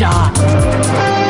ya.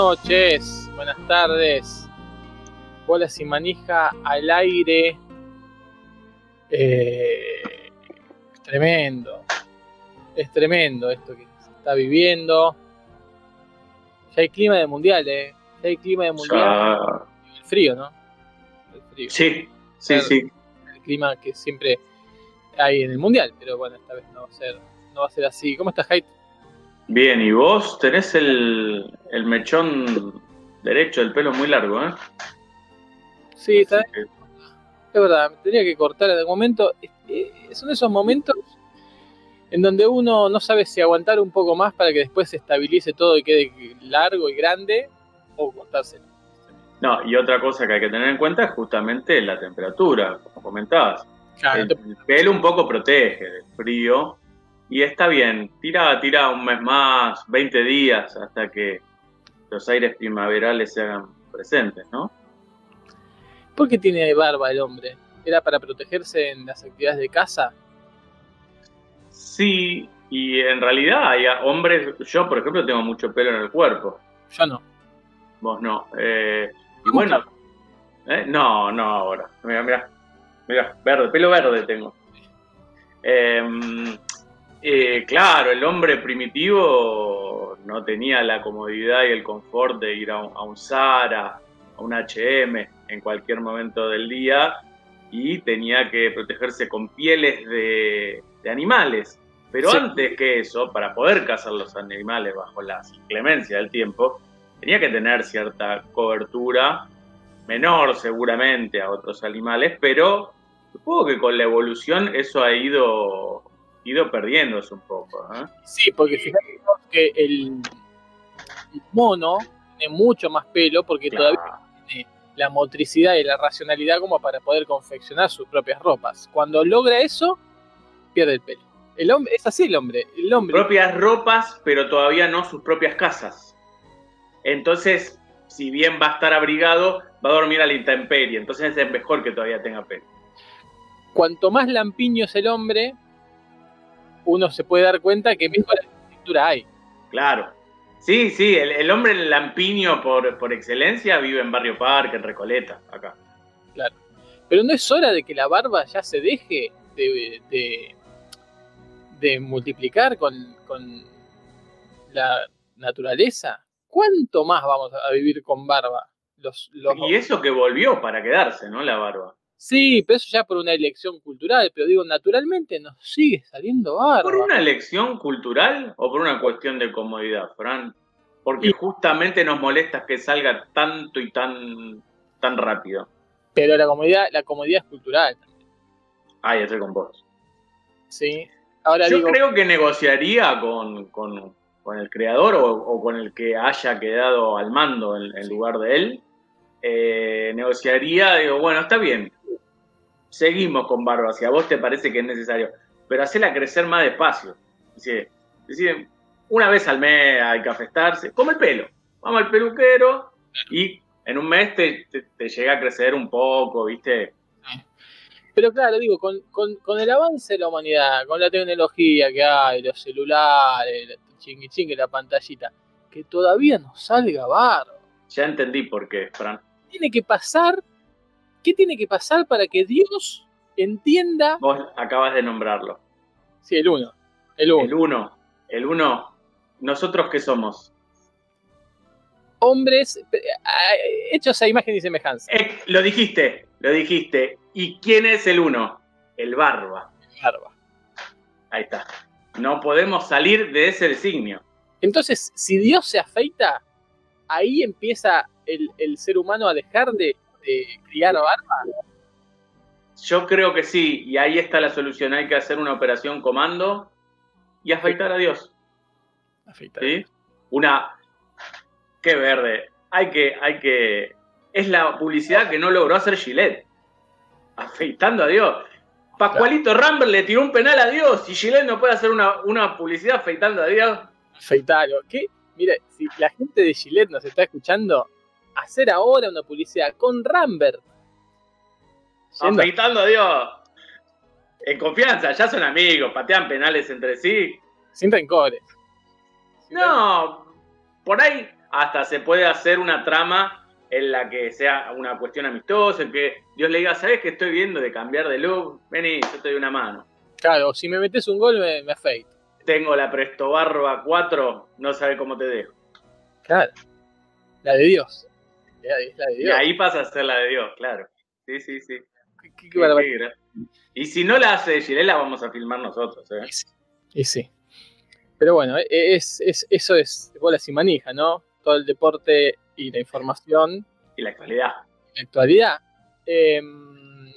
Noches, buenas tardes. Bolas y manija al aire. Eh, es tremendo. Es tremendo esto que se está viviendo. Ya hay clima de mundial, ¿eh? Ya hay clima de mundial. Ya- El frío, ¿no? El frío. Sí, sí, sí. El clima que siempre hay en el mundial. Pero bueno, esta vez no va a ser, no va a ser así. ¿Cómo estás, Hyde? Bien, y vos tenés el, el mechón derecho del pelo muy largo, ¿eh? Sí, ¿sabes? que- Es verdad, me tenía que cortar en algún momento. Eh, Son esos momentos en donde uno no sabe si aguantar un poco más para que después se estabilice todo y quede largo y grande o cortárselo. No, y otra cosa que hay que tener en cuenta es justamente la temperatura, como comentabas. Claro, El, te- el pelo un poco protege del frío y está bien. Tira, tira un mes más, 20 días hasta que los aires primaverales se hagan presentes, ¿no? ¿Por qué tiene barba el hombre? ¿Era para protegerse en las actividades de casa? Sí, y en realidad hay hombres, yo por ejemplo tengo mucho pelo en el cuerpo, Yo no. vos no. Eh, y ¿Cómo bueno, ¿eh? no, no ahora. Mira, mira, mira, verde, pelo verde tengo. Eh, eh, claro, el hombre primitivo no tenía la comodidad y el confort de ir a un, a un Zara, a un H&M en cualquier momento del día y tenía que protegerse con pieles de, de animales. Pero Sí. antes que eso, para poder cazar los animales bajo las inclemencias del tiempo, tenía que tener cierta cobertura, menor seguramente a otros animales, pero supongo que con la evolución eso ha ido, ido perdiéndose un poco. ¿eh? Sí, porque fíjate que el, mono tiene mucho más pelo porque todavía Claro. tiene la motricidad y la racionalidad como para poder confeccionar sus propias ropas. Cuando logra eso, pierde el pelo. El hombre, es así el hombre. El hombre. propias ropas, pero todavía no sus propias casas. Entonces, si bien va a estar abrigado, va a dormir a la intemperie. Entonces es mejor que todavía tenga pelo. Cuanto más lampiño es el hombre, uno se puede dar cuenta que mejor arquitectura hay. Claro. Sí, sí, el, el hombre lampiño por, por excelencia vive en Barrio Parque, en Recoleta, acá. Pero no es hora de que la barba ya se deje de, de, de multiplicar con, con la naturaleza. ¿Cuánto más vamos a vivir con barba? Los, los... Y eso que volvió para quedarse, ¿no? La barba. Sí, pero eso ya por una elección cultural. Pero digo, naturalmente nos sigue saliendo barba. ¿Por una elección cultural o por una cuestión de comodidad, Fran? Porque Y- justamente nos molesta que salga tanto y tan, tan rápido. Pero la comodidad, la comodidad es cultural. Ay, estoy con vos. ¿sí? Ahora Yo digo, creo que negociaría con, con- con el creador o, o con el que haya quedado al mando en, en lugar de él. Eh, negociaría, digo, bueno, está bien. Seguimos con barba, si a vos te parece que es necesario, pero hacela crecer más despacio. Es decir, es decir, una vez al mes hay que afestarse, come el pelo, vamos al peluquero y en un mes te, te- te llega a crecer un poco, ¿viste? Pero claro, digo, con, con- con el avance de la humanidad, con la tecnología que hay, los celulares, la chingui chingui, la pantallita, que todavía no salga barba. Ya entendí por qué, Fran. Tiene que pasar, ¿qué tiene que pasar para que Dios entienda? Vos acabas de nombrarlo. Sí, el uno, el uno. El uno, el uno, ¿nosotros qué somos? hombres eh, hechos a imagen y semejanza. Eh, lo dijiste, lo dijiste. ¿Y quién es el uno? El barba. Barba. Ahí está. No podemos salir de ese designio. Entonces, si Dios se afeita, ahí empieza el, el ser humano a dejar de, de criar barba. Yo creo que sí, y ahí está la solución. Hay que hacer una operación comando y afeitar a Dios. Afeitar. ¿Sí? Una. Qué verde. Hay que, hay que. Es la publicidad que no logró hacer Gillette. Afeitando a Dios. Pascualito Rambert le tiró un penal a Dios y Gillette no puede hacer una, una publicidad afeitando a Dios. Afeitarlo. ¿Qué? Mire, si la gente de Gillette nos está escuchando, hacer ahora una publicidad con Rambert. Afeitando a Dios. En confianza, ya son amigos, patean penales entre sí. sin rencores. Sin No, por ahí hasta se puede hacer una trama en la que sea una cuestión amistosa, en que Dios le diga, ¿sabes que estoy viendo de cambiar de look? Vení, yo te doy una mano. Claro, si me metes un gol, me, me afeito. Tengo la Presto Barba 4, no sabe cómo te dejo. Claro. La de Dios. La de- de Y ahí pasa a ser la de Dios, claro. Sí, sí, sí. Qué- qué- qué barbaridad. Y si no la hace Gilet, la vamos a filmar nosotros. ¿eh? Y sí, y sí. Pero bueno, e- es, es- eso es bolas y manija, ¿no? Todo el deporte y la información, Y la actualidad. la actualidad. Em,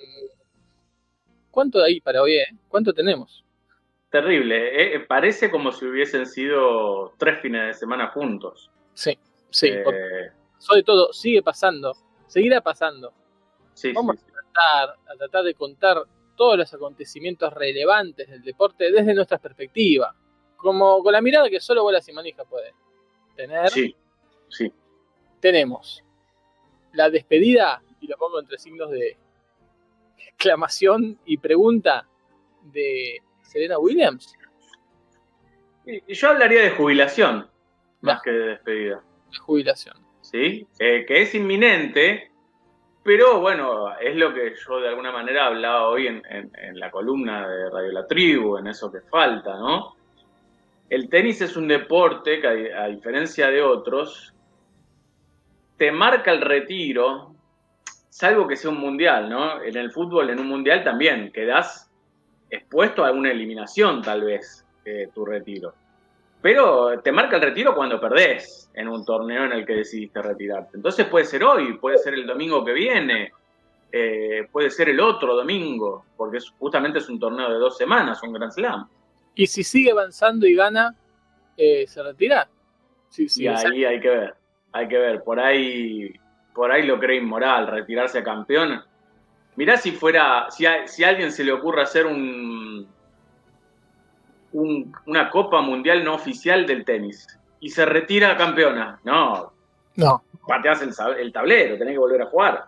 ¿Cuánto hay para hoy, eh? ¿Cuánto tenemos? Terrible. ¿eh? Parece como si hubiesen sido tres fines de semana juntos. Sí, sí. Eh, sobre todo, sigue pasando, seguirá pasando. sí, Vamos sí, a tratar, a tratar de contar todos los acontecimientos relevantes del deporte desde nuestra perspectiva. Como con la mirada que solo bolas y manija puede tener. Sí, sí. tenemos la despedida, y lo pongo entre signos de exclamación y pregunta de Serena Williams. Y yo hablaría de jubilación más que de despedida. La jubilación. ¿Sí? Eh, que es inminente, pero bueno, es lo que yo de alguna manera hablaba hoy en, la columna de Radio La Tribu, en eso que falta, ¿no? El tenis es un deporte que a, di- a diferencia de otros, te marca el retiro, salvo que sea un mundial, ¿no? En el fútbol, en un mundial también, quedás expuesto a una eliminación tal vez, tu retiro. Pero te marca el retiro cuando perdés en un torneo en el que decidiste retirarte. Entonces puede ser hoy, puede ser el domingo que viene, eh, puede ser el otro domingo, porque es- justamente es un torneo de dos semanas, un Grand Slam. Y si sigue avanzando y gana, eh, se retira. Sí, sí, y ahí hay que ver, hay que ver. Por ahí, por ahí lo cree inmoral, retirarse campeón. Mirá si fuera, si a, si a alguien se le ocurre hacer un, un- una Copa Mundial no oficial del tenis y se retira campeona. No, No, pateás el, el tablero, tenés que volver a jugar.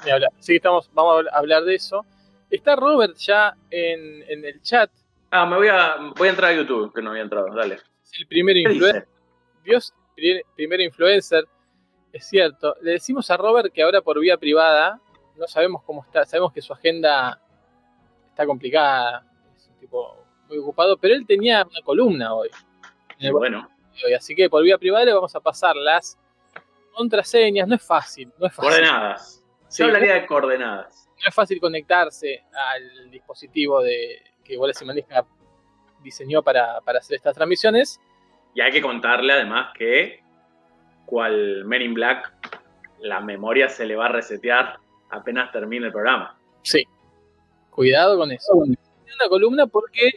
hablar. Así que estamos, vamos a hablar de eso. Está Robert ya en, en el chat. Ah, me voy a, voy a entrar a YouTube, que no había entrado, dale. Es el primer ¿Qué influencer. dice? Dios, primer, primer influencer. Es cierto. Le decimos a Robert que ahora por vía privada, no sabemos cómo está, sabemos que su agenda está complicada, tipo muy ocupado, pero él tenía una columna hoy. Bueno, hoy, así que por vía privada le vamos a pasar las contraseñas. No es fácil, no es fácil. coordenadas. Sí, Yo hablaría de coordenadas. no es fácil conectarse al dispositivo de que Wallace y Manija diseñó para, para hacer estas transmisiones. Y hay que contarle además que, cual Men in Black, la memoria se le va a resetear apenas termine el programa. Sí. Cuidado con eso. Una columna porque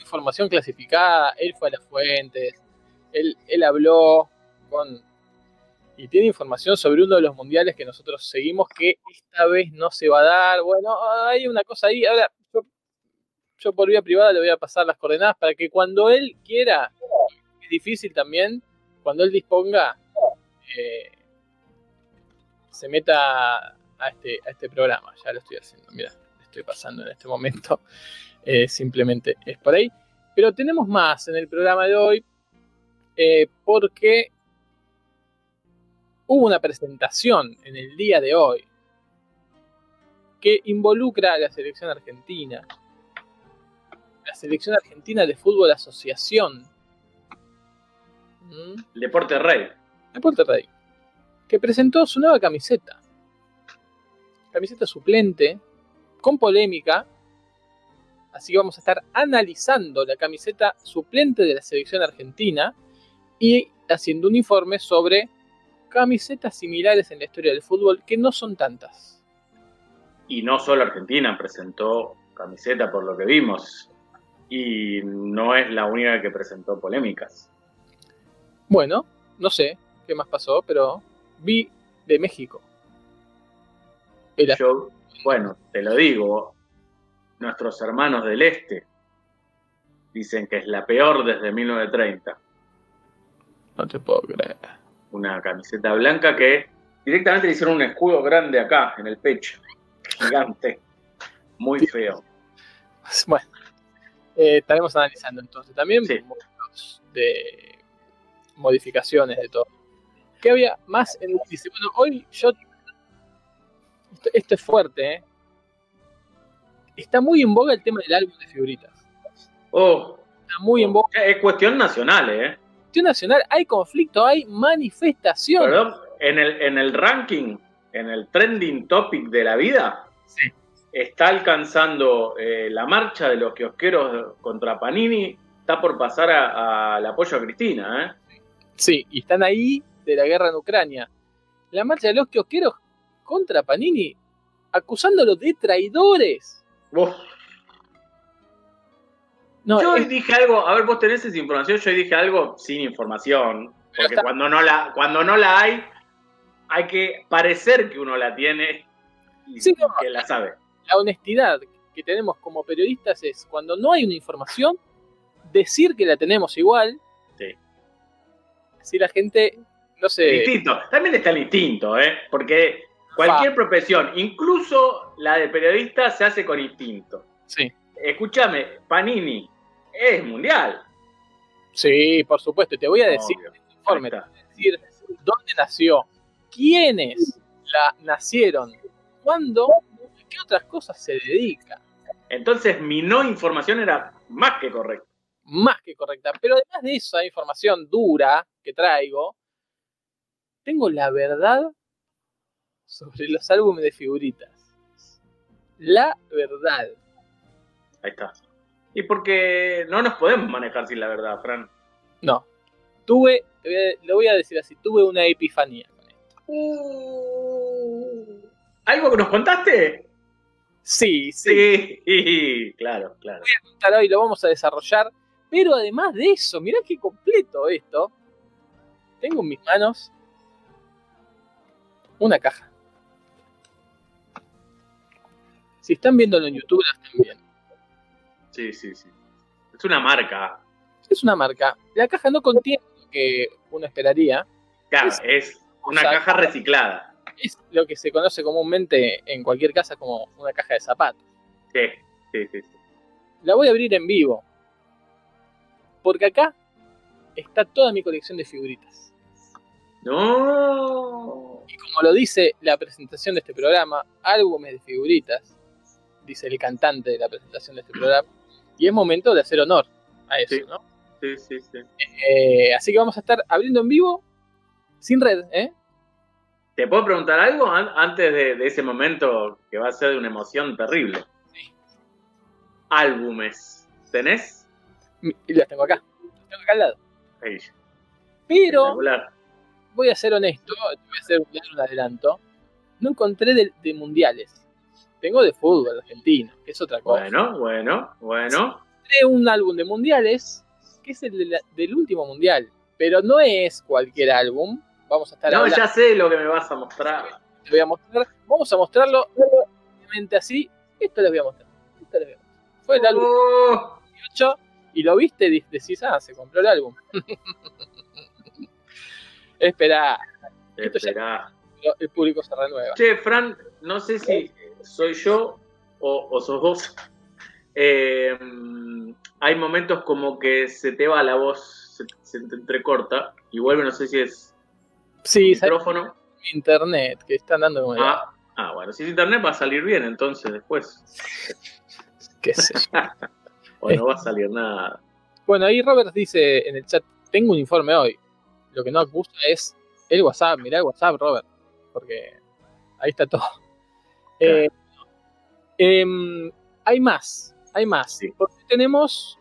información clasificada, él fue a las fuentes, él, él habló con... Y tiene información sobre uno de los mundiales que nosotros seguimos que esta vez no se va a dar. Bueno, hay una cosa ahí. Ahora, yo, por vía privada le voy a pasar las coordenadas para que cuando él quiera, es difícil también, cuando él disponga, eh, se meta a este, a este programa. Ya lo estoy haciendo, mira, estoy pasando en este momento. Eh, simplemente es por ahí. Pero tenemos más en el programa de hoy eh, porque hubo una presentación en el día de hoy que involucra a la selección argentina. La selección argentina de fútbol asociación. ¿Mm? Deporte Rey. Deporte Rey, que presentó su nueva camiseta. Camiseta suplente, con polémica. Así que vamos a estar analizando la camiseta suplente de la selección argentina y haciendo un informe sobre camisetas similares en la historia del fútbol, que no son tantas. Y no solo Argentina presentó camiseta por lo que vimos. Y no es la única que presentó polémicas. Bueno, no sé qué más pasó, pero vi de México. El Yo, bueno, te lo digo, nuestros hermanos del Este dicen que es la peor desde 1930. No te puedo creer. Una camiseta blanca que directamente le hicieron un escudo grande acá, en el pecho. Gigante. Muy feo. Bueno, eh, estaremos analizando entonces también Sí. de modificaciones de todo. ¿Qué había más en el? Bueno, hoy yo. Esto, esto es fuerte, ¿eh? Está muy en boga el tema del álbum de figuritas. Oh, Está muy en boga. es cuestión nacional, ¿eh? Cuestión nacional, hay conflicto, hay manifestación. Perdón, en el, en el ranking, en el trending topic de la vida, Sí. está alcanzando eh, la marcha de los kiosqueros contra Panini, está por pasar al apoyo a Cristina, ¿eh? Sí, y están ahí de la guerra en Ucrania. La marcha de los kiosqueros contra Panini, acusándolo de traidores. Vos- No, yo es- dije algo, a ver, vos tenés esa información, yo dije algo sin información, porque está- cuando no la, cuando no la hay, hay que parecer que uno la tiene y Sí, no. que la sabe. la honestidad que tenemos como periodistas es cuando no hay una información, decir que la tenemos igual. Sí. Si la gente, no El sé, instinto. También está el instinto, ¿eh? Porque cualquier profesión, incluso la de periodista, se hace con instinto. sí, Escúchame, Panini es mundial. sí, por supuesto, te voy a decir Obvio. informe, te voy a decir dónde nació, quiénes la nacieron, cuándo, qué otras cosas se dedica. Entonces, mi no información era más que correcta. más que correcta. Pero además de esa información dura que traigo, tengo la verdad sobre los álbumes de figuritas. La verdad. Ahí está. Y porque no nos podemos manejar sin la verdad, Fran. No. Tuve, voy a- lo voy a decir así, tuve una epifanía con esto. ¿Algo que nos contaste? Sí, sí. Sí, claro, claro. contar hoy, lo vamos a desarrollar. Pero además de eso, mirá qué completo esto. Tengo en mis manos una caja. Si están viéndolo en YouTube, la están viendo. Sí, sí, sí. Es una marca. Es una marca. La caja no contiene lo que uno esperaría. Claro, Es- es una o sea, caja reciclada. Es lo que se conoce comúnmente en cualquier casa como una caja de zapatos. Sí, sí, sí. sí. La voy a abrir en vivo. Porque acá está toda mi colección de figuritas. No. Y como lo dice la presentación de este programa, álbumes de figuritas, dice el cantante de la presentación de este programa, y es momento de hacer honor a eso, Sí. ¿no? Sí, sí, sí. Eh, así que vamos a estar abriendo en vivo, sin red, ¿eh? ¿Te puedo preguntar algo an- antes de, de ese momento que va a ser de una emoción terrible? Sí. Álbumes. ¿Tenés? Y las tengo acá, las tengo acá al lado. Ahí. Pero voy a ser honesto, voy a hacer un- un adelanto. No encontré de, de mundiales. Tengo de fútbol argentino, que es otra cosa. Bueno, bueno, bueno. encontré un álbum de mundiales, que es el de la- del último mundial. Pero no es cualquier álbum. Vamos a estar No, hablando. ya sé lo que me vas a mostrar. Te voy a mostrar. Vamos a mostrarlo obviamente así. Esto les voy a mostrar. Esto les voy a mostrar. Fue el álbum Oh, 18 y lo viste y decís, ah, se compró el álbum. Espera, Esto ya- esperá. el público se renueva. Che, Fran, no sé si soy yo o, o sos vos. Eh, hay momentos como que se te va la voz, se, se te entrecorta y vuelve, no sé si es Sí, micrófono. internet, que están dando como Ah, ah, bueno, si es internet va a salir bien entonces después. qué sé yo. O no va a salir nada. Bueno, ahí Robert dice en el chat, tengo un informe hoy. Lo que no acusa es el WhatsApp. Mirá el WhatsApp, Robert. Porque ahí está todo. Eh, em, hay más, hay más. Sí. Porque tenemos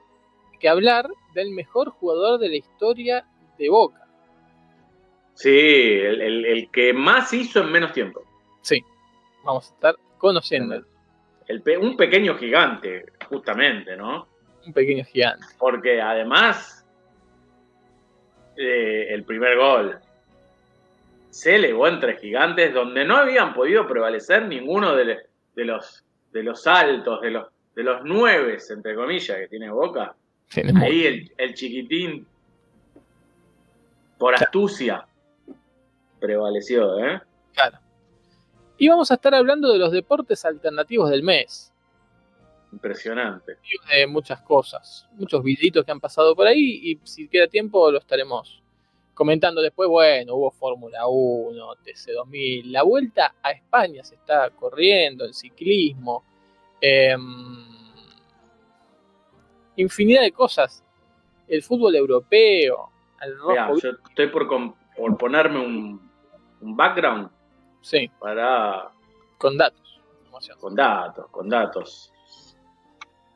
que hablar del mejor jugador de la historia de Boca. Sí, el, el- el que más hizo en menos tiempo. Sí, vamos a estar conociendo El un pequeño gigante, justamente, ¿no? un pequeño gigante. Porque además, eh, el primer gol se elevó entre gigantes donde no habían podido prevalecer ninguno de, le- de los, de los altos, de los, de los nueves, entre comillas, que tiene Boca. Ahí el, el chiquitín, por astucia, prevaleció, ¿eh? Claro. Y vamos a estar hablando de los deportes alternativos del mes. Impresionante. de muchas cosas, muchos videitos que han pasado por ahí y si queda tiempo lo estaremos comentando después. Bueno, hubo Fórmula 1, TC2000, la vuelta a España se está corriendo, el ciclismo, em, infinidad de cosas, el fútbol europeo, el rojo, Mirá, yo estoy por, por ponerme un, un background sí, para con datos. con datos, con datos.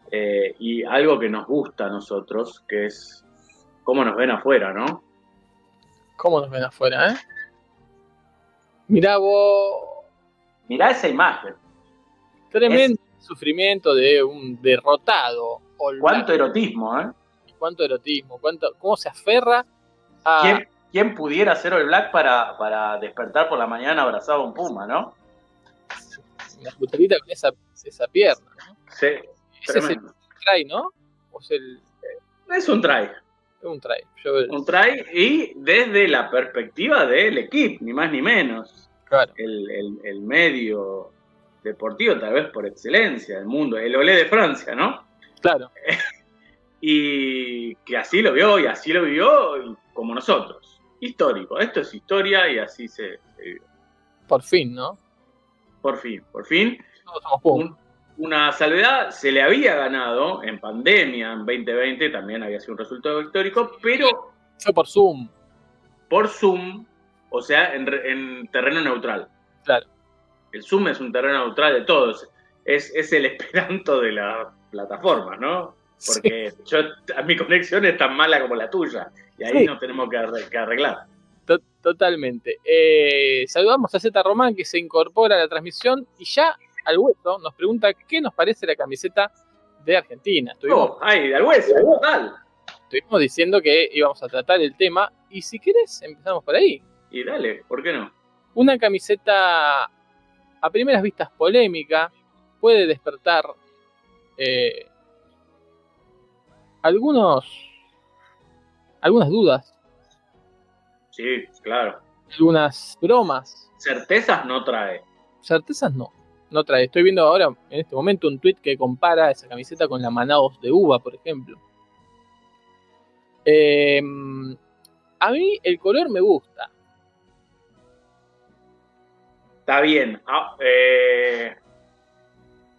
Eh, y algo que nos gusta a nosotros, que es cómo nos ven afuera, ¿no? ¿Cómo nos ven afuera, eh? Mirá vos, Mirá esa imagen. Tremendo sufrimiento de un derrotado. Cuánto erotismo, ¿eh? cuánto erotismo, cuánto, cómo se aferra a. ¿Quién, quién pudiera ser All Black para, para despertar por la mañana abrazado a un puma, no? la brutalita con esa, esa pierna, ¿no? Sí, Ese es el try, ¿no? O es el. Es un try. Un try. Yo, Un try y desde la perspectiva del equipo, ni más ni menos. claro. El, el- el medio deportivo, tal vez por excelencia del mundo. El Olé de Francia, ¿no? Claro. y que así lo vio y así lo vivió como nosotros. Histórico, esto es historia y así se, se vivió. Por fin, ¿no? Por fin, por fin. Todos somos. Un- una salvedad se le había ganado en pandemia, en 2020 también había sido un resultado histórico, pero Fue por Zoom. por Zoom, o sea, en, en terreno neutral. Claro. El Zoom es un terreno neutral de todos. Es, es el esperanto de la plataforma, ¿no? Sí. Porque yo, mi conexión es tan mala como la tuya. Y ahí Sí. nos tenemos que, arre- que arreglar. To- Totalmente. Eh, saludamos a Z Román que se incorpora a la transmisión y ya al hueso nos pregunta qué nos parece la camiseta de Argentina. Estuvimos, Oh, ay, al hueso, total. estuvimos diciendo que íbamos a tratar el tema y si querés empezamos por ahí. Y dale, ¿por qué no? Una camiseta a primeras vistas polémica puede despertar eh, algunos algunas dudas, Sí, claro. algunas bromas. Certezas no trae. Certezas no, no trae. Estoy viendo ahora en este momento un tweet que compara esa camiseta con la Manaos de uva, por ejemplo. Eh, a mí el color me gusta. Está bien. Ah, eh,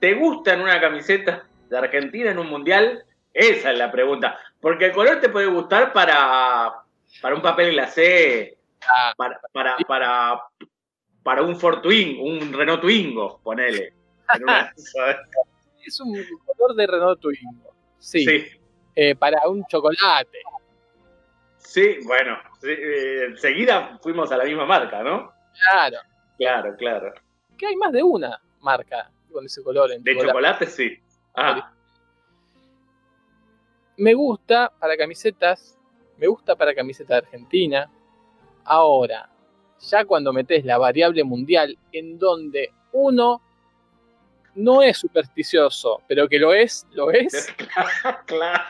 ¿Te gusta en una camiseta de Argentina en un mundial? Esa es la pregunta. Porque el color te puede gustar para, para un papel glacé, Ah, para, para, para, para un Ford Twingo, un Renault Twingo, ponele. Una- es un color de Renault Twingo. Sí, sí, eh, para un chocolate. sí, bueno, sí, eh, enseguida fuimos a la misma marca, ¿no? Claro. Claro, claro. Que hay más de una marca con ese color en De chocolate. chocolate, sí. Ah, Me gusta para camisetas, me gusta para camiseta de Argentina. Ahora, ya cuando metes la variable mundial en donde uno no es supersticioso, pero que lo es, lo es, claro.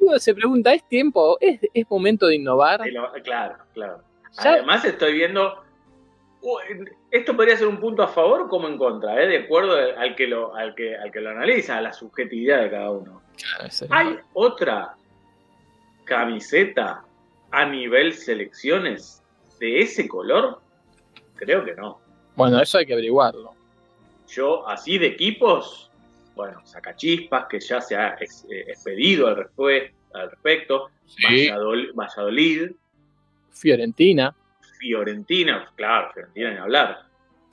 uno se pregunta, ¿es tiempo? ¿Es, es momento de innovar? Claro, claro. Ya- Además estoy viendo. Esto podría ser un punto a favor como en contra, ¿eh? de acuerdo al que, lo, al, que, al que lo analiza, a la subjetividad de cada uno. Claro, ¿Hay otra camiseta a nivel selecciones de ese color? Creo que no. Bueno, eso hay que averiguarlo. Yo, así de equipos, bueno, Sacachispas, que ya se ha eh, expedido al, al respecto. Sí. Valladol- Valladolid, Fiorentina. Fiorentina, claro, Fiorentina ni hablar.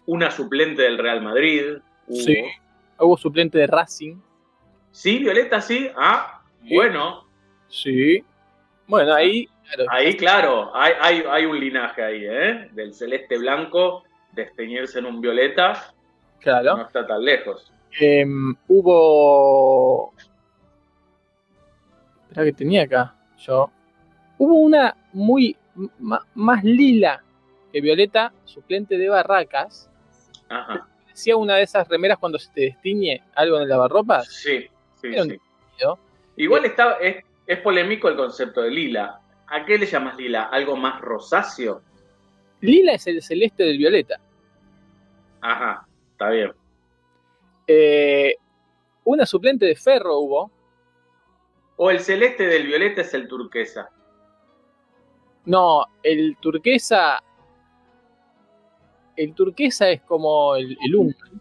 Una suplente del Real Madrid. Hubo. Sí. Hubo suplente de Racing. Sí, Violeta, sí. Ah, Sí. bueno. Sí. Bueno, ahí. claro, Ahí, claro, hay, hay, hay un linaje ahí, ¿eh? Del celeste blanco, desteñirse en un violeta, claro. no está tan lejos. Em, hubo. Espera que tenía acá. Yo. Hubo una muy más lila que Violeta, suplente de Barracas. Ajá. Decía una de esas remeras cuando se te destiñe algo en el lavarropas. Sí, sí, sí. Igual está, es, es polémico el concepto de lila. ¿A qué le llamas lila? ¿Algo más rosáceo? Lila es el celeste del Violeta. Ajá, está bien. Eh, una suplente de Ferro hubo. O el celeste del violeta es el turquesa. No, el turquesa. El turquesa es como el, el húngaro.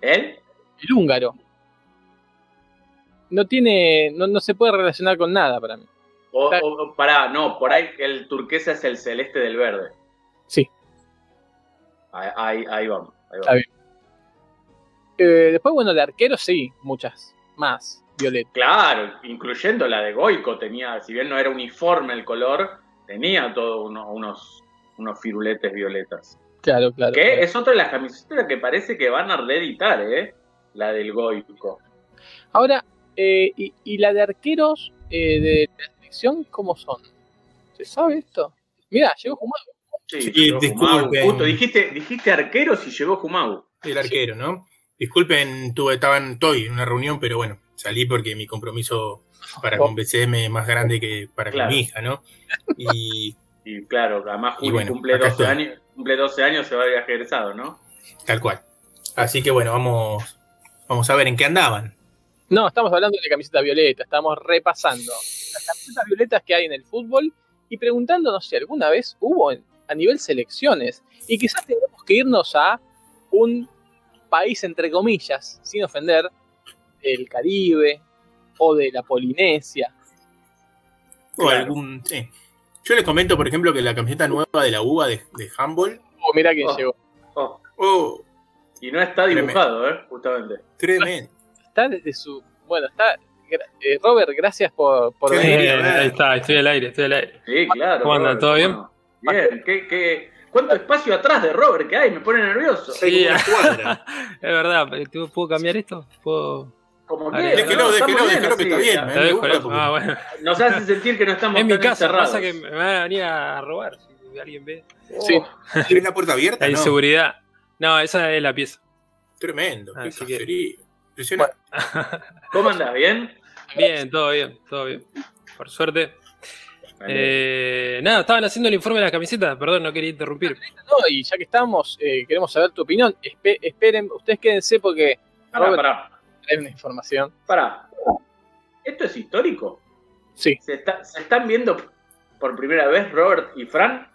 ¿Él? el húngaro. No tiene, no, no se puede relacionar con nada para mí. O, o- pará, no, por ahí el turquesa es el celeste del verde. Sí. Ahí, ahí, ahí vamos. ahí vamos. Está bien. Eh, después, bueno, de arqueros sí, muchas más. Violeta. Claro, incluyendo la de Goico, tenía, si bien no era uniforme el color, tenía todos unos, unos firuletes violetas. Claro, claro. Que claro. es otra de las camisetas que parece que van a reeditar, ¿eh? La del Goico. Ahora, eh, y, y la de arqueros eh, de la selección, ¿cómo son? ¿Se sabe esto? Mira, llegó Jumado. Sí, Sí, llegó disculpen. Jumau. Justo dijiste, dijiste arqueros y llegó Jumau. El arquero, ¿no? Disculpen, tuve, estaban, estoy en una reunión, pero bueno, salí porque mi compromiso para con BCM es más grande que para Claro. con mi hija, ¿no? Y Y claro, además Y Juli bueno, cumple, acá 12 estoy. años, cumple 12 años, se va de viaje egresado, ¿no? tal cual. Así que bueno, vamos, vamos a ver en qué andaban. No, estamos hablando de camiseta violeta, estamos repasando las camisetas violetas que hay en el fútbol y preguntándonos si alguna vez hubo en- a nivel selecciones. Y quizás tengamos que irnos a un país, entre comillas, sin ofender, del Caribe o de la Polinesia. O Claro. algún. sí. Yo les comento, por ejemplo, que la camiseta nueva de la UBA de, de handball. Oh, mira quién Oh. llegó. Oh, Oh, y no está dibujado, ¿eh? Justamente. tremendo. Está desde su. Bueno, está. eh, Robert, gracias por, por venir. bien. Ahí está, estoy al aire, estoy al aire. Sí, claro. ¿Cómo andan? ¿Todo bien? Bien, ¿qué, qué, cuánto espacio atrás de Robert que hay? Me pone nervioso. Sí. Es verdad, ¿tú- ¿puedo cambiar esto? ¿Puedo? Como que, Déjelo, déjelo, déjelo que está bien, me dejo, Ah, bueno. Nos hace sentir que no estamos Es mi tan casa, encerrados. pasa que me van a venir a robar si alguien ve. Oh, Sí. ¿Tiene la puerta abierta? La No. inseguridad. No, esa es la pieza. Tremendo. Qué ¿Cómo andas? ¿Bien? Bien, todo bien, todo bien. Por suerte. Eh, nada, estaban haciendo el informe de las camisetas, perdón, no quería interrumpir. No, y ya que estamos, eh, queremos saber tu opinión. Espe- esperen, ustedes quédense porque Pará, Robert pará, una información. pará. ¿Esto es histórico? Sí, ¿Se, está- se están viendo por primera vez Robert y Fran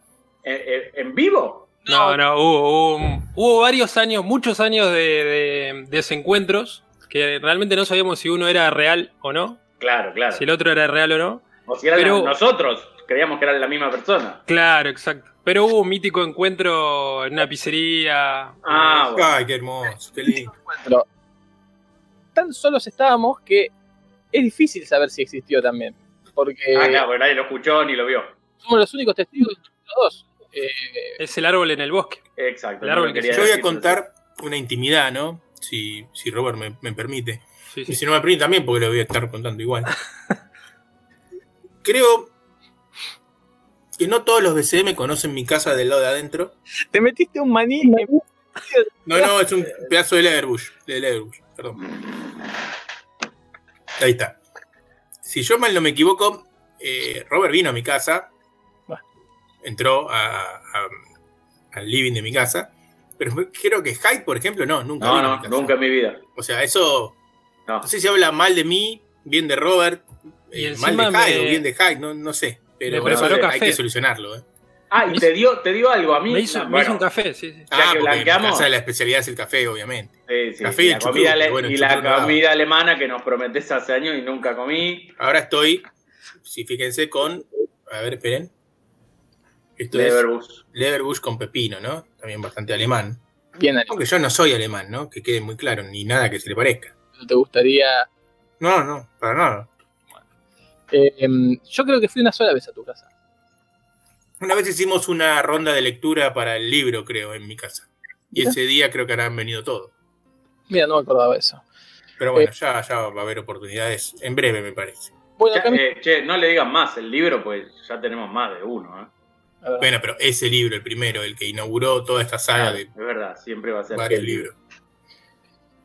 en, en- en vivo? No, no, hubo, hubo, hubo varios años, muchos años de, de- de desencuentros que realmente no sabíamos si uno era real o no, Claro, claro. si el otro era real o no. O si eran pero- nosotros, creíamos que eran la misma persona. Claro, exacto. Pero hubo un mítico encuentro en una pizzería. Ah, bueno. Ay, qué hermoso, qué lindo. pero tan solos estábamos que es difícil saber si existió también. Porque Ah, claro, porque nadie lo escuchó ni lo vio. somos los únicos testigos de los dos. Eh, Es el árbol en el bosque. Exacto. El árbol que quería Yo voy a contar una intimidad, ¿no? Si, si Robert me, me permite. Sí, Y si no me permite también, porque lo voy a estar contando igual. Creo que no todos los BCM conocen mi casa del lado de adentro. te metiste un maní. No, no, es un pedazo de Leatherbush. De Leatherbush, perdón. Ahí está. Si yo mal no me equivoco, eh, Robert vino a mi casa. Entró a- a- al living de mi casa. Pero creo que Hyde, por ejemplo, no, nunca No, no, nunca en mi vida. O sea, eso. No. No sé si habla mal de mí, bien de Robert, Y eh, mal de Hyde me- o bien de Hyde, no, no sé. Pero preparó hay que solucionarlo. ¿eh? Ah, y te dio, te dio algo a mí. Me hizo, No, me bueno, hizo un café, sí, sí. Ah, que porque casa la especialidad es el café, obviamente. Sí, sí, Café y la comida, bueno, y la comida alemana que nos prometés hace años y nunca comí. Ahora estoy sí, fíjense con, a ver, esperen. Esto es Leverbush. Leverbush con pepino, ¿no? También bastante alemán. Bien, Ale, Aunque yo no soy alemán, ¿no? Que quede muy claro, ni nada que se le parezca. ¿no ¿te gustaría? No, no, para nada. Eh, em, yo creo que fui una sola vez a tu casa. Una vez hicimos una ronda de lectura para el libro, creo, en mi casa. Y ese día creo que habrán venido todos. Mira, no me acordaba de eso. Pero bueno, ya, ya va a haber oportunidades en breve, me parece. Bueno, Ya, eh, che, no le digan más el libro, pues ya tenemos más de uno. ¿eh? Bueno, pero ese libro, el primero, el que inauguró toda esta saga de Es verdad, siempre va a ser. varios el libros.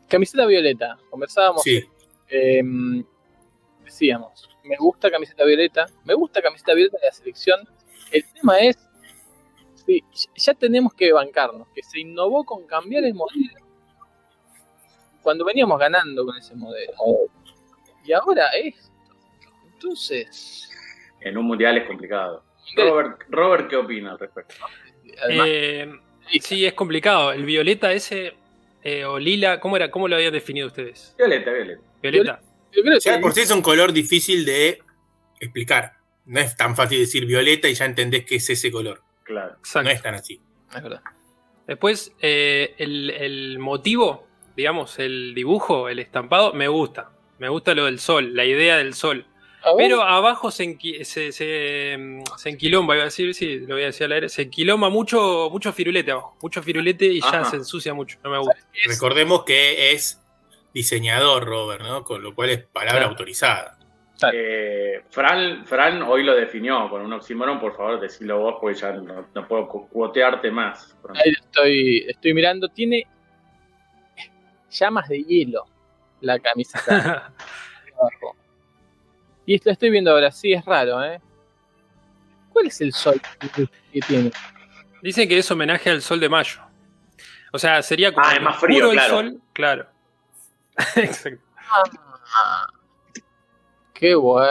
camiseta violeta. Conversábamos. Sí, em, decíamos, me gusta camiseta violeta. Me gusta camiseta violeta de la selección. El tema es, sí, ya tenemos que bancarnos, que se innovó con cambiar el modelo cuando veníamos ganando con ese modelo. Y ahora esto. Entonces, En un mundial es complicado. Robert, Robert, ¿qué opina al respecto? además, Eh, sí, es complicado. El violeta ese, eh, o lila, ¿cómo era? ¿Cómo lo habían definido ustedes? Violeta, Violeta. Violeta. yo creo ya que de por sí es un color difícil de explicar. No es tan fácil decir violeta y ya entendés que es ese color. Claro. Exacto. No es tan así. es verdad. Después, eh, el, el motivo, digamos, el dibujo, el estampado, me gusta. Me gusta lo del sol, la idea del sol. Pero abajo se, enqui- se, se, mm, se enquilomba, iba a decir, sí, lo voy a decir al aire, se enquilomba mucho, mucho firulete abajo, mucho firulete y ya se ensucia mucho, no me gusta. es- Recordemos que es diseñador, Robert, ¿no? Con lo cual es palabra Claro. autorizada. Eh, Fran, Fran hoy lo definió con un oxímoron, por favor, decilo vos, porque ya no, no puedo cu- cuotearte más. Ahí estoy, estoy mirando, tiene llamas de hielo la camiseta abajo. Y esto estoy viendo ahora, sí, es raro, ¿eh? ¿Cuál es el sol que- tiene? Dicen que es homenaje al sol de mayo. O sea, sería como Ah, es más frío, puro el claro. sol, claro. Exacto. Ah, qué bueno.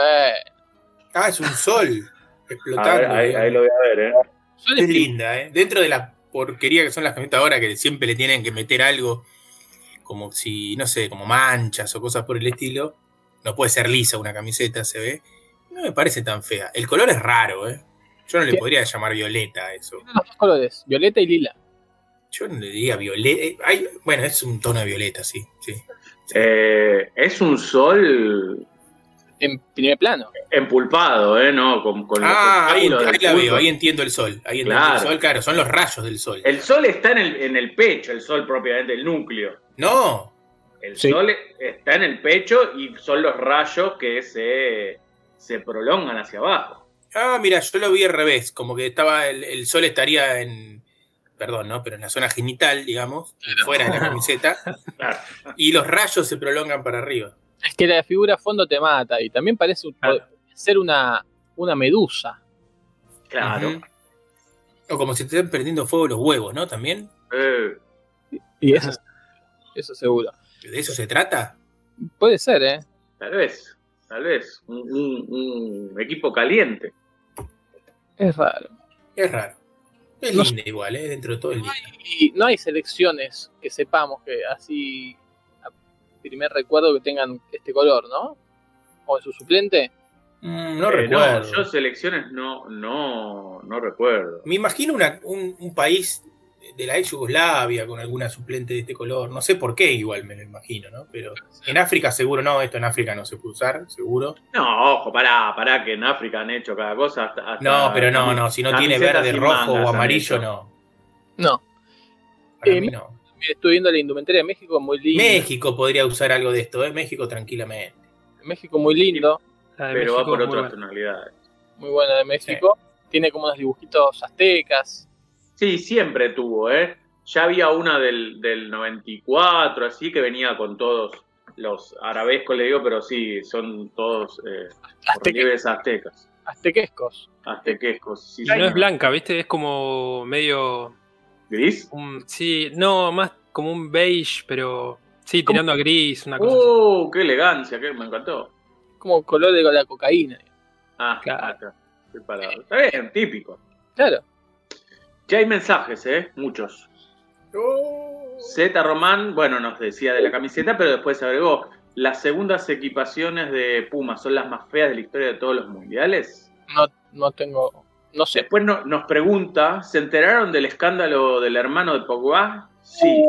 Ah, es un sol ver, explotando. ahí, ahí lo voy a ver, ¿eh? Sol Es es linda, ¿eh? Dentro de la porquería que son las camisetas ahora, que siempre le tienen que meter algo, como si, no sé, como manchas o cosas por el estilo. No puede ser lisa una camiseta, se ve. No me parece tan fea. El color es raro, ¿eh? Yo no le ¿Qué? podría llamar violeta a eso. los dos colores, violeta y lila. Yo no le diría violeta. Ay, bueno, es un tono de violeta, sí. sí. Eh, es un sol En primer plano. empulpado, ¿eh? ¿No? Con, con los Ah, ahí, ahí la veo, ahí entiendo el sol. Ahí entiendo Claro. el sol, claro, son los rayos del sol. El sol está en el, en el pecho, el sol propiamente, el núcleo. No, El Sí. sol está en el pecho y son los rayos que se, se prolongan hacia abajo. Ah, mira, yo lo vi al revés, como que estaba el, el sol estaría en, perdón, ¿no? Pero en la zona genital, digamos, fuera de la camiseta, Claro. y los rayos se prolongan para arriba. Es que la figura a fondo te mata y también parece Claro. ser una, una medusa. Claro. O como si te estén prendiendo fuego los huevos, ¿no? También. Eh, Y eso, eso seguro. ¿De eso se trata? Puede ser, ¿eh? tal vez, tal vez. Un, un- un equipo caliente. Es raro. Es raro. Es No linda igual, ¿eh? Dentro de todo el día. Y no hay selecciones que sepamos que así, a primer recuerdo, que tengan este color, ¿no? O en su suplente. Mm, no Eh, recuerdo. yo selecciones no, no, no recuerdo. Me imagino una- un, un país de la ex Yugoslavia con alguna suplente de este color. No sé por qué, igual me lo imagino, ¿no? Pero en África seguro no, esto en África no se puede usar, seguro. No, ojo, pará, pará, que en África han hecho cada cosa. Hasta, hasta No, pero no, no, si no tiene verde, rojo o amarillo, no. No. Para Eh, mí no. Estoy viendo la indumentaria de México muy lindo. México podría usar algo de esto, ¿eh? México tranquilamente. México muy lindo. Pero va por otras tonalidades. Muy buena de México. Tiene como unos dibujitos aztecas. Sí, siempre tuvo, ¿eh? Ya había una del, del 94, así que venía con todos los arabescos, le digo, pero sí, son todos eh, Azteque- aztecas, aztequescos. aztequescos. Sí, No señor. es blanca, ¿viste? Es como medio. ¿Gris? un- sí, no, más como un beige, pero. Sí, tirando a gris, una cosa así. ¡Oh, qué elegancia! Que me encantó. Como color de la cocaína. Ah, Claro. Está bien, típico. Claro. Ya hay mensajes, ¿eh? Muchos. Z Román, bueno, nos decía de la camiseta, pero después agregó, las segundas equipaciones de Puma son las más feas de la historia de todos los mundiales. No, no tengo. No sé. Después no- nos pregunta, ¿se enteraron del escándalo del hermano de Pogba? Sí,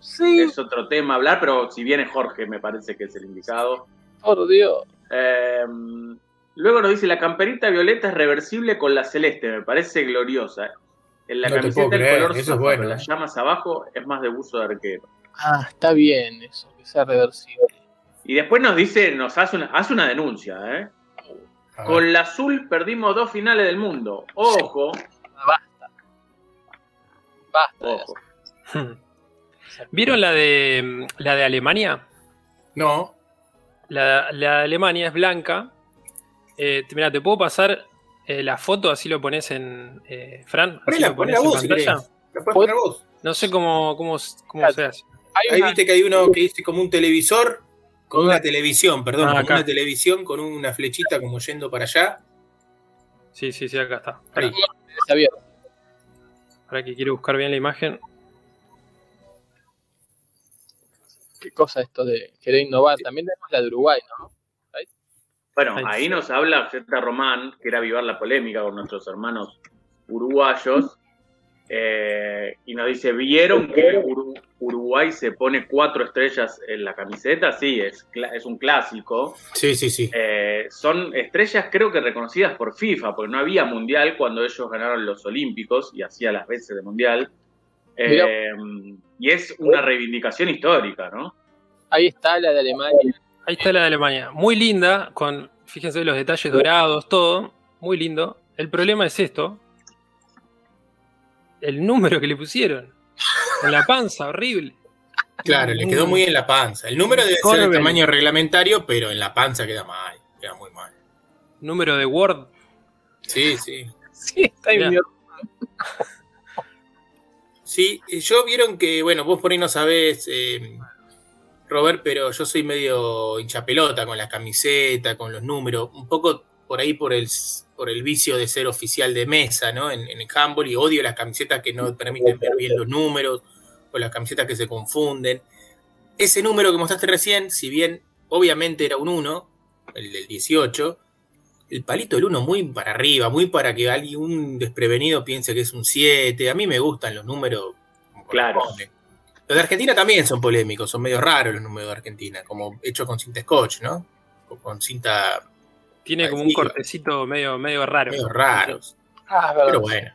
Sí, es otro tema a hablar, pero si viene Jorge me parece que es el indicado. por Dios. Eh, luego nos dice, la camperita violeta es reversible con la celeste, me parece gloriosa. En la No camiseta el creer, color eso es zafra bueno, con eh. las llamas abajo es más de buzo de arquero. Ah, está bien eso, que sea reversible. Y después nos dice, nos hace una, hace una denuncia, ¿eh? Con la azul perdimos dos finales del mundo. Ojo, Basta. Basta. ojo. hacer- ¿Vieron la de la de Alemania? No, La, la de Alemania es blanca. Eh, mira, te puedo pasar eh, la foto, así lo pones en. eh, Fran, así ponela, lo ponela pones en vos si pantalla. querés. La puedes poner vos. No sé cómo, cómo, cómo Claro. se hace. Ahí una- viste que hay uno que dice como un televisor, con una televisión, perdón, Ah, acá. una televisión con una flechita como yendo para allá. Sí, sí, sí, acá está. Ahí. Para que quiero buscar bien la imagen. ¿Qué cosa esto de querer innovar? También tenemos la de Uruguay, ¿no? Bueno, Ahí ahí sí. nos habla Z Román, que era avivar la polémica con nuestros hermanos uruguayos. eh, y nos dice, ¿vieron que Uru- Uruguay se pone cuatro estrellas en la camiseta? Sí, es, cla- es un clásico. Sí, sí, sí. Eh, son estrellas creo que reconocidas por FIFA, porque no había mundial cuando ellos ganaron los Olímpicos y hacía las veces de mundial. Eh, y es una reivindicación histórica, ¿no? Ahí está la de Alemania. Ahí está la de Alemania. Muy linda, con, fíjense los detalles dorados, todo. Muy lindo. El problema es esto. El número que le pusieron. En la panza, horrible. Claro, le quedó muy en la panza. El número debe ser el tamaño reglamentario, pero en la panza queda mal, queda muy mal. Número de Word. Sí, sí. Sí, está mi- Sí, yo vieron que, bueno, vos por ahí no sabés, eh, Robert, pero yo soy medio hinchapelota con la camiseta, con los números, un poco por ahí por el, por el vicio de ser oficial de mesa, ¿no? En, en el handball y odio las camisetas que no permiten ver bien los números o las camisetas que se confunden. Ese número que mostraste recién, si bien obviamente era un 1, el del 18, el palito del 1 muy para arriba, muy para que alguien, un desprevenido piense que es un 7. A mí me gustan los números. como Claro. corresponde. Los de Argentina también son polémicos, son medio raros los números de Argentina, como hechos con cinta scotch, ¿no? O con cinta Tiene como un cortecito medio, medio raro. medio raros. Ah, verdad. Pero bueno.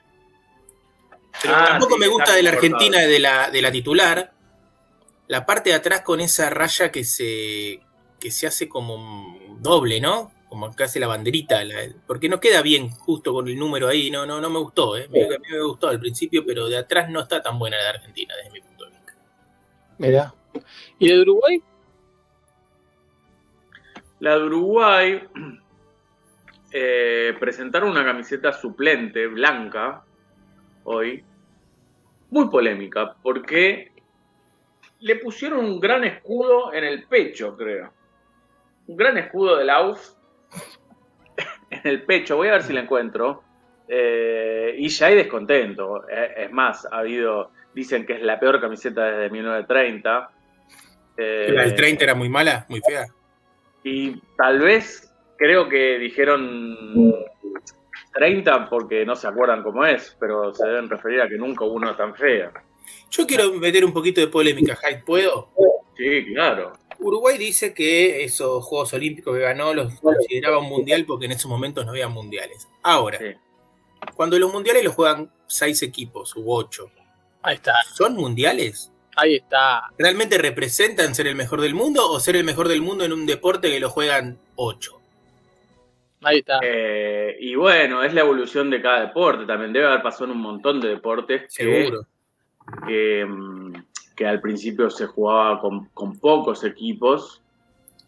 Pero Ah, tampoco sí, me gusta de la cortado. Argentina de la, de la titular. La parte de atrás con esa raya que se, que se hace como doble, ¿no? Como que hace la banderita. la- porque no queda bien justo con el número ahí. No, no, no me gustó, ¿eh? Me- A mí me gustó al principio, pero de atrás no está tan buena la de Argentina desde mi Mirá. ¿Y la de Uruguay? La de Uruguay eh, presentaron una camiseta suplente blanca hoy, muy polémica, porque le pusieron un gran escudo en el pecho, creo. Un gran escudo de Lauf en el pecho. Voy a ver si la encuentro. Eh, y ya hay descontento. Eh, es más, ha habido. Dicen que es la peor camiseta desde 1930. Eh, La del 30 era muy mala, muy fea. y tal vez creo que dijeron 30 porque no se acuerdan cómo es, pero se deben referir a que nunca hubo una tan fea. Yo quiero meter un poquito de polémica, Hyde, ¿puedo? Sí, claro. Uruguay dice que esos Juegos Olímpicos que ganó los consideraba un mundial porque en esos momentos no había mundiales. Ahora, Sí. cuando los mundiales los juegan seis equipos u ocho, Ahí está. ¿son mundiales? Ahí está. ¿Realmente representan ser el mejor del mundo o ser el mejor del mundo en un deporte que lo juegan ocho? Ahí está. Eh, y bueno, es la evolución de cada deporte. También debe haber pasado en un montón de deportes Seguro. que, que al principio se jugaba con, con pocos equipos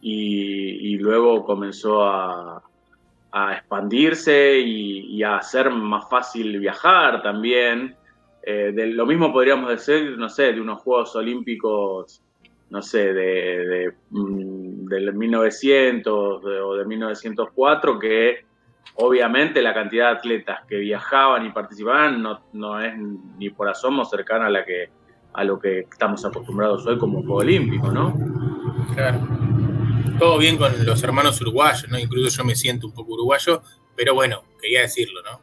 y, y luego comenzó a, a expandirse y, y a hacer más fácil viajar también. Eh, de, lo mismo podríamos decir, no sé, de unos Juegos Olímpicos, no sé, de, mm, del 1900 de- o de 1904, que obviamente la cantidad de atletas que viajaban y participaban no, no es ni por asomo cercana a la que a lo que estamos acostumbrados hoy como Juego Olímpico, ¿no? Claro. todo bien con los hermanos uruguayos, ¿no? Incluso yo me siento un poco uruguayo, pero bueno, quería decirlo, ¿no?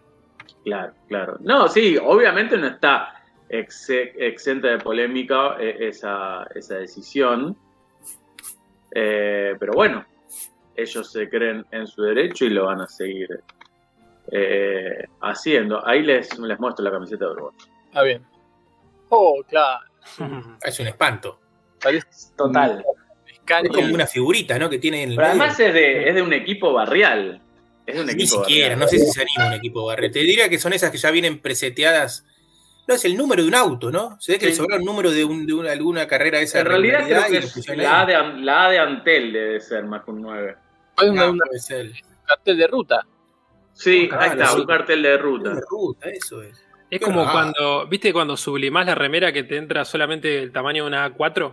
Claro, claro. No, sí, obviamente no está ex- exenta de polémica eh, esa, esa decisión. Eh, pero bueno, ellos se creen en su derecho y lo van a seguir eh, haciendo. Ahí les, les muestro la camiseta de Uruguay. Está bien. Oh, claro. Es un espanto. Parece Total. Es como una figurita, ¿no? Que tiene en el Pero además es de, es de un equipo barrial. Es Ni siquiera, no sé si se anima un equipo barrio. Te diría que son esas que ya vienen preseteadas. No, es el número de un auto, ¿no? Se ve que Sí. le sobró un número de, un- de una, alguna carrera de esa En realidad creo que es la de, la A de Antel debe ser más que un 9. Fue una- una- puede ser. un cartel de ruta. Sí, ahí está, sí. un cartel de ruta. De ruta, eso es. Es Qué como cuando, ¿viste cuando sublimás la remera que te entra solamente el tamaño de una A4?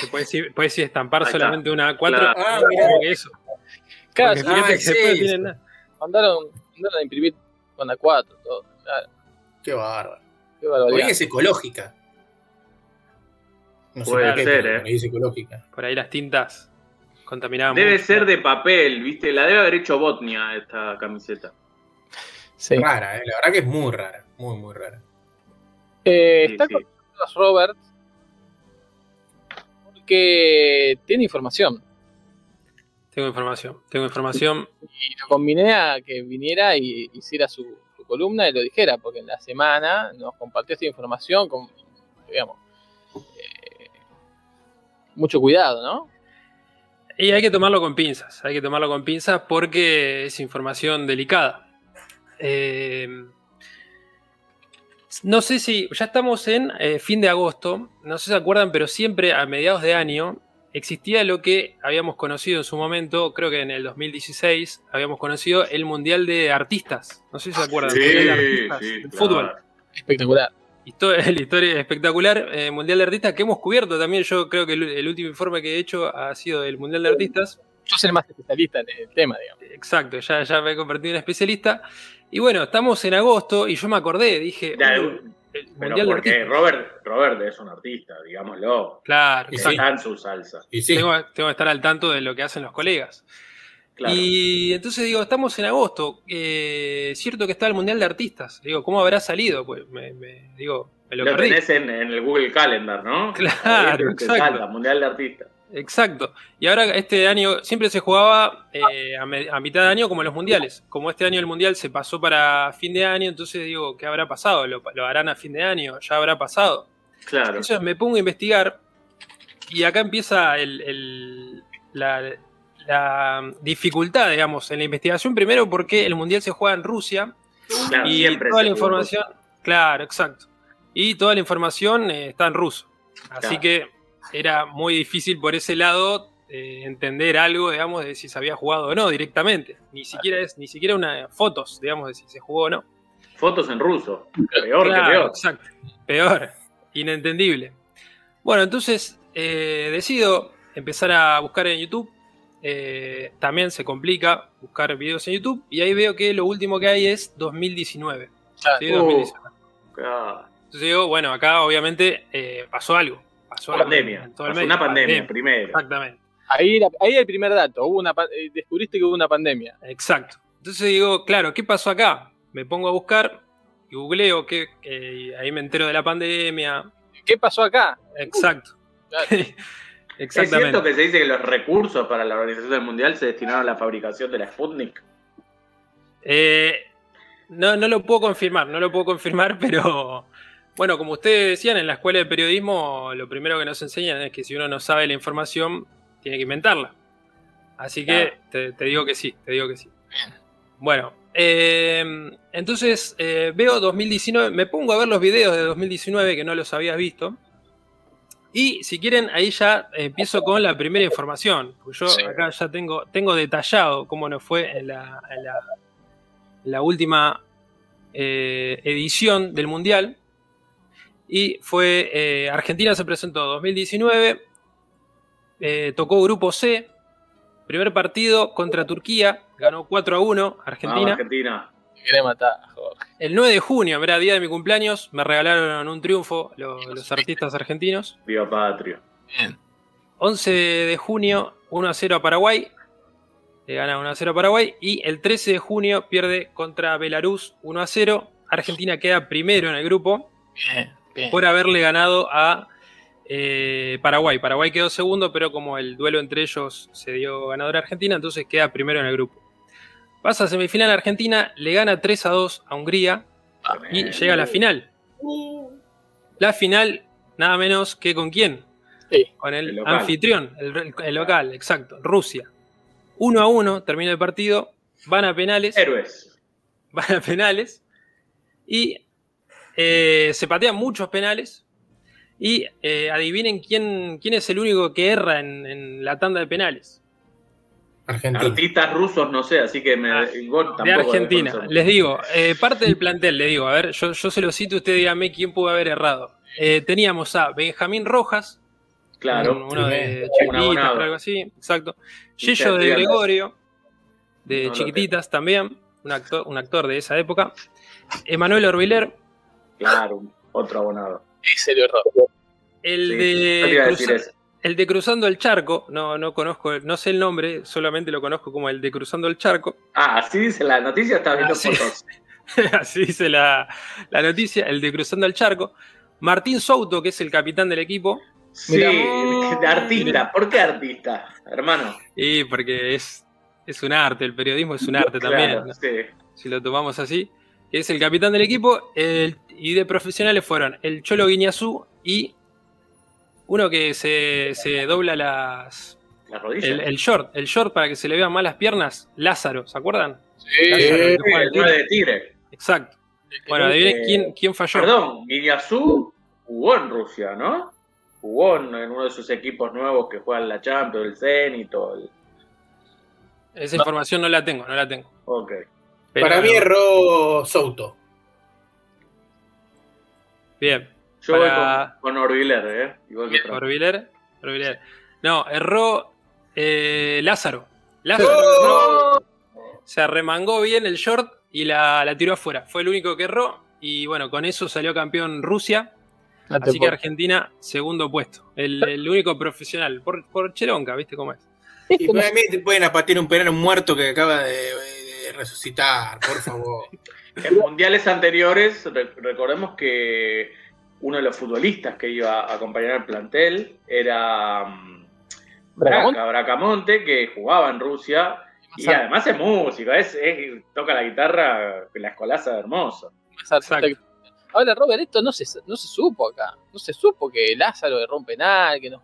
Que puedes, ir- puedes ir estampar solamente una A4. Claro. Ah, que eso. Claro, sí, Ah, que después es tienen nada. mandaron, mandaron a imprimir con A4, todo. Claro, Qué bárbaro. qué Por ahí barbaridad. es ecológica. No sé Puede por qué, ser, pero ¿eh? por ahí es ecológica. Por ahí las tintas contaminaban Debe mucho. ser de papel, ¿viste? La debe haber hecho Botnia esta camiseta. Sí. Rara, ¿eh? la verdad que es muy rara. Muy, muy rara. Eh, Sí, está sí. con Robert porque tiene información. Tengo información. Tengo información. Y lo combiné a que viniera y hiciera su, su columna y lo dijera, porque en la semana nos compartió esta información con, digamos, eh, mucho cuidado, ¿no? Y hay que tomarlo con pinzas. Hay que tomarlo con pinzas porque es información delicada. Eh, no sé si. Ya estamos en eh, fin de agosto. No sé si se acuerdan, pero siempre a mediados de año existía lo que habíamos conocido en su momento, creo que en el 2016, habíamos conocido el Mundial de Artistas. No sé si se acuerdan. el Mundial de Artistas del fútbol. Espectacular. Histo- La historia espectacular, eh, Mundial de Artistas que hemos cubierto también. Yo creo que el, el último informe que he hecho ha sido del Mundial de Artistas. Yo soy el más especialista en el tema, digamos. Exacto, ya, ya me he convertido en especialista. Y bueno, estamos en agosto y yo me acordé, dije, Ya, "Uy, el Pero Mundial porque. Robert, Robert es un artista, digámoslo. Claro, Y Está sí. en su salsa. Y sí, Tengo, tengo que estar al tanto de lo que hacen los colegas. Claro. Y entonces digo, estamos en agosto. eh, Es cierto que está el Mundial de Artistas. Digo, ¿cómo habrá salido? Pues me, me- digo, me lo, lo perdí. tenés en, en el Google Calendar, ¿no? Claro, exacto. salta, Mundial de Artistas. Exacto. Y ahora este año siempre se jugaba eh, a, me- a mitad de año como en los mundiales. Como este año el mundial se pasó para fin de año, entonces digo, ¿qué habrá pasado? ¿Lo, lo harán a fin de año? ¿Ya habrá pasado? Claro. Entonces me pongo a investigar y acá empieza el- el- la, la dificultad, digamos, en la investigación. Primero porque el mundial se juega en Rusia Claro, y toda la información, claro, exacto. Y toda la información eh, está en ruso. Así Claro. que era muy difícil por ese lado eh, entender algo, digamos, de si se había jugado o no directamente. Ni siquiera es, ni siquiera una fotos, digamos, de si se jugó o no. Fotos en ruso. Peor Claro, que peor. Exacto. Peor. Inentendible. Bueno, entonces eh, decido empezar a buscar en YouTube. Eh, también se complica buscar videos en YouTube. Y ahí veo que lo último que hay es 2019. Claro. ¿sí? Uh. 2019. Claro. Entonces digo, bueno, acá obviamente eh, pasó algo. Pasó Pandemia. en todo el Pasó medio. una pandemia, primero. Exactamente. Ahí, ahí el primer dato. Hubo una, eh, descubriste que hubo una pandemia. Exacto. Entonces digo, claro, ¿qué pasó acá? Me pongo a buscar y googleo, que eh, ahí me entero de la pandemia. ¿Qué pasó acá? Exacto. Claro. ¿Es cierto Exactamente. que se dice que los recursos para la organización del Mundial se destinaron a la fabricación de la Sputnik? Eh, no, no lo puedo confirmar, no lo puedo confirmar, pero bueno, como ustedes decían, en la escuela de periodismo lo primero que nos enseñan es que si uno no sabe la información, tiene que inventarla. Así que Claro. te, te digo que sí, te digo que sí. Bueno, eh, entonces eh, veo 2019, me pongo a ver los videos de 2019 que no los habías visto. Y si quieren, ahí ya empiezo con la primera información. Porque yo Sí. acá ya tengo, tengo detallado cómo nos fue en la, en la, la última eh, edición del Mundial. Y fue eh, Argentina se presentó 2019, eh, tocó Grupo C, primer partido contra Turquía, ganó 4 a 1 Vamos, Argentina. Argentina. Me matar, Jorge. El 9 de junio, era día de mi cumpleaños, me regalaron un triunfo lo- los artistas argentinos. Viva Patria. Bien. 11 de junio, 1 a 0 a Paraguay. Le gana 1 a 0 a Paraguay. Y el 13 de junio pierde contra Belarus 1 a 0. Argentina queda primero en el grupo Bien, bien. por haberle ganado a eh, Paraguay. Paraguay quedó segundo, pero como el duelo entre ellos se dio ganador a Argentina, entonces queda primero en el grupo. Pasa a semifinal Argentina, le gana 3 a 2 a Hungría y llega a la final. La final, nada menos que con quién? Sí. Con el, anfitrión, el, el local, exacto, Rusia. 1 a 1, termina el partido, van a penales, Héroes. van a penales y eh, se patean muchos penales. Y eh, adivinen quién, quién es el único que erra en, en la tanda de penales. Argentina. Artistas rusos, no sé, así que me. Ah, vos De Argentina. Les digo, eh, parte del plantel, le digo, a ver, yo, yo se lo cito, usted dígame quién pudo haber errado. Eh, teníamos a Benjamín Rojas, Claro. un- uno de Chiquititas, abonado. algo así, exacto. Gillo de. Gregorio, de No Chiquititas también, un actor, un actor de esa época. Emanuel Orbiler, Claro, otro abonado. Ese el error. el Sí, de decir eso. el de Cruzando el Charco, no, no conozco, no sé el nombre, solamente lo conozco como el de Cruzando el Charco. Ah, así dice la noticia, está viendo Ah, sí. fotos. Así dice la, la noticia, el de Cruzando el Charco. Martín Souto, que es el capitán del equipo, Sí, Mirá. de artista. ¿Por qué artista, hermano? y porque es, es un arte, el periodismo es un arte también, sí. si lo tomamos así. Es el capitán del equipo, el- y de profesionales fueron el Cholo Guiñazú y uno que se, se dobla las, La rodilla. el, el short, el short para que se le vean más las piernas, Lázaro, ¿se acuerdan? Sí. Lázaro, el el Tigre. de Tigre. Exacto. Bueno, adivinen quién, quién falló. Perdón, Guiñazú jugó en Rusia, ¿no? Jugó en, uno de sus equipos nuevos que juegan la Champions, el Zenit, todo el... Esa información no la tengo, no la tengo. Ok. Pero Para mí erró Souto. Bien. Yo Para- voy con, con Orbiler, ¿eh? Igual que Trump. Orbiler. Orbiler. No, erró eh, Lázaro. Lázaro ¡Oh! erró, se arremangó bien el short y la, la tiró afuera. Fue el único que erró. Y bueno, con eso salió campeón Rusia. No te Así que puedo- Argentina, segundo puesto. El, el único profesional. Por, por Cheronca, ¿viste cómo es? Y para mí te pueden apatear un penal muerto que acaba de, de resucitar, por favor. En mundiales anteriores, re- recordemos que uno de los futbolistas que iba a acompañar al plantel era mm, Bracamonte. Braca, Bracamonte, que jugaba en Rusia. Y además es músico, es, es- toca la guitarra, la escolaza hermoso. Mazar- Exacto. Ahora, Robert, esto no se, no se supo acá. No se supo que Lázaro erró un penal, que nos,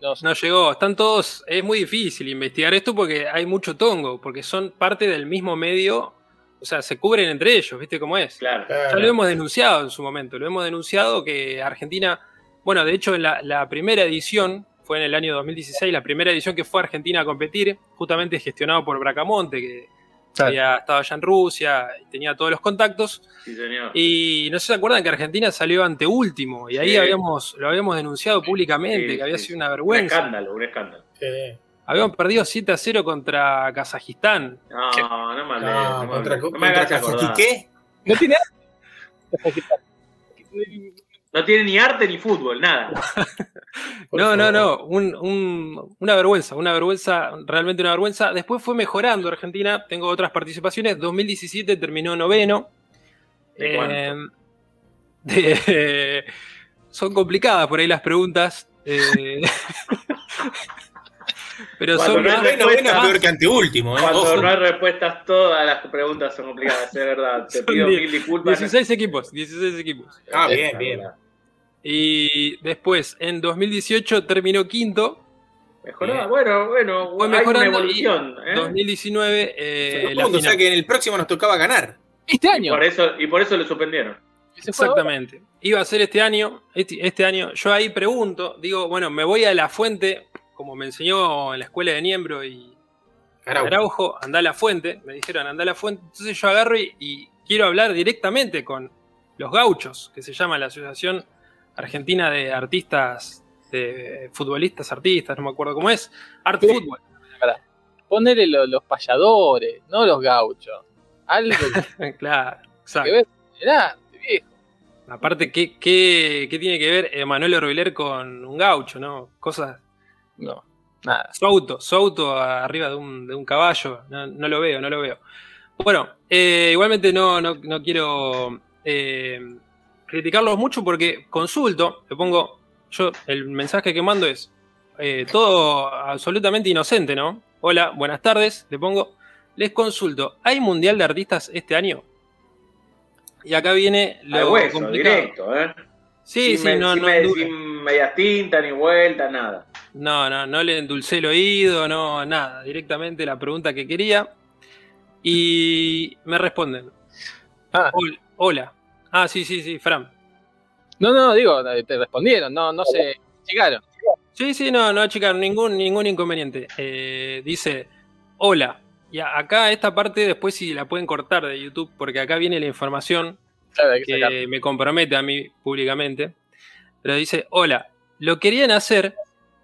nos- No llegó. Están todos. Es muy difícil investigar esto porque hay mucho tongo. Porque son parte del mismo medio. O sea, se cubren entre ellos, ¿viste cómo es? Claro. Ya lo hemos denunciado en su momento, lo hemos denunciado que Argentina, bueno, de hecho en la, la primera edición, fue en el año 2016, la primera edición que fue a Argentina a competir, justamente gestionado por Bracamonte, que había estado allá en Rusia, y tenía todos los contactos, Sí, señor. y no sé si se acuerdan que Argentina salió anteúltimo, y ahí habíamos, lo habíamos denunciado públicamente, Sí, que había sí. sido una Un vergüenza. escándalo, un escándalo. Sí. Habíamos perdido 7 a 0 contra Kazajistán. No, ¿Qué? no me No, no contra. No acordar. Kazajiqué. No tiene No tiene ni arte ni fútbol, nada. No, no, no, un- un- una vergüenza, una vergüenza, realmente una vergüenza. Después fue mejorando Argentina, tengo otras participaciones. 2017 terminó noveno. ¿De cuánto? Eh, de- son complicadas por ahí las preguntas. eh, pero Cuando son no hay más- Noveno, noveno es respuesta- peor que anteúltimo, ¿eh? Cuando Ojo. no hay respuestas, todas las preguntas son complicadas, es verdad. Te pido diez- mil disculpas. 16 equipos, 16 equipos. Ah, bien, bien. Y después, en 2018 terminó quinto. Mejoró, Bien. bueno, bueno, Fue hay una mejorando y evolución. ¿eh? 2019 eh, la o sea que en el próximo nos tocaba ganar. este Y año. por, eso, y por eso lo suspendieron. Exactamente. Iba a ser este año, este, este año. Yo ahí pregunto, digo, bueno, me voy a la fuente, como me enseñó en la escuela de Niembro y Araujo. Araujo, anda a la fuente. Me dijeron, anda a la fuente. Entonces yo agarro y, y quiero hablar directamente con los gauchos, que se llama la Asociación Argentina de Artistas, de futbolistas, artistas, no me acuerdo cómo es. Art Sí. Ponele lo- los payadores, no los gauchos. Algo claro, que exacto. ver adelante, viejo. Aparte, ¿qué, qué, qué tiene que ver Emanuel Orbiler con un gaucho, no? Cosas No, nada. Su auto, su auto arriba de un, de un caballo. No, no lo veo, no lo veo. Bueno, eh, igualmente no, no, no quiero eh, criticarlos mucho porque consulto, le pongo, yo el mensaje que mando es eh, todo absolutamente inocente, ¿no? Hola, buenas tardes, le pongo, les consulto, ¿hay Mundial de Artistas este año? Y acá viene lo hueso, complicado. directo, ¿eh? Sí, sin, sí, me- no, sin no, me- sin medias tintas, ni vueltas, nada. No, no, no le endulcé el oído, no, nada, directamente la pregunta que quería. Y me responden, Ah, "Hol- hola. Ah, sí, sí, sí, Fran. no, no, digo, te respondieron, no, no se llegaron. Sí, sí, no, no, chicas, ningún, ningún inconveniente. Eh, dice, hola. Y acá esta parte después si la pueden cortar de YouTube, porque acá viene la información Claro, que me compromete a mí públicamente. Pero dice, hola, lo querían hacer,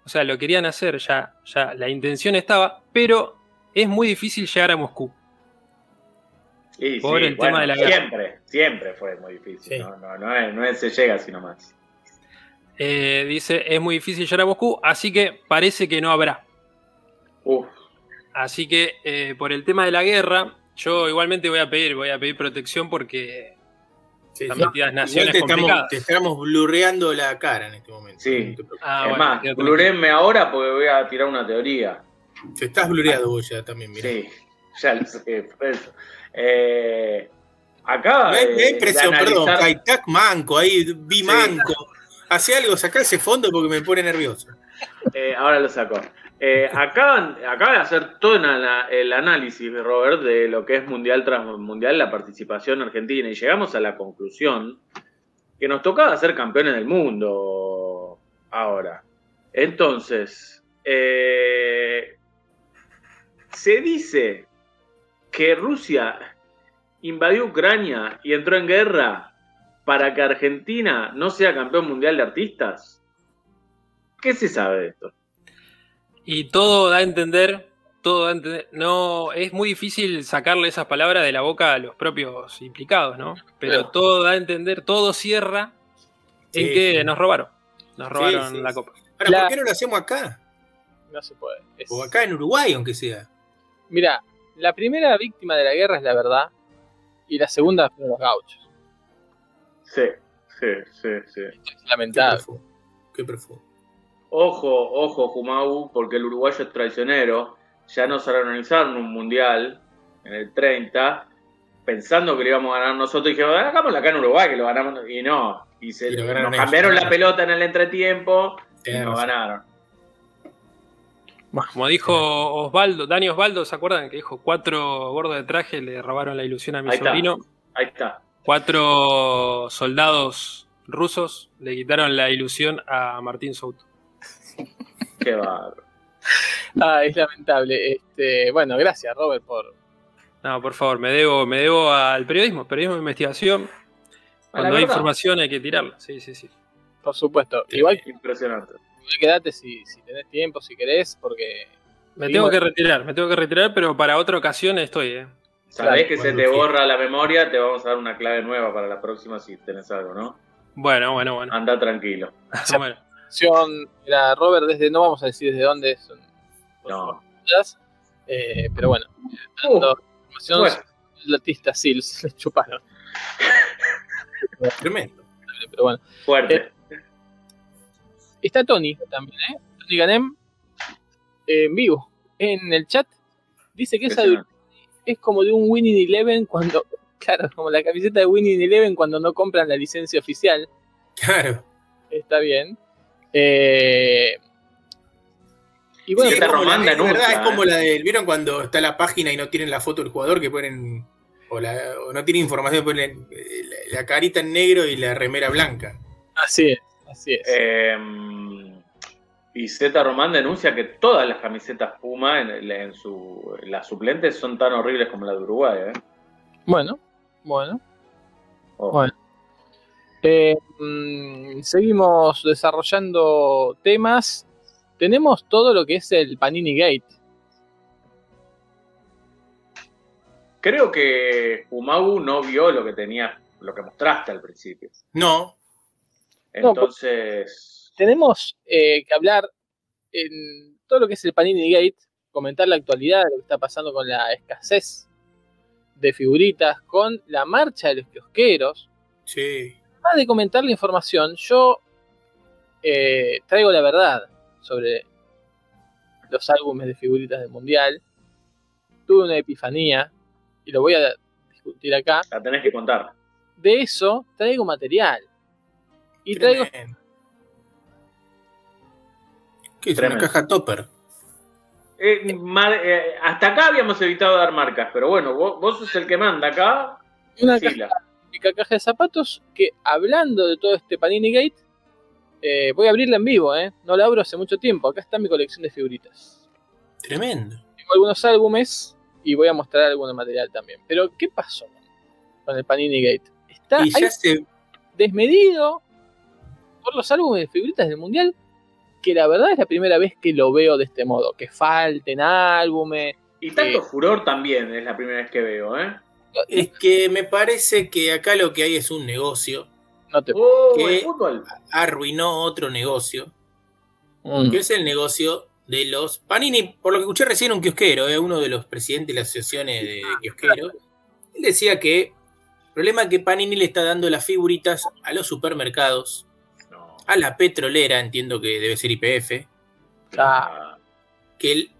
o sea, lo querían hacer, ya, ya la intención estaba, pero es muy difícil llegar a Moscú. Y Por el tema de la guerra. siempre, siempre fue muy difícil. Sí. No, no, no, es, no es se llega así nomás. Eh, dice, es muy difícil llegar a Moscú, así que parece que no habrá. Uf, Así que eh, por el tema de la guerra, yo igualmente voy a pedir, voy a pedir protección porque Sí, están sí. metidas Igual naciones te estamos, te estamos blurreando la cara en este momento. Sí. No. Ah, es bueno, más, blurenme ahora porque voy a tirar una teoría. Te estás blureado vos ya también, mira. Sí, ya lo sé, por eso. Eh, acá. Me, eh, impresión, perdón, Kaitac manco, ahí vi manco. Hace algo, sacá ese fondo porque me pone nervioso. Eh, ahora lo saco. Eh, acaban, acaba de hacer todo el análisis, Robert, de lo que es mundial tras mundial, la participación argentina, y llegamos a la conclusión que nos tocaba ser campeones del mundo ahora. Entonces, eh, se dice que Rusia invadió Ucrania y entró en guerra para que Argentina no sea campeón mundial de artistas. ¿Qué se sabe de esto? Y todo da a entender, todo da a entender, no, es muy difícil sacarle esas palabras de la boca a los propios implicados, ¿no? Pero todo da a entender, todo cierra en Sí, que sí. nos robaron. Nos robaron sí, la copa. Ahora, La- ¿por qué no lo hacemos acá? No se puede. Es- O acá en Uruguay, aunque sea. Mira, la primera víctima de la guerra es la verdad y la segunda fueron los gauchos. Sí, sí, sí, sí. Es Qué lamentable. profundo. Qué profundo. Ojo, ojo, Jumau, porque el uruguayo es traicionero. Ya nos organizaron un mundial en el 30, pensando que lo íbamos a ganar nosotros. Y dijimos, hagámoslo acá en Uruguay, que lo ganamos. Y no. Y se, Y lo ganaron nos cambiaron la pelota en el entretiempo y nos ganaron. Como dijo Osvaldo, Dani Osvaldo, ¿se acuerdan? Que dijo, cuatro gordos de traje le robaron la ilusión a mi Ahí está. sobrino. Ahí está. Cuatro soldados rusos le quitaron la ilusión a Martín Souto. Qué bárbaro. Ah, es lamentable. Este, bueno, gracias, Robert, por. No, por favor, me debo, me debo al periodismo, periodismo de investigación. Cuando hay información hay que tirarla. Sí, sí, sí. Por supuesto. Sí. Igual, Impresionante. igual quedate si, si tenés tiempo, si querés, porque. Me tengo que retirar, me tengo que retirar, pero para otra ocasión estoy, ¿eh? Sabés Claro, que se te borra la memoria, te vamos a dar una clave nueva para la próxima si tenés algo, ¿no? Bueno, bueno, bueno. Anda tranquilo. bueno. Era Robert desde. No vamos a decir desde dónde son. No. eh, pero bueno, Uh, dando información. bueno. El artista sí, se le chuparon. Tremendo. Pero bueno. Fuerte. Está Tony también, ¿eh? Tony Ganem eh, en vivo. En el chat dice que esa es como de un Winning Eleven cuando. Claro, como la camiseta de Winning Eleven cuando no compran la licencia oficial. Claro. Está bien. Eh, y bueno, Sí, es, como la, es verdad, denuncia, es como la del. ¿Vieron cuando está la página y no tienen la foto del jugador que ponen. O, la- o no tienen información, ponen eh, la, la carita en negro y la remera blanca? así es, así es. Eh, y Z Román denuncia que todas las camisetas Puma en, su, en las suplentes son tan horribles como la de Uruguay. ¿eh? Bueno, bueno. Bueno. Eh, mm, seguimos desarrollando temas. Tenemos todo lo que es el Panini Gate. Creo que Umagu no vio lo que tenía, lo que mostraste al principio. No. No, Entonces, Tenemos eh, que hablar en todo lo que es el Panini Gate, comentar la actualidad de lo que está pasando con la escasez de figuritas, con la marcha de los kiosqueros. Sí. Además de comentar la información, yo eh, traigo la verdad sobre los álbumes de figuritas del Mundial. Tuve una epifanía y lo voy a discutir acá. La tenés que contar. De eso traigo material. Y traigo Tremendo. ¿Qué es? Una Tremendo. caja topper. Eh, mar- eh, hasta acá habíamos evitado dar marcas, pero bueno, vos, vos sos el que manda acá. una decila. Caja, caja de zapatos que, hablando de todo este Panini Gate, eh, voy a abrirla en vivo, ¿eh? No la abro hace mucho tiempo. Acá está mi colección de figuritas. Tremendo. Tengo algunos álbumes y voy a mostrar algún material también. Pero, ¿qué pasó con el Panini Gate? Está Y hay ya se. desmedido por los álbumes de figuritas del Mundial, que la verdad es la primera vez que lo veo de este modo. Que falten álbumes. Y tanto Eh. furor también es la primera vez que veo, ¿eh? Es que me parece que acá lo que hay es un negocio. No te... ¡Oh, fútbol! Arruinó otro negocio. Mm. que es el negocio de los Panini, por lo que escuché recién un kiosquero, eh, uno de los presidentes de las asociaciones de, de kiosqueros, él decía que el problema es que Panini le está dando las figuritas a los supermercados, No. a la petrolera, entiendo que debe ser IPF, Ah, que el-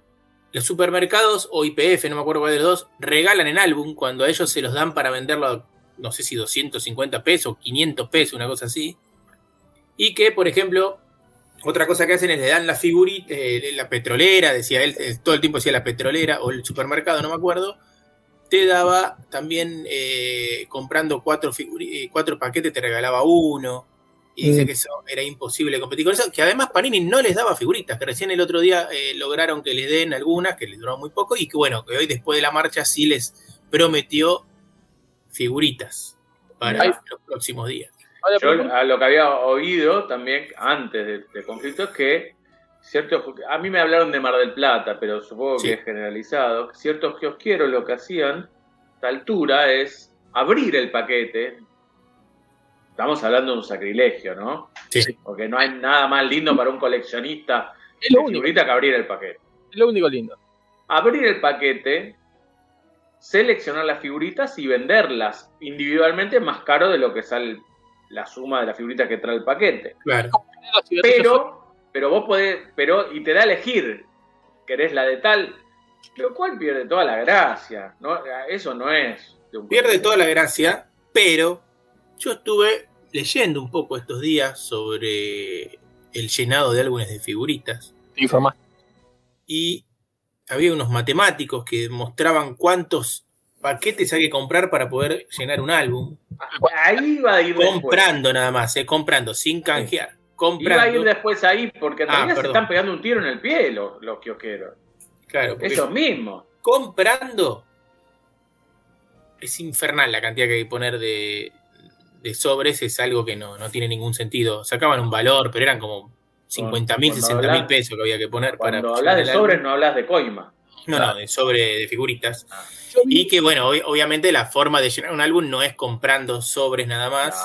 los supermercados o IPF, no me acuerdo cuál de los dos, regalan en álbum cuando a ellos se los dan para venderlo a, no sé si 250 pesos, 500 pesos, una cosa así. Y que, por ejemplo, otra cosa que hacen es le dan la figurita, eh, la petrolera, decía él, eh, todo el tiempo decía la petrolera o el supermercado, no me acuerdo, te daba también eh, comprando cuatro, cuatro paquetes, te regalaba uno. Y dice Mm. que eso era imposible competir con eso. Que además Panini no les daba figuritas, que recién el otro día eh, lograron que les den algunas, que les duró muy poco, y que bueno, que hoy después de la marcha sí les prometió figuritas para Ay. los próximos días. Yo a lo que había oído también antes del del conflicto es que ciertos, a mí me hablaron de Mar del Plata, pero supongo Sí. que es generalizado. Ciertos kiosqueros lo que hacían a esta altura es abrir el paquete. Estamos hablando de un sacrilegio, ¿no? Sí. Porque no hay nada más lindo para un coleccionista es lo único, figurita que abrir el paquete. es lo único lindo. Abrir el paquete, seleccionar las figuritas y venderlas individualmente más caro de lo que sale la suma de las figuritas que trae el paquete. Claro. Pero, pero vos podés, pero, y te da a elegir, querés la de tal, lo cual pierde toda la gracia, ¿no? Eso no es. de un Pierde toda la gracia, pero yo estuve leyendo un poco estos días sobre el llenado de álbumes de figuritas. te informás. y había unos matemáticos que mostraban cuántos paquetes hay que comprar para poder llenar un álbum. Ahí va a ir después. Comprando nada más, eh, comprando, sin canjear. Iba a ir Comprando. después ahí, porque en Ah, realidad se están pegando un tiro en el pie los, los kiosqueros. Claro, Ellos mismos. comprando es infernal la cantidad que hay que poner de, de sobres, es algo que no, no tiene ningún sentido. Sacaban un valor, pero eran como 50 mil, Cuando 60 mil pesos que había que poner para. Cuando hablas de sobres, no hablas de coima. No, no, de sobre de figuritas. Vi- Y que bueno, ob- obviamente la forma de llenar un álbum no es comprando sobres nada más,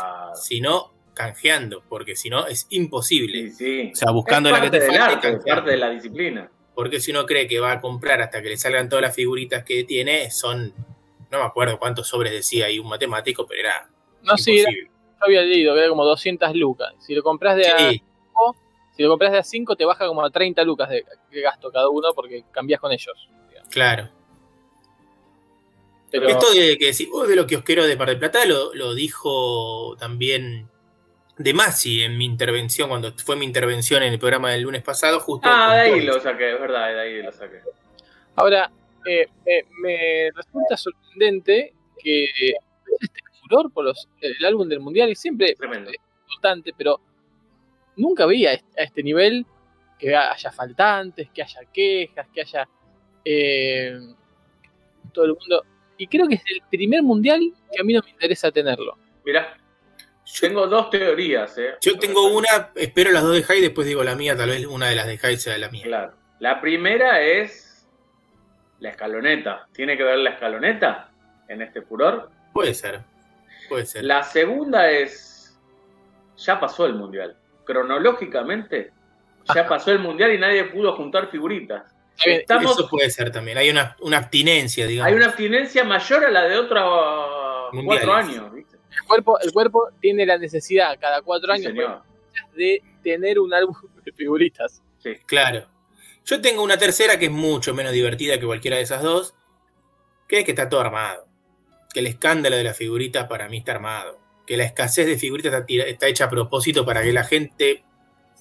sino canjeando, porque si no es imposible. Sí, sí. O sea, buscando Es la que te arte, es parte de la disciplina. Porque si uno cree que va a comprar hasta que le salgan todas las figuritas que tiene, son, no me acuerdo cuántos sobres decía ahí un matemático, pero era no, sí, era- yo había leído que era como 200 lucas. Si lo compras de a, Sí, si lo compras de a 5 te baja como a 30 lucas de, de gasto cada uno porque cambias con ellos. digamos. claro. Pero Esto de que decís, vos de lo kiosquero de Mar del Plata lo, lo dijo también De Masi en mi intervención, cuando fue mi intervención en el programa del lunes pasado, justo. Ah, de ahí lo saqué, es verdad, de ahí lo saqué. ahora eh, eh, me resulta sorprendente que por los, el álbum del mundial y siempre Tremendo. es importante, pero nunca vi a este, a este nivel que haya faltantes, que haya quejas, que haya eh, todo el mundo. Y creo que es el primer mundial que a mí no me interesa tenerlo. Mirá, Yo, tengo dos teorías, ¿eh? yo tengo una, espero las dos de Jai, después digo la mía, tal vez una de las de Jai sea la mía. Claro. La primera es la escaloneta. ¿Tiene que ver la escaloneta en este furor? Puede ser, puede ser. La segunda es. Ya pasó el mundial. Cronológicamente, ya pasó el mundial y nadie pudo juntar figuritas. Estamos, Eso puede ser también. Hay una, una abstinencia, digamos. hay una abstinencia mayor a la de otros Mundiales. cuatro años, ¿viste? El cuerpo, el cuerpo tiene la necesidad cada cuatro Sí, años señor. de tener un álbum de figuritas. Claro. Yo tengo una tercera que es mucho menos divertida que cualquiera de esas dos, que es que está todo armado. Que el escándalo de las figuritas para mí está armado. Que la escasez de figuritas está, tira- está hecha a propósito para que la gente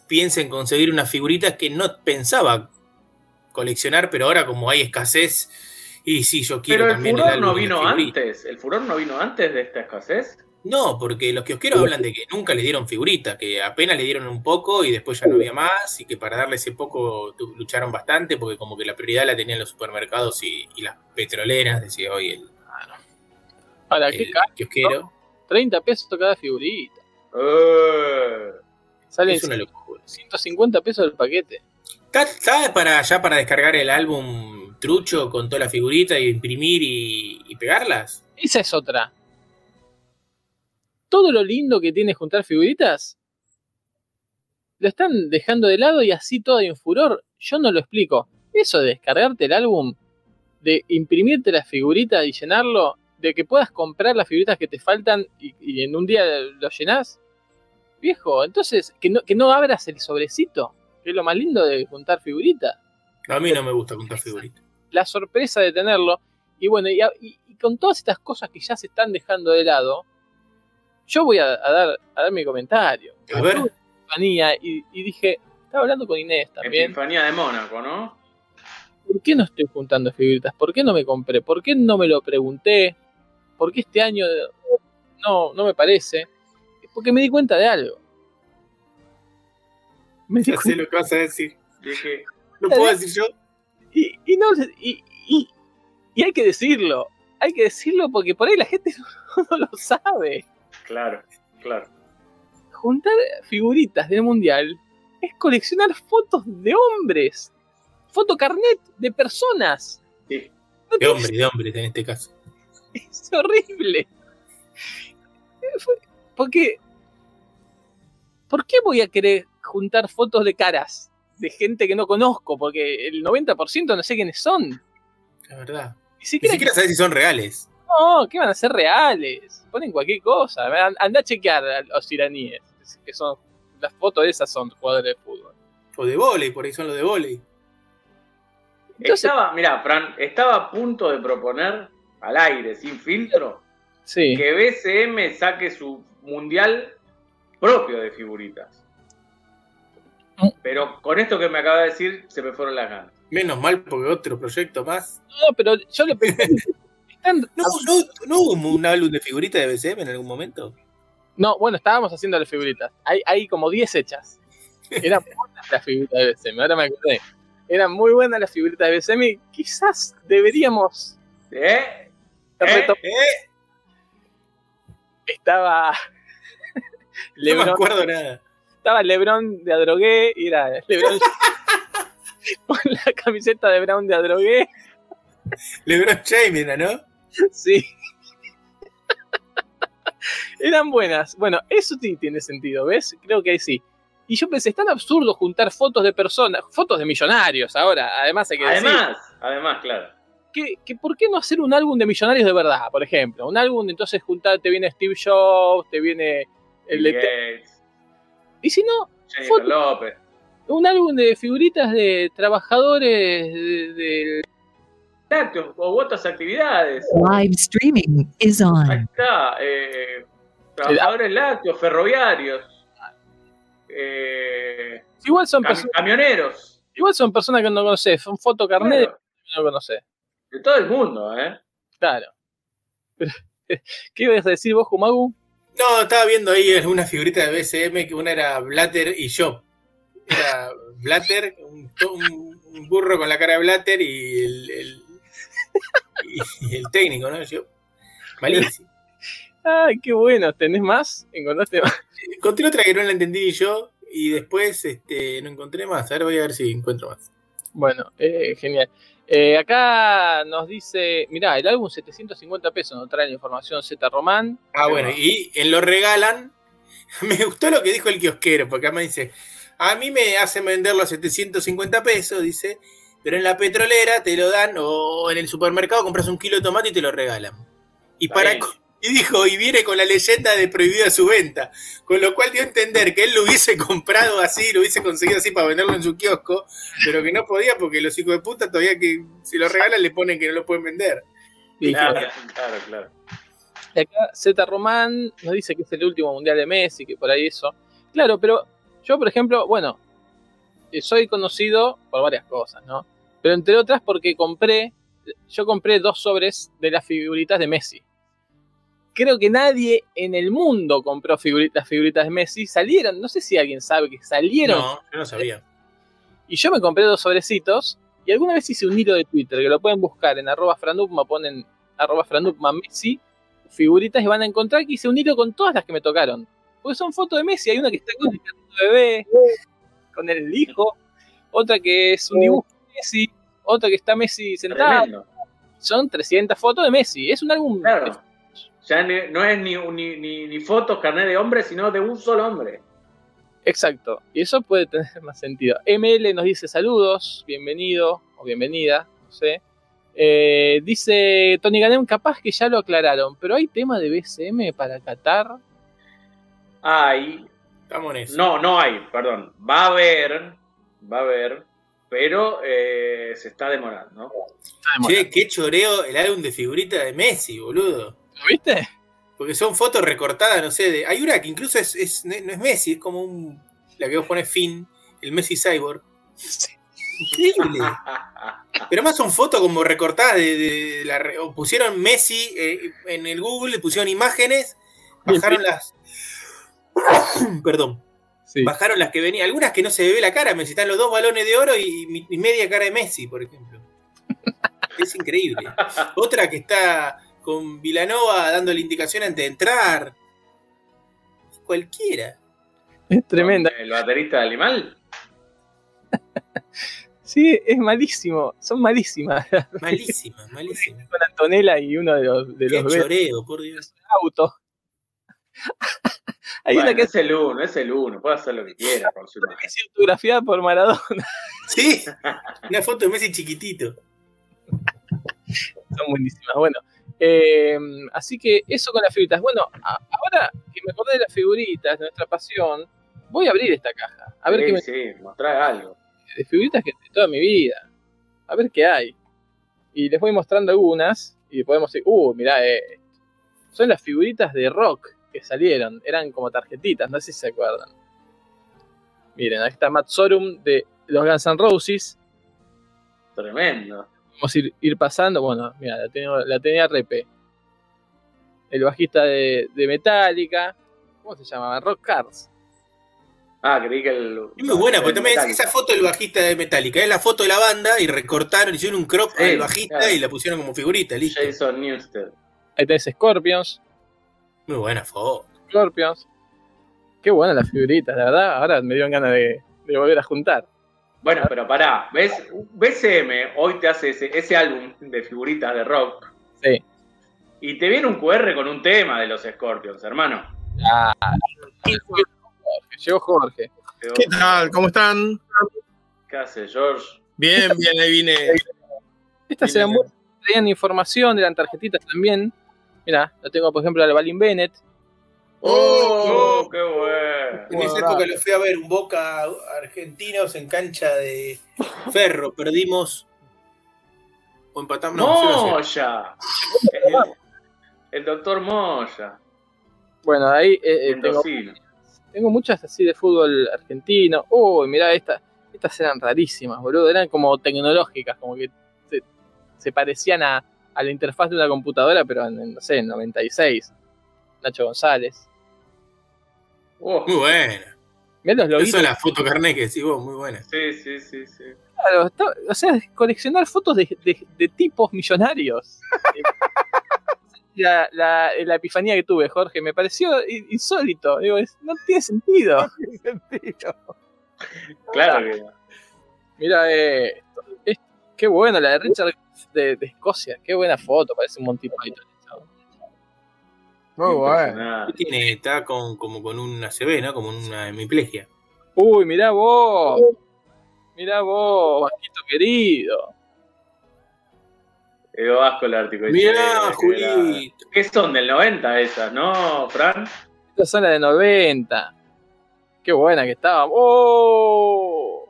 piense en conseguir unas figuritas que no pensaba coleccionar, pero ahora como hay escasez, y sí, yo quiero Pero el también furor álbum no vino antes. El furor no vino antes de esta escasez. No, porque los kiosqueros hablan de que nunca le dieron figuritas, que apenas le dieron un poco y después ya no había más, y que para darle ese poco lucharon bastante, porque como que la prioridad la tenían los supermercados y, y las petroleras, decía hoy el, ¿Para qué el caro? kiosquero. 30 pesos cada figurita. Eh, Salen Es una locura. 150 pesos el paquete. ¿Está, está para ya para descargar el álbum trucho con toda la figurita y imprimir y, y pegarlas? Esa es otra. Todo lo lindo que tiene juntar figuritas lo están dejando de lado y así todo hay un furor. Yo no lo explico. Eso de descargarte el álbum, de imprimirte la figurita y llenarlo, de que puedas comprar las figuritas que te faltan y, y en un día lo llenás. Viejo, entonces, que no, que no abras el sobrecito, que es lo más lindo de juntar figuritas A mí no me gusta juntar figuritas. la sorpresa de tenerlo. Y bueno, y, a- y- y con todas estas cosas que ya se están dejando de lado, yo voy a, a dar, a dar mi comentario. A ver. Epifanía y, y dije, estaba hablando con Inés también, Epifanía de Mónaco, ¿no? ¿por qué no estoy juntando figuritas? ¿Por qué no me compré? ¿Por qué no me lo pregunté? ¿Por qué este año no, no me parece? Porque me di cuenta de algo. Me Ya sé lo que vas a decir. Dije, ¿Lo puedo decir yo? y, y no y, y- y hay que decirlo hay que decirlo porque por ahí la gente no, no lo sabe claro, claro. juntar figuritas del mundial es coleccionar fotos de hombres fotocarnet de personas Sí. No De tiene- hombre, de hombre en este caso. Es horrible porque ¿por qué voy a querer juntar fotos de caras de gente que no conozco? Porque el 90% no sé quiénes son. La verdad. Ni Ni siquiera siquiera sabes si son reales. No, que van a ser reales. Ponen cualquier cosa. An- Anda a chequear a los iraníes. Que son. Las fotos de esas son jugadores de fútbol. O de volei, por ahí son los de volei. Entonces, Estaba, mira, Fran, estaba a punto de proponer al aire, sin filtro, sí. que BCM saque su mundial propio de figuritas. Mm. Pero con esto que me acaba de decir, se me fueron las ganas. Menos mal porque otro proyecto más. No, pero yo le pensé. están- ¿No, no, no hubo un álbum de figuritas de BCM en algún momento? No, bueno, estábamos haciendo las figuritas. Hay, hay como 10 hechas. Eran buenas las figuritas de BCM, ahora me acordé. Eran muy buenas las figuritas de BCM y quizás deberíamos ¿Eh? ¿Eh? ¿Eh? Estaba. No me acuerdo nada. estaba Lebron de Adrogué y era Lebron con la camiseta de Brown de Adrogué. LeBron James era, ¿no? Sí. Eran buenas. Bueno, eso sí tiene sentido, ¿ves? Creo que ahí sí. Y yo pensé, es tan absurdo juntar fotos de personas, fotos de millonarios ahora, además hay que decir, Además, además, claro. Que, que ¿por qué no hacer un álbum de millonarios de verdad, por ejemplo? Un álbum, entonces juntar, te viene Steve Jobs, te viene el de... Gates, Y si no, Jennifer foto- López. un álbum de figuritas de trabajadores de- del... Lácteos o otras actividades. Live streaming is Ahí on. está. eh, trabajadores lácteos, ferroviarios. eh, Igual son, cam- personas, camioneros. igual son personas que no conoces, son fotocarnet Claro, que no conoces. De todo el mundo, ¿eh? Claro. ¿Qué ibas a decir vos, Kumagu? No, estaba viendo ahí algunas figuritas de BCM que una era Blatter y yo. Era Blatter, un, to- un- un burro con la cara de Blatter y el, el- y- y el técnico, ¿no? Yo. Malísimo. Ay, qué bueno. ¿Tenés más? ¿Encontraste más? Encontré otra que no la entendí yo y después este, no encontré más. A ver, voy a ver si encuentro más. Bueno, eh, genial. Eh, acá nos dice, mirá, el álbum 750 pesos, nos trae la información Z Román. Ah, bueno, y en lo regalan. Me gustó lo que dijo el kiosquero, porque acá me dice. A mí me hacen venderlo a 750 pesos, dice, pero en la petrolera te lo dan o en el supermercado compras un kilo de tomate y te lo regalan. Y Está para bien. Y dijo, y viene con la leyenda de prohibida su venta, con lo cual dio a entender que él lo hubiese comprado así, lo hubiese conseguido así para venderlo en su kiosco, pero que no podía porque los hijos de puta todavía que si lo regalan le ponen que no lo pueden vender. Y Claro, claro, claro, claro. acá Z Román nos dice que es el último mundial de Messi, que por ahí eso. Claro, pero yo, por ejemplo, bueno, eh, soy conocido por varias cosas, ¿no? Pero entre otras porque compré, yo compré dos sobres de las figuritas de Messi. Creo que nadie en el mundo compró figuritas, figuritas de Messi. Salieron, no sé si alguien sabe que salieron. No, yo no sabía. Y yo me compré dos sobrecitos. Y alguna vez hice un hilo de Twitter que lo pueden buscar en arroba franupma, ponen arroba franupma Messi, figuritas y van a encontrar que hice un hilo con todas las que me tocaron. Porque son fotos de Messi. Hay una que está con el bebé, con el hijo. Otra que es un dibujo de Messi. Otra que está Messi sentado. Tremendo. Son 300 fotos de Messi. Es un álbum. Claro. Ya ni- no es ni, ni, ni, ni fotos carnet de hombre, sino de un solo hombre. Exacto. Y eso puede tener más sentido. ML nos dice saludos, bienvenido o bienvenida, no sé. Eh, dice Tony Ganem, capaz que ya lo aclararon, pero hay tema de BCM para Qatar. Hay. Estamos en eso. No, no hay, perdón. Va a haber. Va a haber. Pero eh, se está demorando. Che, qué choreo el álbum de figuritas de Messi, boludo. ¿Lo viste? Porque son fotos recortadas, no sé. De, hay una que incluso es, es- no es Messi, es como un. La que vos pones Finn, el Messi Cyborg. Increíble. Pero más son fotos como recortadas de, de la. o pusieron Messi eh, en el Google, le pusieron imágenes, bajaron las. Perdón. Sí. Bajaron las que venían. Algunas que no se ve la cara, Messi. Están los dos balones de oro y, y media cara de Messi, por ejemplo. Es increíble. Otra que está con Vilanova dándole indicación antes de entrar. Cualquiera. Es tremenda. El baterista de Animal. Sí, es malísimo. Son malísimas. Malísima, malísima. Con Antonella y uno de los, de Qué los choreo, por Dios. autos. Hay Bueno, una que es el uno, es el uno. Puede hacer lo que quiera imagen. es autografiada por Maradona. Sí, una foto de Messi chiquitito. Son buenísimas. Bueno, eh, así que eso con las figuritas. Bueno, a- ahora que me acordé de las figuritas, de nuestra pasión, voy a abrir esta caja. A ver sí, qué me sí, mostrar algo. de figuritas que de toda mi vida. A ver qué hay. Y les voy mostrando algunas y podemos decir, uh, mirá esto. Son las figuritas de rock que salieron. Eran como tarjetitas, no sé si se acuerdan. Miren, aquí está Matt Sorum de los Guns N' Roses. Tremendo. Vamos a ir, ir pasando. Bueno, mira, la, tengo- la tenía Repe. El bajista de, de Metallica. ¿Cómo se llamaba? Rock Cars. Ah, creí que el. Es muy buena, porque también esa foto del bajista de Metallica. Es la foto de la banda y recortaron, hicieron un crop Sí, al bajista claro. y la pusieron como figurita, listo. Jason Newsted. Ahí tenés Scorpions. Muy buena foto. Scorpions. Qué buenas las figuritas, la verdad. Ahora me dieron ganas de, de volver a juntar. Bueno, pero pará, ¿ves? BCM hoy te hace ese, ese álbum de figuritas de rock Sí. y te viene un QR con un tema de los Scorpions, hermano. Jorge, llegó Jorge. ¿Qué tal? ¿Cómo están? ¿Qué hace, George? Bien, bien, ahí vine. Estas Bien, eran buenas, traían información, eran tarjetitas también. Mira, lo tengo por ejemplo a la Balin Bennett. ¡Oh, qué bueno! En esa época lo fui a ver, un Boca argentinos en cancha de Ferro. Perdimos. O empatamos. No. ¡Moya! El, el doctor Moya. Bueno, ahí eh, eh, tengo, muchas así de fútbol argentino. Uy, mirá, esta, estas eran rarísimas, boludo. Eran como tecnológicas, como que se, se parecían a, a la interfaz de una computadora, pero en, no sé, en 96. Nacho González. Oh, Muy buena. Mirá los Eso loguitos. es la foto carnet que decís vos, muy buena. sí, sí, sí, sí. Claro, está- o sea, coleccionar fotos de, de- de tipos millonarios. la, la- la epifanía que tuve, Jorge, me pareció insólito. Digo, es- no tiene sentido. Claro que. Mira esto. Es- qué bueno, la de Richard de, de Escocia. Qué buena foto, parece un Monty Python. Muy bueno. Tiene, está con, como con una CB, ¿no? Como una hemiplegia. Uy, mirá vos. Mirá vos, Vasquito querido. Edo Vasco el Ártico. Mirá, Julito. ¿Qué son del 90 esas, no, Fran? Esta zona de 90. Qué buena que estaba. ¡Oh!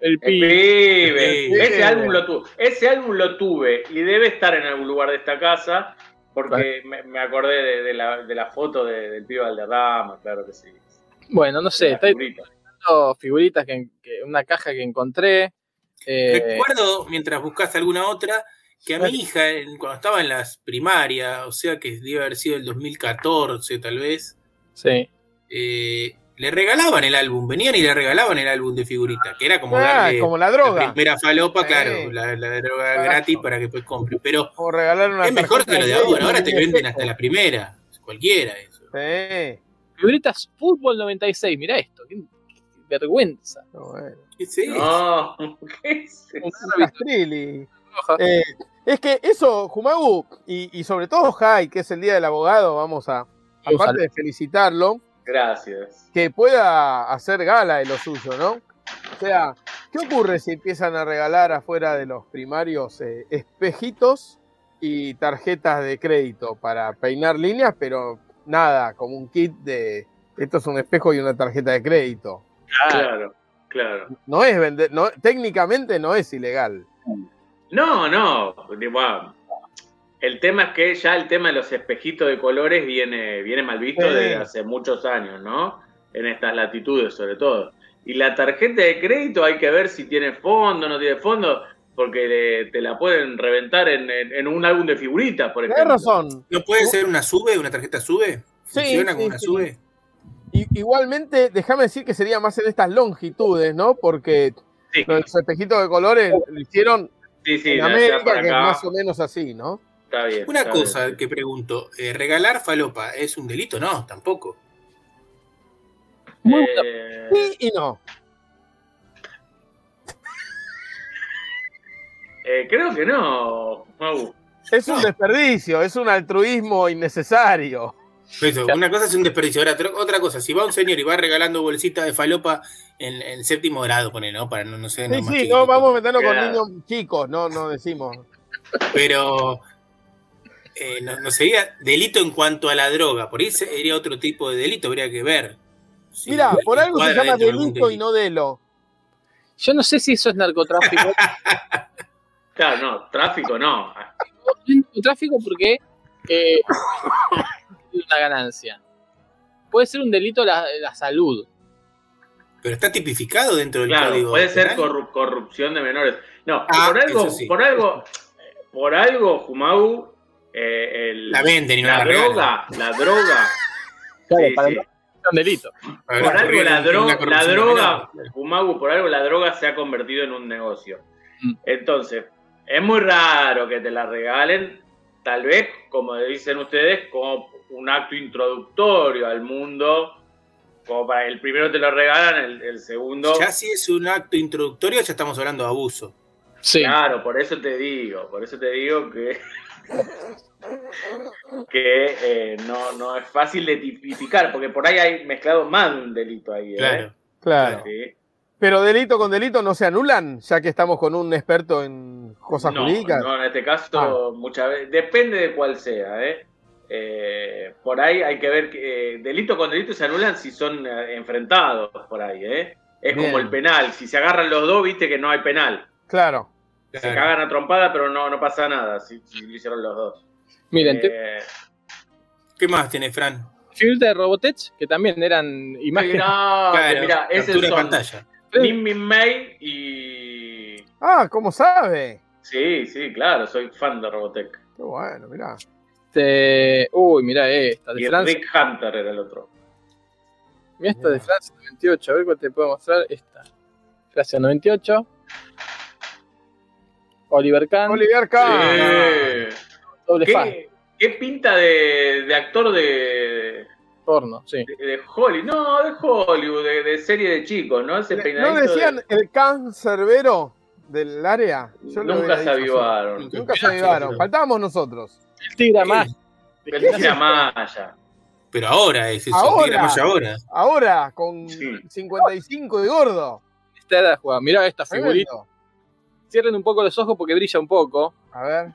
El El pibe. El pibe. Ese álbum lo tuve. Ese álbum lo tuve y debe estar en algún lugar de esta casa porque me, me acordé de, de la, de la foto de- del pibe Valderrama, claro que sí. Bueno, no sé, figurita. viendo figuritas que, que- una caja que encontré. Eh, Recuerdo, mientras buscaste alguna otra, que a mi hija, en- cuando estaba en las primarias, o sea que debe haber sido el 2014 tal vez, sí. eh, le regalaban el álbum, venían y le regalaban el álbum de figurita, que era como Ah, darle como la la droga. primera falopa, Sí. claro, la, la droga Exacto. gratis para que después compre. Pero O regalar una es mejor que lo de ahora, ahora te en venden hasta la primera, cualquiera eso. Sí. Figuritas Fútbol 96, mirá esto, qué, qué vergüenza. Bueno. ¿Qué es eso? No, ¿qué es eso? Eh, es que eso, Jumagu, y, y sobre todo Jai, que es el Día del Abogado, vamos a, aparte de felicitarlo, Gracias. que pueda hacer gala de lo suyo, ¿no? O sea, ¿qué ocurre si empiezan a regalar afuera de los primarios eh, espejitos y tarjetas de crédito para peinar líneas, pero nada, como un kit de esto es un espejo y una tarjeta de crédito? Claro, claro. No es vender, no, técnicamente no es ilegal. No, no. ah, El tema es que ya el tema de los espejitos de colores viene, viene mal visto Sí. desde hace muchos años, ¿no? En estas latitudes, sobre todo. Y la tarjeta de crédito hay que ver si tiene fondo o no tiene fondo, porque le- te la pueden reventar en, en- en un álbum de figuritas, por ejemplo. Tienes razón. ¿No puede ser una sube, una tarjeta sube? Sí, ¿Funciona sí, como una sí. sube? I- igualmente, déjame decir que sería más en estas longitudes, ¿no? Porque Sí, los espejitos de colores lo hicieron sí, sí, en América, que es más o menos así, ¿no? Está bien. Una está cosa bien. que pregunto, eh, ¿regalar falopa es un delito? No, tampoco. Muy Eh, Sí y no. eh, creo que no, Mau. Es un No. desperdicio, es un altruismo innecesario. Eso, una cosa es un desperdicio. Ahora, otra- otra cosa, si va un señor y va regalando bolsitas de falopa en, en séptimo grado, pone, ¿no? Para no, no sé, Sí, no sí, no vamos a meternos con niños chicos, no, no decimos. Pero eh, no, no sería delito en cuanto a la droga. Por ahí sería otro tipo de delito, habría que ver. Mira, por algo se llama delito y no delo. Yo no sé si eso es narcotráfico. Claro, no, tráfico no. es narcotráfico porque eh, es una ganancia. Puede ser un delito la, la salud. Pero está tipificado dentro del Claro, código. puede ser corru- corrupción de menores. No, Ah, por algo, sí. por algo, por algo, Jumau, eh, el- La venden y no la, la droga, la droga, Claro, sí, para sí. un delito. Por algo la, correr dro- una la droga, por algo la droga se ha convertido en un negocio. Mm. Entonces, es muy raro que te la regalen, tal vez, como dicen ustedes, como un acto introductorio al mundo, como para el primero te lo regalan, el, el segundo... Ya si es un acto introductorio, ya estamos hablando de abuso. Sí. Claro, por eso te digo, por eso te digo que que eh, no, no es fácil de tipificar, porque por ahí hay mezclado más de un delito ahí. ¿eh? Claro. Claro. Sí. Pero delito con delito no se anulan, ya que estamos con un experto en cosas No, jurídicas. no, en este caso Ah. muchas veces, depende de cuál sea, ¿eh? Eh, por ahí hay que ver que eh, delito con delito se anulan si son enfrentados por ahí, ¿eh? Es Bien. como el penal, si se agarran los dos, viste que no hay penal. Claro. Se cagan a trompada, pero no, no pasa nada si, si lo hicieron los dos. Miren, te- Eh, ¿Qué más tiene, Fran? figuritas de Robotech que también eran imágenes. No, Claro, mira, ese son pantalla. Min Min May y. Ah, ¿cómo sabe? Sí, sí, claro, soy fan de Robotech. Qué bueno, mirá. Este, uy, mira esta de Y Francia. Rick Hunter era el otro. Mira esta de Francia 98. A ver cuál te puedo mostrar. Esta. Francia 98. Oliver Kahn. Oliver Kahn. Sí. doble fan. ¿Qué, qué pinta de, de actor de, Porno, sí. de, de Hollywood? No, de Hollywood, de, de serie de chicos, ¿no? Ese ¿No decían de- el cancerbero del área? Yo Nunca se avivaron. Nunca se avivaron. Faltábamos nosotros. El tigre más. El Tira Maya. Pero ahora es eso, Ahora. era mayo ahora. Ahora, con Sí. 55 de gordo. Esta era la jugada. Mirá esta figurita. Tremendo. Cierren un poco los ojos porque brilla un poco. A ver.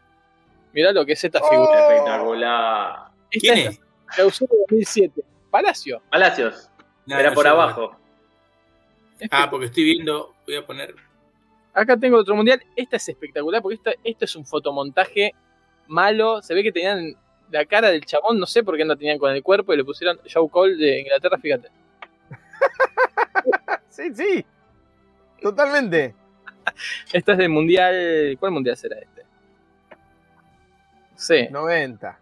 Mirá lo que es esta Oh. figura. Espectacular. Esta ¿Quién es es? la clausura 2007. Palacio. Palacios. No, Era no por abajo. Ah, porque estoy viendo, voy a poner. Acá tengo otro mundial. Esta es espectacular porque esta, esto es un fotomontaje malo. Se ve que tenían la cara del chabón, no sé por qué no tenían con el cuerpo y le pusieron Joe Cole de Inglaterra, fíjate. Sí, sí. Totalmente. Esta es del mundial. ¿Cuál mundial será este? Sí. 90.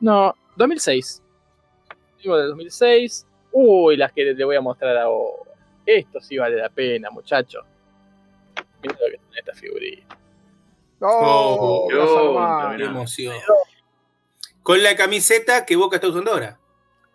No, 2006. Digo de 2006. Uy, las que le voy a mostrar ahora. Esto sí vale la pena, muchacho. Mira lo que tiene esta figurita. Oh, Oh. Qué emoción. Con la camiseta que Boca está usando ahora.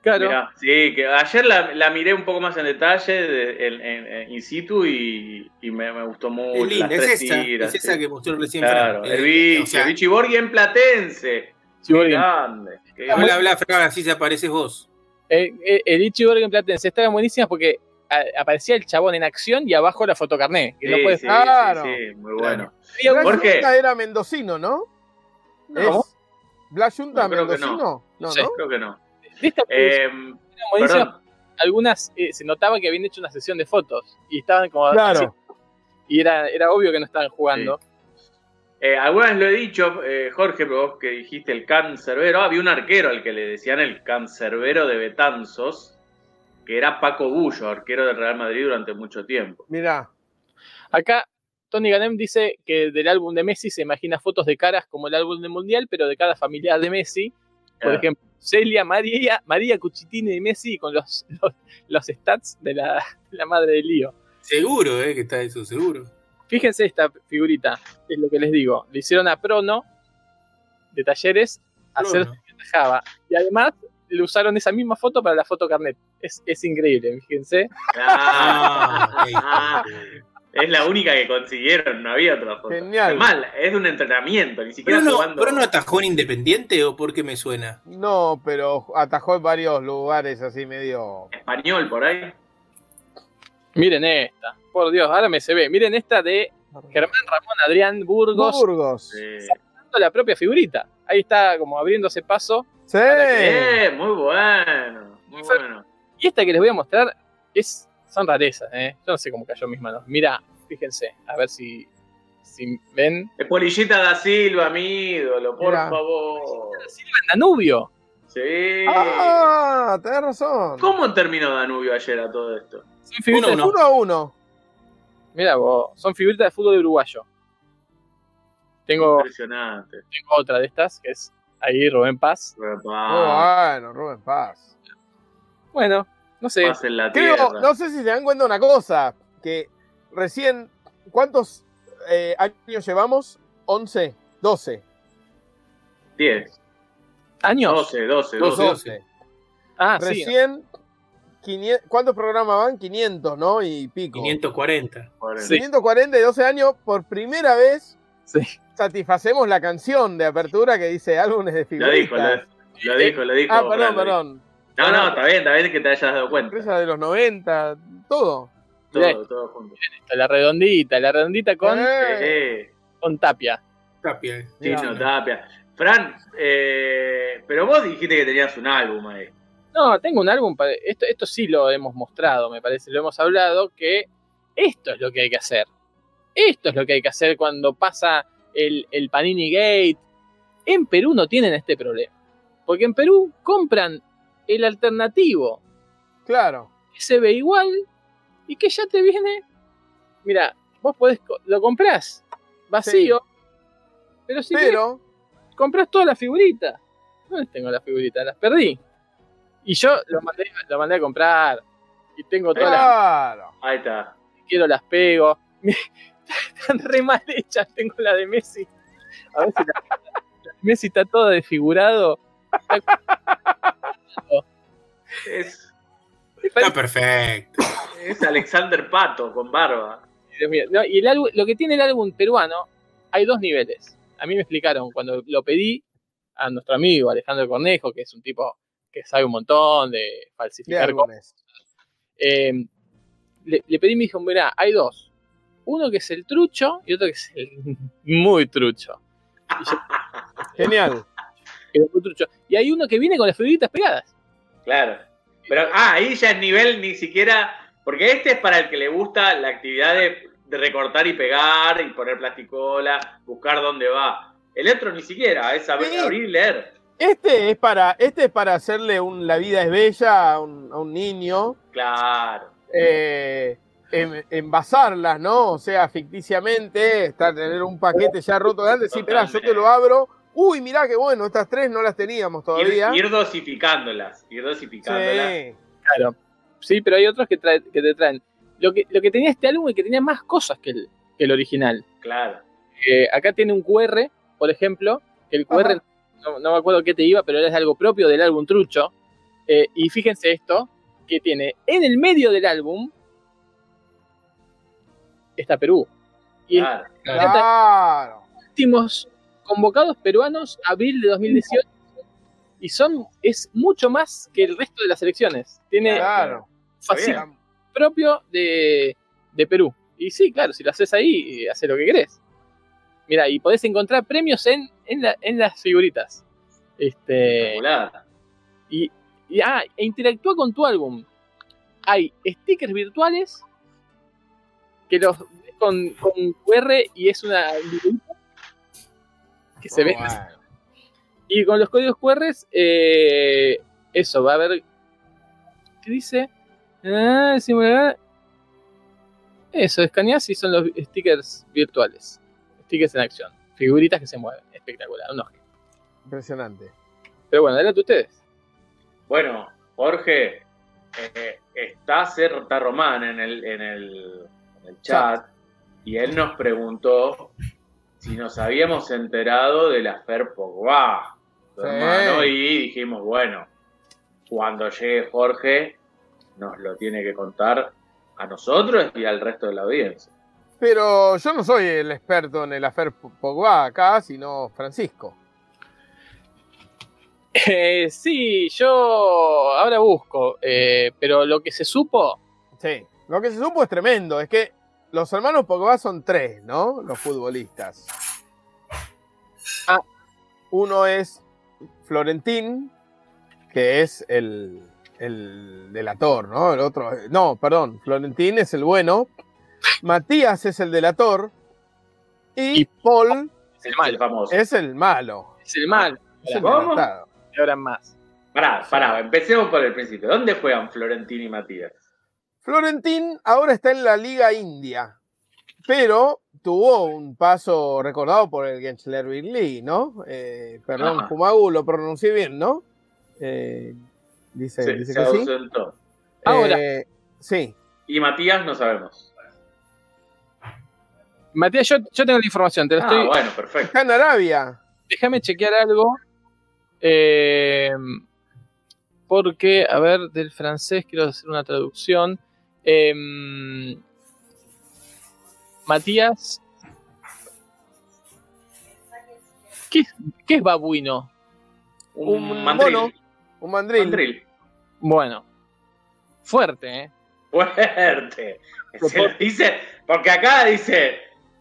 Claro. Mirá, sí, que ayer la, la miré un poco más en detalle de- en, en- en in situ y, y me, me gustó mucho. Es linda, es esa, tiras, es esa sí. que mostró recién Claro, Fran. el Eh, bicho, o sea, el bicho Borghi en Platense. Sí, Qué Borghi. grande. habla, habla, Fran, así se apareces vos. Eh, eh, el Ichiborgen Platense estaban buenísimas porque a- aparecía el chabón en acción y abajo la fotocarné. Que no Sí, puede sí, Claro. sí, sí, muy bueno. Había Blas uno- ¿Por qué? Yunta era mendocino, ¿no? No. ¿Es Blas Yunta No, que mendocino? No, Sí. no. Creo que no. De esta Eh, eran buenísimas. perdón. Algunas eh, se notaba que habían hecho una sesión de fotos y estaban como. Claro. Y era, era obvio que no estaban jugando. Eh, alguna vez lo he dicho, eh, Jorge, pero vos que dijiste el cancerbero, había un arquero al que le decían el cancerbero de Betanzos, que era Paco Bullo, arquero del Real Madrid durante mucho tiempo. Mirá. Acá Tony Ganem dice que del álbum de Messi se imagina fotos de caras como el álbum del Mundial, pero de cada familiar de Messi. Por ejemplo, Celia, María, María Cuchitini de Messi con los, los, los stats de la, la madre de Lío. Seguro, eh, que está eso, seguro. Fíjense esta figurita, es lo que les digo. Le hicieron a Prono de talleres hacer Prono. Java. Y además le usaron esa misma foto para la foto carnet. Es, es increíble, fíjense. Ah, es la única que consiguieron, no había otra foto. Genial. Es mal, es de un entrenamiento, ni siquiera ¿Pero no, jugando. ¿Pero no atajó en Independiente o por qué me suena? No, pero atajó en varios lugares así medio. Español por ahí. Miren esta. Por Dios, ahora me se ve. Miren esta de Germán Ramón Adrián Burgos, Burgos. Sí. la propia figurita. Ahí está como abriéndose paso. Sí. Eh, muy bueno, muy bueno. Y esta que les voy a mostrar es, son rarezas, ¿eh? Yo no sé cómo cayó en mis manos. Mira, fíjense, a ver si, si ven. Es Polillita da Silva, mi ídolo, por Mirá. favor. Danubio. Sí. Ah, tenés razón. ¿Cómo terminó Danubio ayer a todo esto? Son figuritas, Uno, de, Uno a uno. mira vos, son figuritas de fútbol uruguayo. Tengo, Impresionante. tengo otra de estas, que es ahí Rubén Paz. Muy Papá, bueno, Rubén Paz. Bueno, no sé. la Creo, no sé si se dan cuenta una cosa, que recién, ¿cuántos eh, años llevamos? 11, 12. 10, ¿Años? 12, 12, 12. 12. Ah, sí. Recién, 500 ¿cuántos programas van? 500, ¿no? Y pico. 540. Sí. 540 y 12 años, por primera vez Sí. satisfacemos la canción de apertura que dice álbumes de Lo figuritas. dijo, lo, lo dijo, lo dijo. Ah, perdón, perdón. No, no, está bien, está bien que te hayas dado cuenta. Empresa de los 90, todo. Todo, todo junto. La redondita, la redondita con, Eh, Sí, con Tapia. Tapia. eh. Mirá. Chino Tapia. Fran, eh, pero vos dijiste que tenías un álbum ahí. No, tengo un álbum, para- esto, esto sí lo hemos mostrado, me parece, lo hemos hablado, que esto es lo que hay que hacer. Esto es lo que hay que hacer cuando pasa el, el Panini Gate. En Perú no tienen este problema. Porque en Perú compran el alternativo, Claro. que se ve igual y que ya te viene. Mira, vos podés, lo comprás vacío, pero si querés, Pero, compras todas las figuritas. ¿Dónde tengo las figuritas? Las perdí. Y yo lo mandé, lo mandé a comprar. Y tengo todas las claro. Ahí está. quiero, las pego. Están re mal hechas. Tengo la de Messi. A ver si la, la de Messi está toda desfigurado. Es, Está perfecto. es Alexander Pato con barba. Dios mío. No, y el álbum, lo que tiene el álbum peruano, hay dos niveles. A mí me explicaron cuando lo pedí a nuestro amigo Alejandro Cornejo, que es un tipo que sabe un montón de De falsificar cosas. Eh, le, le pedí y me dijo, mirá, hay dos. Uno que es el trucho y otro que es el muy trucho. Genial. Que. Y hay uno que viene con las figuritas pegadas. Claro. Pero, ah, ahí ya es nivel ni siquiera. Porque este es para el que le gusta la actividad de, de recortar y pegar y poner plasticola, buscar dónde va. El otro ni siquiera, es Sí. abrir y leer. Este es para, este es para hacerle un La vida es bella a un, a un niño. Claro. eh, en- envasarlas, ¿no? O sea, ficticiamente, estar, tener un paquete ya roto grande, sí, esperá, yo te lo abro. Uy, mirá qué bueno, estas tres no las teníamos Ir, todavía. ir dosificándolas. Ir dosificándolas. Sí. Claro. Sí, pero hay otros que, trae- que te traen. Lo que, lo que tenía este álbum es que tenía más cosas que el, que el original. Claro. Eh, acá tiene un QR, por ejemplo, que el QR, no, no me acuerdo qué te iba, pero es algo propio del álbum Trucho. Eh, y fíjense esto, que tiene en el medio del álbum está Perú. Y Claro. Claro. últimos convocados peruanos, abril de 2018. Y son, es mucho más que el resto de las elecciones. Tiene Claro. propio de, de Perú. Y sí, claro, si lo haces ahí, haces lo que querés. Mira, y podés encontrar premios en, en, la- en las figuritas. Este, y, y- ah, e interactúa con tu álbum. Hay stickers virtuales que los ves con, con QR y es una que se Oh. Y con los códigos QR, eh, eso, va a haber. ¿Qué dice? Ah, simular- Eso, escaneas y son los stickers virtuales. Stickers en acción. Figuritas que se mueven. Espectacular. un ojo. Impresionante. Pero bueno, adelante ustedes. Bueno, Jorge, eh, está Certa Román en el, en el, en el chat y él nos preguntó si nos habíamos enterado de la Fer Pogba, tu Sí. hermano, y dijimos, bueno, cuando llegue Jorge nos lo tiene que contar a nosotros y al resto de la audiencia. Pero yo no soy el experto en el afer Pogba acá, sino Francisco. Eh, sí, yo ahora busco. eh, pero lo que se supo. Sí. Lo que se supo es tremendo, es que los hermanos Pogba son tres, ¿no? Los futbolistas. Ah. Uno es Florentín, que es el, el delator, ¿no? El otro, no, perdón, Florentín es el bueno, Matías es el delator y, Y- Paul Es el malo. El famoso. es el malo. Es el malo. Es el ¿Cómo? Y ahora más. Pará, pará, empecemos por el principio. ¿Dónde juegan Florentín y Matías? Florentín ahora está en la Liga India, pero tuvo un paso recordado por el Gensler Lee, ¿no? Eh, perdón, Ajá. Fumagu, lo pronuncié bien, ¿no? Eh, dice Se, dice se que sí. Ahora. Eh, sí. Y Matías no sabemos. Matías, yo, yo tengo la información. Te lo Ah, estoy. bueno, perfecto. Está en Arabia. Déjame chequear algo. eh, porque, a ver, del francés quiero hacer una traducción. Em, Matías. ¿Qué, es- qué es babuino? Un, Un mandril. mono. Un mandril. Mandril. Bueno, fuerte, ¿eh? Fuerte. Se lo dice, porque acá dice,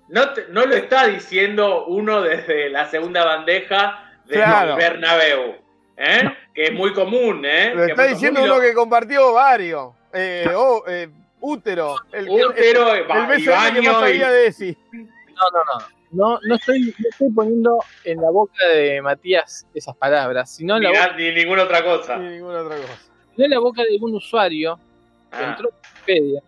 no, te- no lo está diciendo uno desde la segunda bandeja de Claro. Bernabéu, ¿eh? que es muy común. ¿eh? Lo Que está diciendo común uno lo- que compartió ovario. Eh, oh, eh, útero. El, que- Útero, el, ba- el BCN que baño más y- sabía de ese. No, no, no. No, no estoy, no estoy poniendo en la boca de Matías esas palabras, sino en la, ni, boca, na- ni ninguna otra cosa. Ni ninguna otra cosa. sino en la boca de algún usuario que Ah, entró a Wikipedia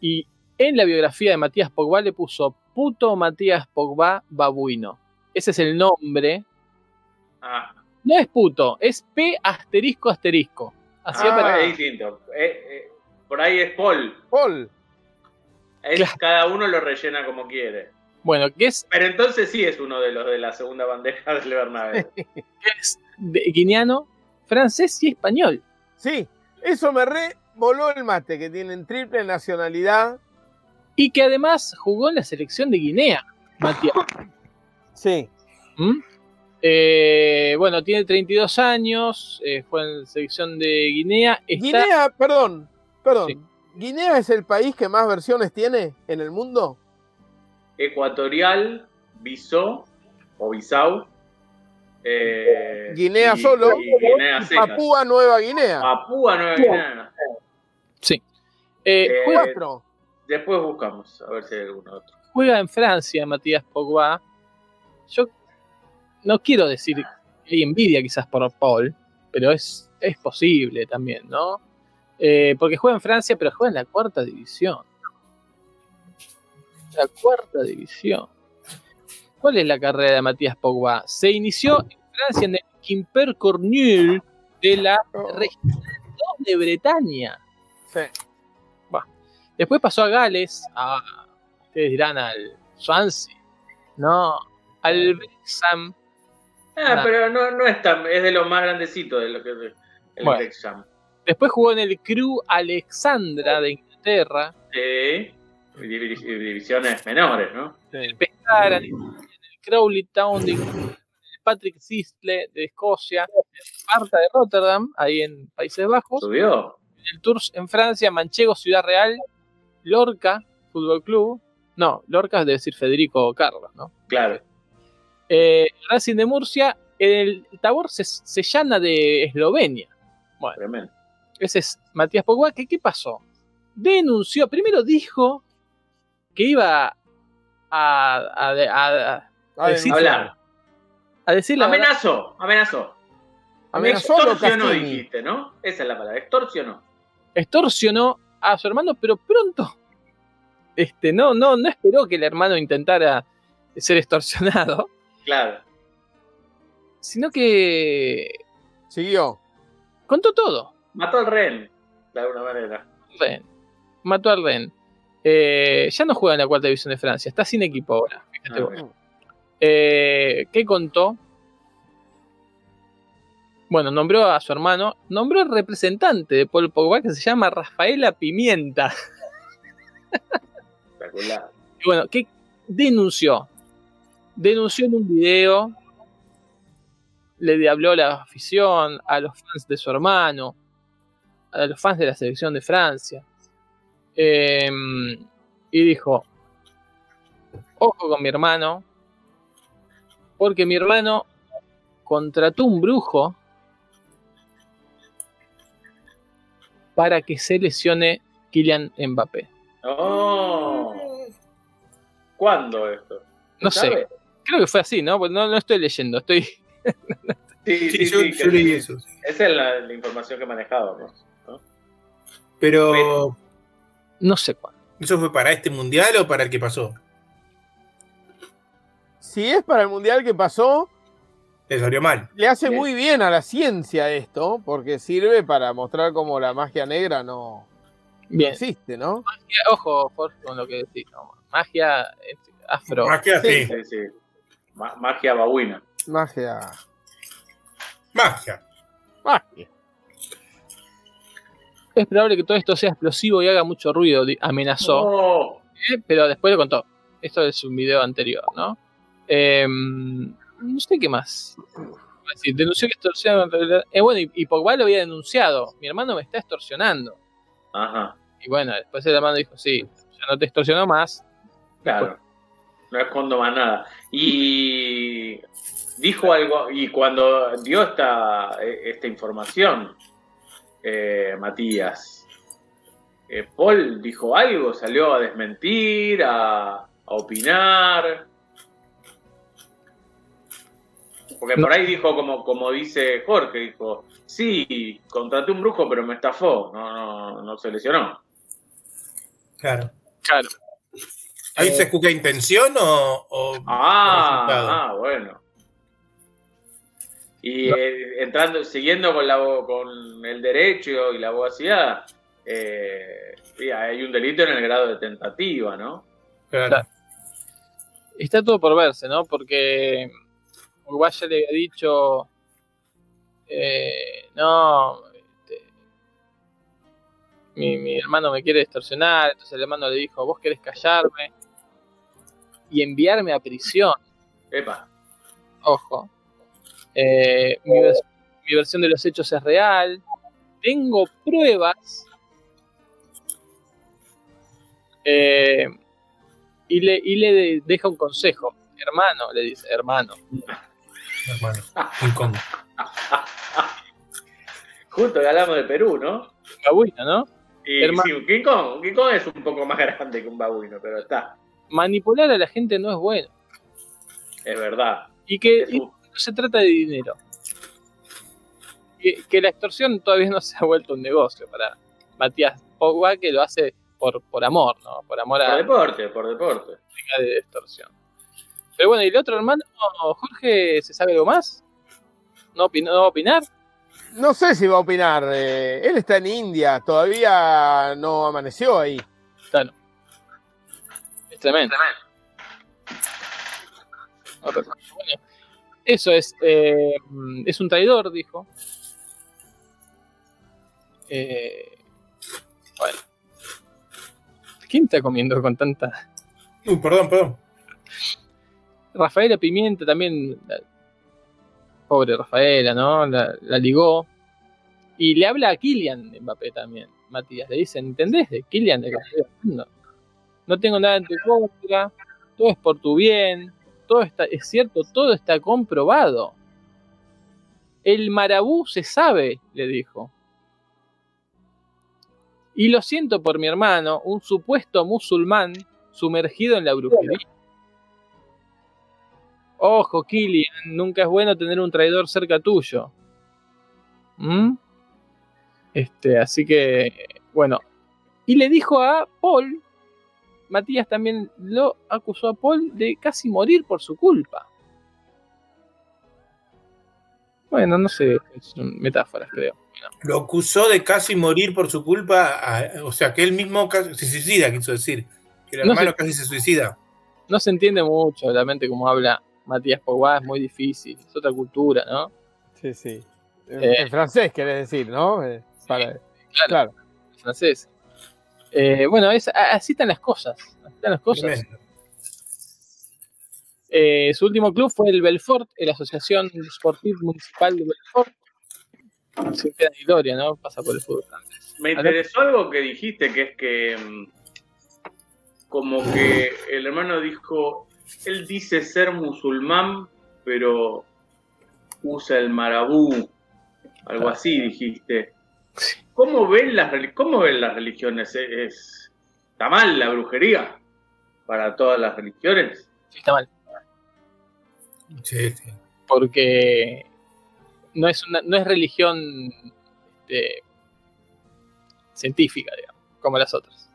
y en la biografía de Matías Pogba le puso puto Matías Pogba babuino. Ese es el nombre. ah. No es puto, es P asterisco asterisco. Así Ah, es distinto. Eh, eh, por ahí es Paul. Paul. Es- Claro. Cada uno lo rellena como quiere. Bueno, que es, Pero entonces sí es uno de los de la segunda bandeja del Bernabéu. que es de- guineano, francés y español. Sí, eso me re voló el mate, que tienen triple nacionalidad. Y que además jugó en la selección de Guinea, Matías. Sí. ¿Mm? Eh, bueno, tiene 32 años, eh, juega en la selección de Guinea. Está, Guinea, perdón, perdón. Sí. ¿Guinea es el país que más versiones tiene en el mundo? Ecuatorial, Bissau o Bissau. eh, Guinea y- solo y Guinea. Papúa Nueva Guinea. Papúa Nueva Guinea. eh, Eh, juega, Cuatro. Después buscamos, a ver si hay alguno otro. juega en Francia, Matías Pogba. Yo no quiero decir que hay envidia quizás por Paul, pero es, es posible también, ¿no? Eh, porque juega en Francia, pero juega en la cuarta división. La cuarta división. ¿Cuál es la carrera de Matías Pogba? Se inició en Francia en el Quimper Cornul de la 2 de Bretaña. sí. Después pasó a Gales, a, ustedes dirán al Swansea, no, al Wrexham. Ah, pero no, no es tan, es de lo más grandecito de lo que es el Bueno. Después jugó en el Crew Alexandra de Inglaterra, Sí, divisiones menores, ¿no? en el Pescara, en el Crowley Town de Inglaterra, en el Patrick Sistle de Escocia, en el Sparta de Rotterdam, ahí en Países Bajos, Subió. en el Tours en Francia, Manchego, Ciudad Real, Lorca, Fútbol Club. No, Lorca es de decir Federico Carlos, ¿no? Claro. Eh, Racing de Murcia, en el Tabor Se- Sellana de Eslovenia. Bueno, Tremendo. ese es Matías Pogba. que ¿Qué pasó? Denunció, primero dijo que iba a, a, a- a- A decir- denunciar. Hablar. a decir la verdad. Amenazó, Extorsionó, dijiste, ¿no? Esa es la palabra, extorsionó. Extorsionó a su hermano, pero pronto. Este, no, no, no esperó que el hermano intentara ser extorsionado, Claro. sino que Siguió. contó todo. Mató al rehén, de alguna manera. Ren. Mató al Ren. Eh, ya no juega en la cuarta división de Francia, está sin equipo ahora. fíjate Ah. Eh, ¿Qué contó? Bueno, nombró a su hermano, nombró al representante de Paul Pogba que se llama Rafaela Pimienta. Espectacular. Y bueno, ¿qué denunció? Denunció en un video, le habló a la afición, a los fans de su hermano, a los fans de la selección de Francia. Eh, y dijo, ojo con mi hermano, porque mi hermano contrató un brujo para que se lesione Kylian Mbappé. Oh. ¿Cuándo esto? No sé. Creo que fue así, ¿no? Pues no, no estoy leyendo, estoy... Sí, Sí, sí, yo, sí, yo leí eso. sí. Esa es la, la información que manejábamos. ¿no? Pero, No sé cuándo. ¿eso fue para este mundial o para el que pasó? Si es para el mundial que pasó, Le salió mal. le hace muy bien a la ciencia esto, porque sirve para mostrar cómo la magia negra no, existe, ¿no? ojo Jorge, con lo que decís. ¿no? Magia eh, afro. Que así. Sí, sí. Ma- magia babuina. Magia. Magia. Magia. Es probable que todo esto sea explosivo y haga mucho ruido, amenazó. Oh, ¿eh? Pero después lo contó. Esto es un video anterior, ¿no? Eh, no sé qué más. Decir, denunció que extorsionaron. en realidad- Eh, bueno, y, y Pogba lo había denunciado. Mi hermano me está extorsionando. Ajá, Y bueno, después el hermano dijo, sí, ya no te extorsionó más. claro. No escondo más nada. Y dijo algo, y cuando dio esta, esta información, eh, Matías, eh, Paul dijo algo, salió a desmentir, a, a opinar. Porque por ahí dijo, como, como dice Jorge, dijo, sí, contraté un brujo, pero me estafó, no, no, no se lesionó. Claro. Claro. ¿Ahí se escucha intención o.? o Ah, ah, bueno. Y eh, entrando, siguiendo con, la, con el derecho y la abogacía, eh, hay un delito en el grado de tentativa, ¿no? Claro. Está todo por verse, ¿no? Porque Uruguay ya le había dicho, eh, no, mi, mi hermano me quiere extorsionar, entonces el hermano le dijo, vos querés callarme y enviarme a prisión, Epa, ojo. Eh, mi, vers- mi versión de los hechos es real. Tengo pruebas. Eh, y le, y le de- deja un consejo. Hermano, le dice, hermano. hermano. Kong. Justo que hablamos de Perú, ¿no? Babuino, ¿no? Y Herma- sí, King Kong, King Kong es un poco más grande que un babuino, pero está, Manipular a la gente no es bueno. es verdad. Y que y no se trata de dinero. Que, que la extorsión todavía no se ha vuelto un negocio para Matías Pogba, que lo hace por, por amor, ¿no? Por amor Por a deporte, por deporte. de extorsión. Pero bueno, ¿y el otro hermano, Jorge, se sabe algo más? ¿No, opin- no opinar? No sé si va a opinar. eh, él está en India, todavía no amaneció ahí. Claro. Es tremendo. No, pero- bueno, eso es, eh, es un traidor, dijo. Eh, bueno. ¿Quién está comiendo con tanta... Uy, perdón, perdón. Rafaela Pimienta también, pobre Rafaela, ¿no? La, ligó. Y le habla a Kylian Mbappé también, Matías. Le dice, ¿entendés? De Kylian de hablando. No tengo nada en tu contra, todo es por tu bien, todo está, es cierto, todo está comprobado. El marabú se sabe, le dijo. Y lo siento por mi hermano, un supuesto musulmán sumergido en la brujería. Ojo, Killian, nunca es bueno tener un traidor cerca tuyo. ¿Mm? Este, así que, bueno. Y le dijo a Paul, Matías también lo acusó a Paul de casi morir por su culpa. Bueno, no sé, son metáforas, creo. Lo acusó de casi morir por su culpa, a- o sea, que él mismo casi se suicida, quiso decir. Que el No hermano casi se suicida. No se entiende mucho realmente cómo habla Matías Pogba, es muy difícil, es otra cultura, ¿no? Sí, sí. En, Eh. en francés, querés decir, ¿no? Eh, para- Claro. claro. francés. Eh, bueno, es- así están las cosas. Así están las cosas. Eh, su último club fue el Belfort, la Asociación Sportiva Municipal de Belfort. Sin pena ni gloria, ¿no? Pasa por el fútbol francés. Me interesó algo que dijiste, que es que mm, como que el hermano dijo, él dice ser musulmán, pero usa el marabú, algo así dijiste. ¿Cómo ven las, cómo ven las religiones? ¿Es, es- ¿Está mal la brujería para todas las religiones? Sí, está mal. Sí, sí. Porque no es, una, no es religión este, científica, digamos, como las otras.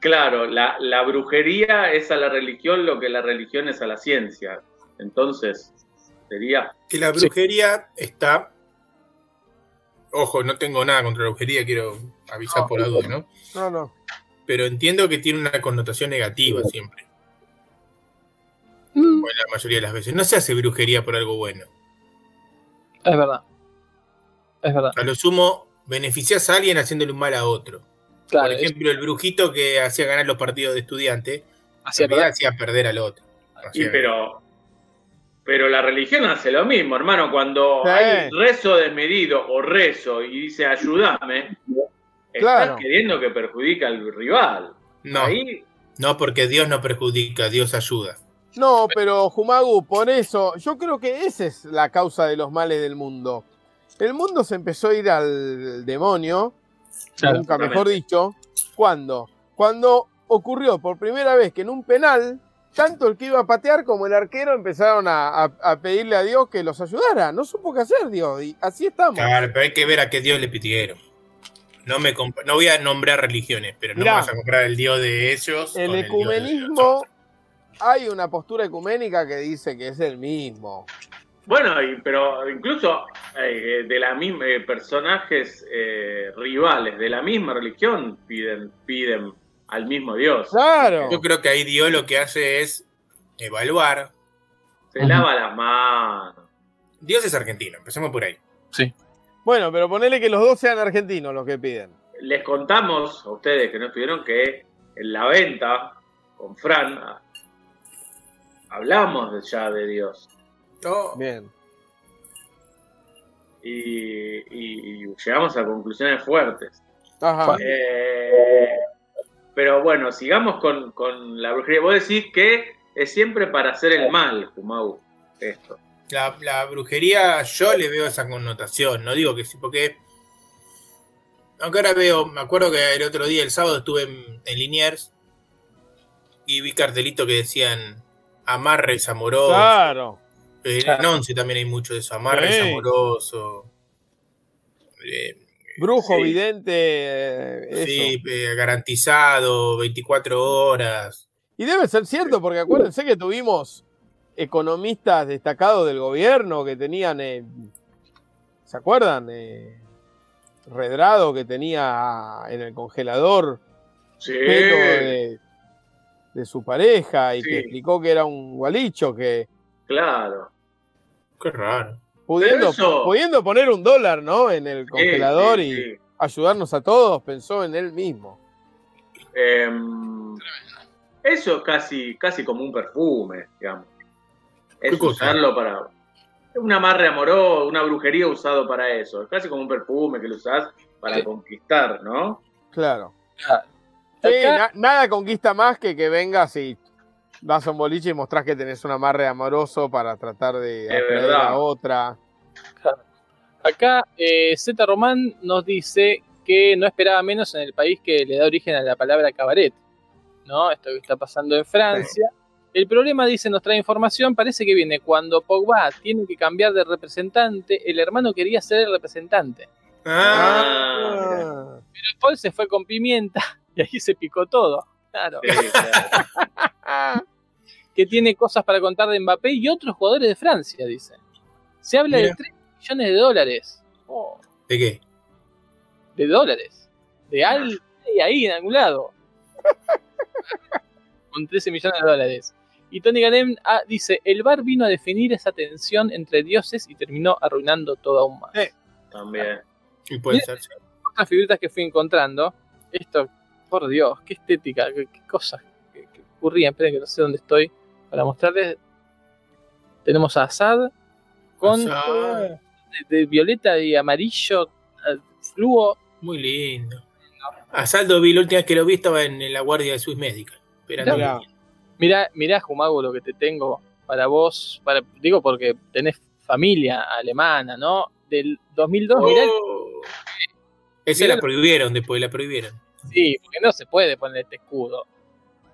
Claro, la, la brujería es a la religión lo que la religión es a la ciencia. Entonces, sería... Que la Sí. brujería está. Ojo, no tengo nada contra la brujería, quiero avisar No, por la duda, ¿no? No, no. Pero entiendo que tiene una connotación negativa siempre, Mm, o en la mayoría de las veces. No se hace brujería por algo bueno. es verdad. Es verdad. A lo sumo, beneficias a alguien haciéndole un mal a otro. Claro, por ejemplo, el brujito que hacía ganar los partidos de estudiante, Hacía en realidad perder. hacía perder al otro. Hacía- pero, pero la religión hace lo mismo, hermano. Cuando Sí. hay rezo desmedido o rezo y dice ayúdame, Claro. estás queriendo que perjudica al rival. No, Ahí, no, porque Dios no perjudica, Dios ayuda. No, pero Jumagu, por eso, yo creo que esa es la causa de los males del mundo. El mundo se empezó a ir al demonio, Claro. nunca mejor dicho, ¿cuándo? Cuando ocurrió por primera vez que en un penal, tanto el que iba a patear como el arquero empezaron a, a- a pedirle a Dios que los ayudara. No supo qué hacer Dios, y así estamos. Claro, pero hay que ver a qué Dios le pidieron. No, me no voy a nombrar religiones, pero no Mirá. me vas a comprar el Dios de ellos. El de ecumenismo, hay una postura ecuménica que dice que es el mismo. Bueno, y- pero incluso eh, de la misma eh, personajes eh, rivales de la misma religión piden, piden al mismo Dios. Claro. Yo creo que ahí Dios lo que hace es evaluar. Se lava las manos. Dios es argentino, empecemos por ahí. Bueno, pero ponele que los dos sean argentinos los que piden. Les contamos a ustedes que no estuvieron que en la venta con Fran ah, hablamos de- ya de Dios. No, Bien. y, y- y llegamos a conclusiones fuertes. Ajá. Eh, pero bueno, sigamos con, con la brujería. Vos decís que es siempre para hacer el mal, Jumau, esto. La, la brujería, yo le veo esa connotación, no digo que sí, porque. Aunque ahora veo, me acuerdo que el otro día, el sábado, estuve en, en Liniers y vi cartelitos que decían amarres amorosos. Claro. Eh, En Once también hay mucho de eso, amarres Sí. amorosos. Eh, Brujo, Sí. vidente, eh, eso. sí, eh, garantizado, 24 horas. Y debe ser cierto, porque acuérdense que tuvimos economistas destacados del gobierno que tenían, eh, ¿se acuerdan? Eh, Redrado que tenía en el congelador Sí. pelo de, de su pareja y Sí. que explicó que era un gualicho que Claro. Qué raro. pudiendo, eso- pudiendo poner un dólar, ¿no? En el congelador Sí, y sí, ayudarnos a todos, pensó en él mismo. Em, eso es casi, casi como un perfume, digamos. Es ¿Qué cosa? usarlo para. Es un amarre amoroso, una brujería usado para eso. Es casi como un perfume que lo usás para Sí. conquistar, ¿no? Claro. Claro. Sí, na- nada conquista más que que vengas y vas a un boliche y mostrás que tenés un amarre amoroso para tratar de atraer a otra. Acá eh, Z Román nos dice que no esperaba menos en el país que le da origen a la palabra cabaret. ¿No? Esto que está pasando en Francia. El problema, dice, nos trae información, parece que viene cuando Pogba tiene que cambiar de representante, el hermano quería ser el representante. Ah, Pero Paul se fue con pimienta y ahí se picó todo. Claro. Sí, claro. Ah, Que tiene cosas para contar de Mbappé y otros jugadores de Francia, dice. Se habla Mira. de 3 millones de dólares. Oh, ¿De qué? de dólares. De al y ahí en algún lado. Con 13 millones de dólares. Y Tony Ganem ah, dice, el bar vino a definir esa tensión entre dioses y terminó arruinando todo aún más. Sí. También. Y puede ser. Otras figuritas que fui encontrando. Esto, por Dios, qué estética, qué, qué cosas ocurrían. Esperen que no sé dónde estoy para mostrarles. Tenemos a Assad con Assad. de, de violeta y amarillo fluo. Muy lindo. A Saldo vi la última vez que lo vi estaba en la guardia de Swiss Medical. Mirá. Mirá, mirá, Jumago, lo que te tengo para vos. Para, digo porque tenés familia alemana, ¿no? Del 2002, mirá. el- Oh. Esa Mirá la lo- prohibieron después, la prohibieron. Sí, porque no se puede poner este escudo.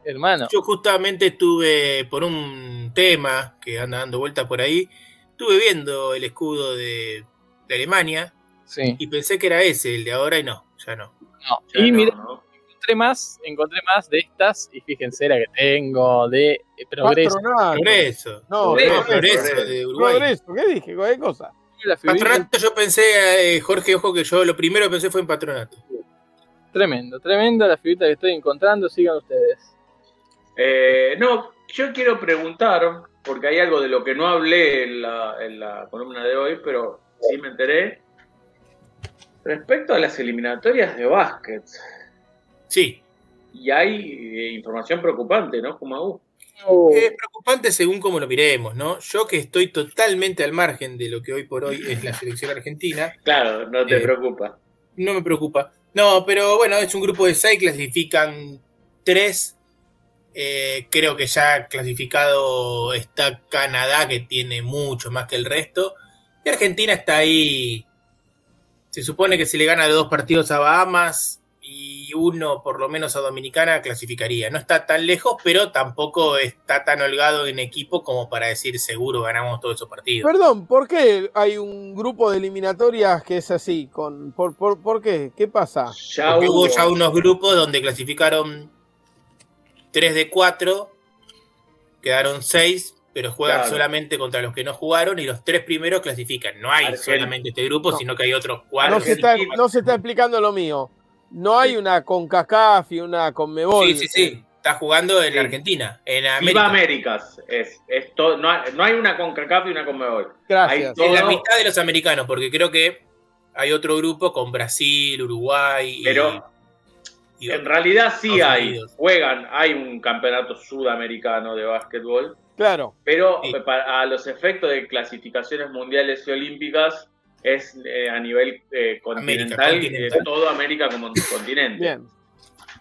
Hermano. Yo justamente estuve por un tema que anda dando vueltas por ahí, estuve viendo el escudo de, de Alemania Sí. y pensé que era ese, el de ahora y no, ya no. No. Ya Y no, mirá, ¿no? encontré más, encontré más de estas, y fíjense la que tengo de eh, progreso. patronato. Progreso. No, Progreso, Progreso Progreso. de Uruguay. Progreso, ¿qué dije? ¿Cuál cosa? Patronato yo pensé, eh, Jorge, ojo que yo lo primero que pensé fue en patronato. Tremendo, tremendo la figurita que estoy encontrando, sigan ustedes. Eh, no, yo quiero preguntar, porque hay algo de lo que no hablé en la, en la columna de hoy, pero sí me enteré. Respecto a las eliminatorias de básquet, Sí, y hay eh, información preocupante, ¿no? Como es preocupante según como lo miremos, ¿no? Yo que estoy totalmente al margen de lo que hoy por hoy es la selección argentina, Claro, no te Eh, preocupa. no me preocupa. No, pero bueno, es un grupo de seis, clasifican tres. Eh, creo que ya clasificado está Canadá, que tiene mucho más que el resto. Y Argentina está ahí. Se supone que si le gana los dos partidos a Bahamas y uno por lo menos a Dominicana, clasificaría. No está tan lejos, pero tampoco está tan holgado en equipo como para decir seguro ganamos todos esos partidos. Perdón, ¿por qué hay un grupo de eliminatorias que es así? Con, por, por, ¿Por qué? ¿Qué pasa? Ya Porque hubo hubo, ya unos grupos donde clasificaron 3 de 4, quedaron 6, pero juegan Claro. solamente contra los que no jugaron y los tres primeros clasifican. No hay Argentina. solamente este grupo, No. sino que hay otros cuatro. No se, está, no se está explicando lo mío. No hay una CONCACAF y una CONMEBOL. Sí, sí, sí. Está jugando en Sí. Argentina, en Viva América. Américas. Es, es to- no, hay, no hay una CONCACAF y una CONMEBOL. Gracias. Hay En la mitad de los americanos, porque creo que hay otro grupo con Brasil, Uruguay y- Pero en realidad sí Estados hay. Unidos. Juegan, hay un campeonato sudamericano de básquetbol. Claro. Pero Sí. para, a los efectos de clasificaciones mundiales y olímpicas, es eh, a nivel eh, continental, continental. de toda América como continente. Bien.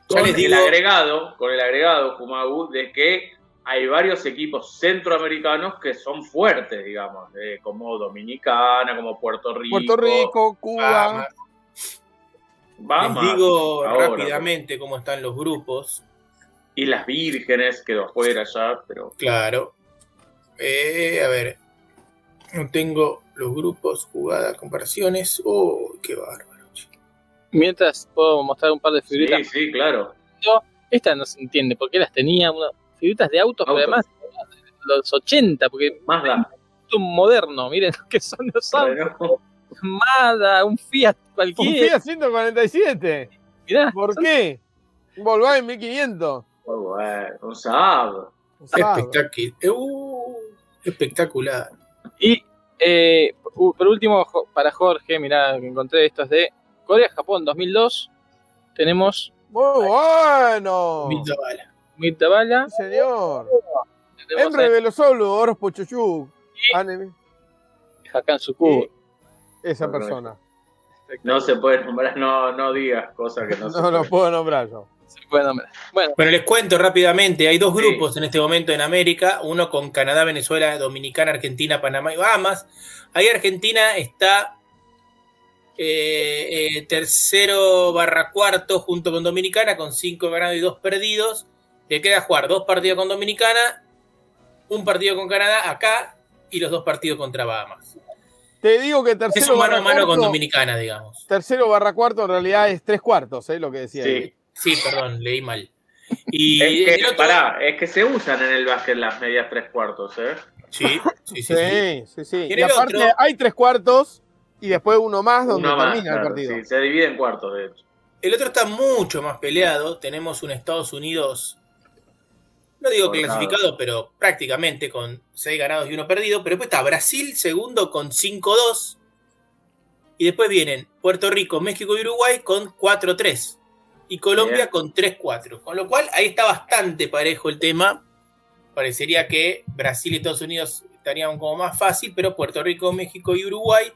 Con digo- el agregado, con el agregado, Fumagu, de que hay varios equipos centroamericanos que son fuertes, digamos, eh, como Dominicana, como Puerto Rico. Puerto Rico, Cuba. Bahamas, Les digo ahora, rápidamente cómo están los grupos. Y las vírgenes quedó afuera ya, pero Claro. Eh, a ver. No tengo los grupos, jugadas, comparaciones. Oh, qué bárbaro. Mientras puedo mostrar un par de figuritas. sí, sí, claro. Esta no se entiende por qué las tenía. Una, figuritas de autos, pero además los 80, porque Más da. un moderno, miren que son los autos. Bueno, Un Fiat Un cualquiera. Fiat 147. Mirá, ¿Por qué? Un Volkswagen 1500. muy bueno, un. Un Saab. Espectacular. Uh, espectacular. Y eh, por último, para Jorge, mirá, que encontré estos de Corea-Japón 2002. Tenemos Muy bueno. Vita bala. Mirta Bala. Sí, señor. Tenemos Emre Belosolo, Oros Pochochuk. Anime. Hakan Suku. Esa persona. No se puede nombrar, no, no digas cosas que no, se No lo pueden. puedo nombrar yo. Se puede nombrar. Bueno, Bueno, les cuento rápidamente. Hay dos Sí. grupos en este momento en América. Uno con Canadá, Venezuela, Dominicana, Argentina, Panamá y Bahamas. Ahí Argentina está eh, eh, tercero barra cuarto junto con Dominicana con cinco ganados y dos perdidos. Le queda jugar dos partidos con Dominicana, un partido con Canadá acá y los dos partidos contra Bahamas. Te digo que Es tercero un mano barra, a mano con cuarto, Dominicana, digamos. tercero barra cuarto en realidad es tres cuartos, ¿eh? Lo que decía. ahí. Sí. Sí, perdón, leí mal. Y Es que, otro- pará, es que se usan en el básquet las medias tres cuartos, ¿eh? Sí, sí, sí, sí. Sí, sí, sí. Y Y aparte otro- hay tres cuartos y después uno más donde Uno más, termina claro, el partido. sí, se divide en cuartos, de hecho. El otro está mucho más peleado. Tenemos un Estados Unidos, no digo clasificado, pero prácticamente con 6 ganados y 1 perdido. Pero después está Brasil segundo con 5-2. Y después vienen Puerto Rico, México y Uruguay con 4-3. Y Colombia Bien. con 3-4. Con lo cual ahí está bastante parejo el tema. Parecería que Brasil y Estados Unidos estarían como más fácil, pero Puerto Rico, México y Uruguay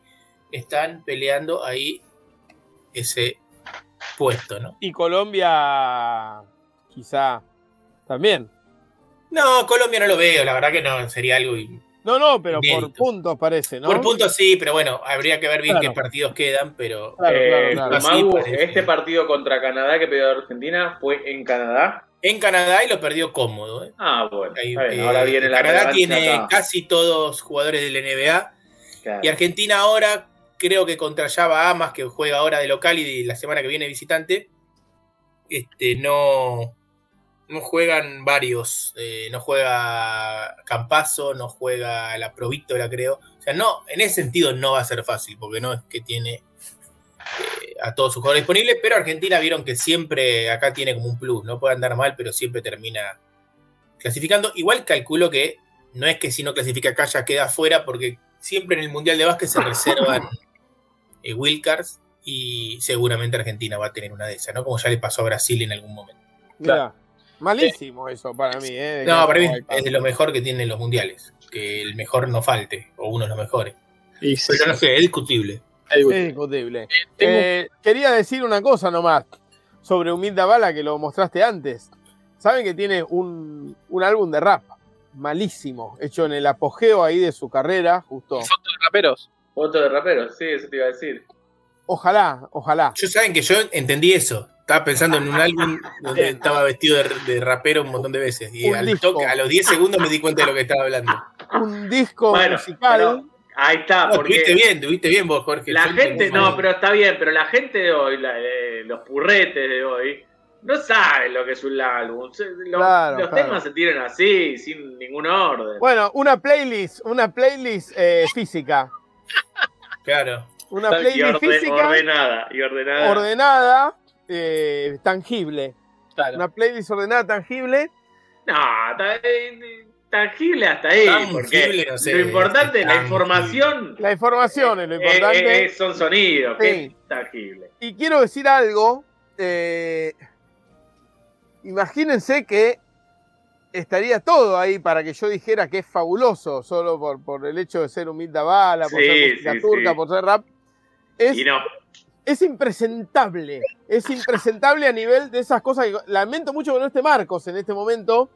están peleando ahí ese puesto, ¿no? Y Colombia quizá también. No, Colombia no lo veo, la verdad que no, sería algo. No, no, pero por puntos parece, ¿no? Por puntos sí, pero bueno, habría que ver bien Claro. qué partidos quedan, pero Claro, Eh, claro. Magu, este partido contra Canadá que pidió Argentina fue en Canadá. en Canadá y lo perdió cómodo. ¿eh? Ah, bueno. Ahí, está bien, eh, ahora viene la Canadá tiene acá. casi todos jugadores del NBA Claro. y Argentina ahora creo que contra ya Bahamas, que juega ahora de local y la semana que viene visitante, este, no, no juegan varios. eh, no juega Campazo, no juega la Províctora, creo. O sea, no, en ese sentido no va a ser fácil, porque no es que tiene eh, a todos sus jugadores disponibles, pero Argentina vieron que siempre acá tiene como un plus, no puede andar mal, pero siempre termina clasificando. Igual calculo que no es que si no clasifica acá ya queda afuera, porque siempre en el Mundial de Básquet se reservan eh, wildcards y seguramente Argentina va a tener una de esas, ¿no? Como ya le pasó a Brasil en algún momento. Mirá, malísimo eso para mí, ¿eh? No, para mí es de lo mejor que tienen los mundiales, que el mejor no falte, o uno de los mejores. y sí, Pero no sé, es discutible. Es discutible. Tengo- Eh, quería decir una cosa nomás sobre Humilda Bala que lo mostraste antes. Saben que tiene un, un álbum de rap malísimo, hecho en el apogeo ahí de su carrera, justo. fotos de raperos. Foto de raperos, sí, eso te iba a decir. Ojalá, ojalá. Yo saben que yo entendí eso. Estaba pensando en un álbum donde estaba vestido de, de rapero un montón de veces. Y Un al toque, a los 10 segundos me di cuenta de lo que estaba hablando. Un disco Bueno, musical. pero ahí está, No, porque tuviste bien, tuviste bien vos, Jorge. la gente, mal. no, pero está bien, pero la gente de hoy, la- eh, los purretes de hoy, no saben lo que es un álbum. Los, Claro, los claro. temas se tiran así, sin ningún orden. Bueno, una playlist, una playlist eh, física. Claro. Una y playlist física ordenada, y ordenada. ordenada, eh, tangible. Claro. Una playlist ordenada, tangible. No, eh, tangible hasta ahí. porque Tangible, no sé, lo importante es la información. La información es lo eh, importante. eh, eh, son sonidos, que es tangible. Y quiero decir algo. eh, imagínense que estaría todo ahí para que yo dijera que es fabuloso, solo por, por el hecho de ser humilda bala, por Sí, ser música sí, turca, sí. por ser rap. es, Y no. Es impresentable. Es impresentable a nivel de esas cosas que lamento mucho que no esté Marcos en este momento.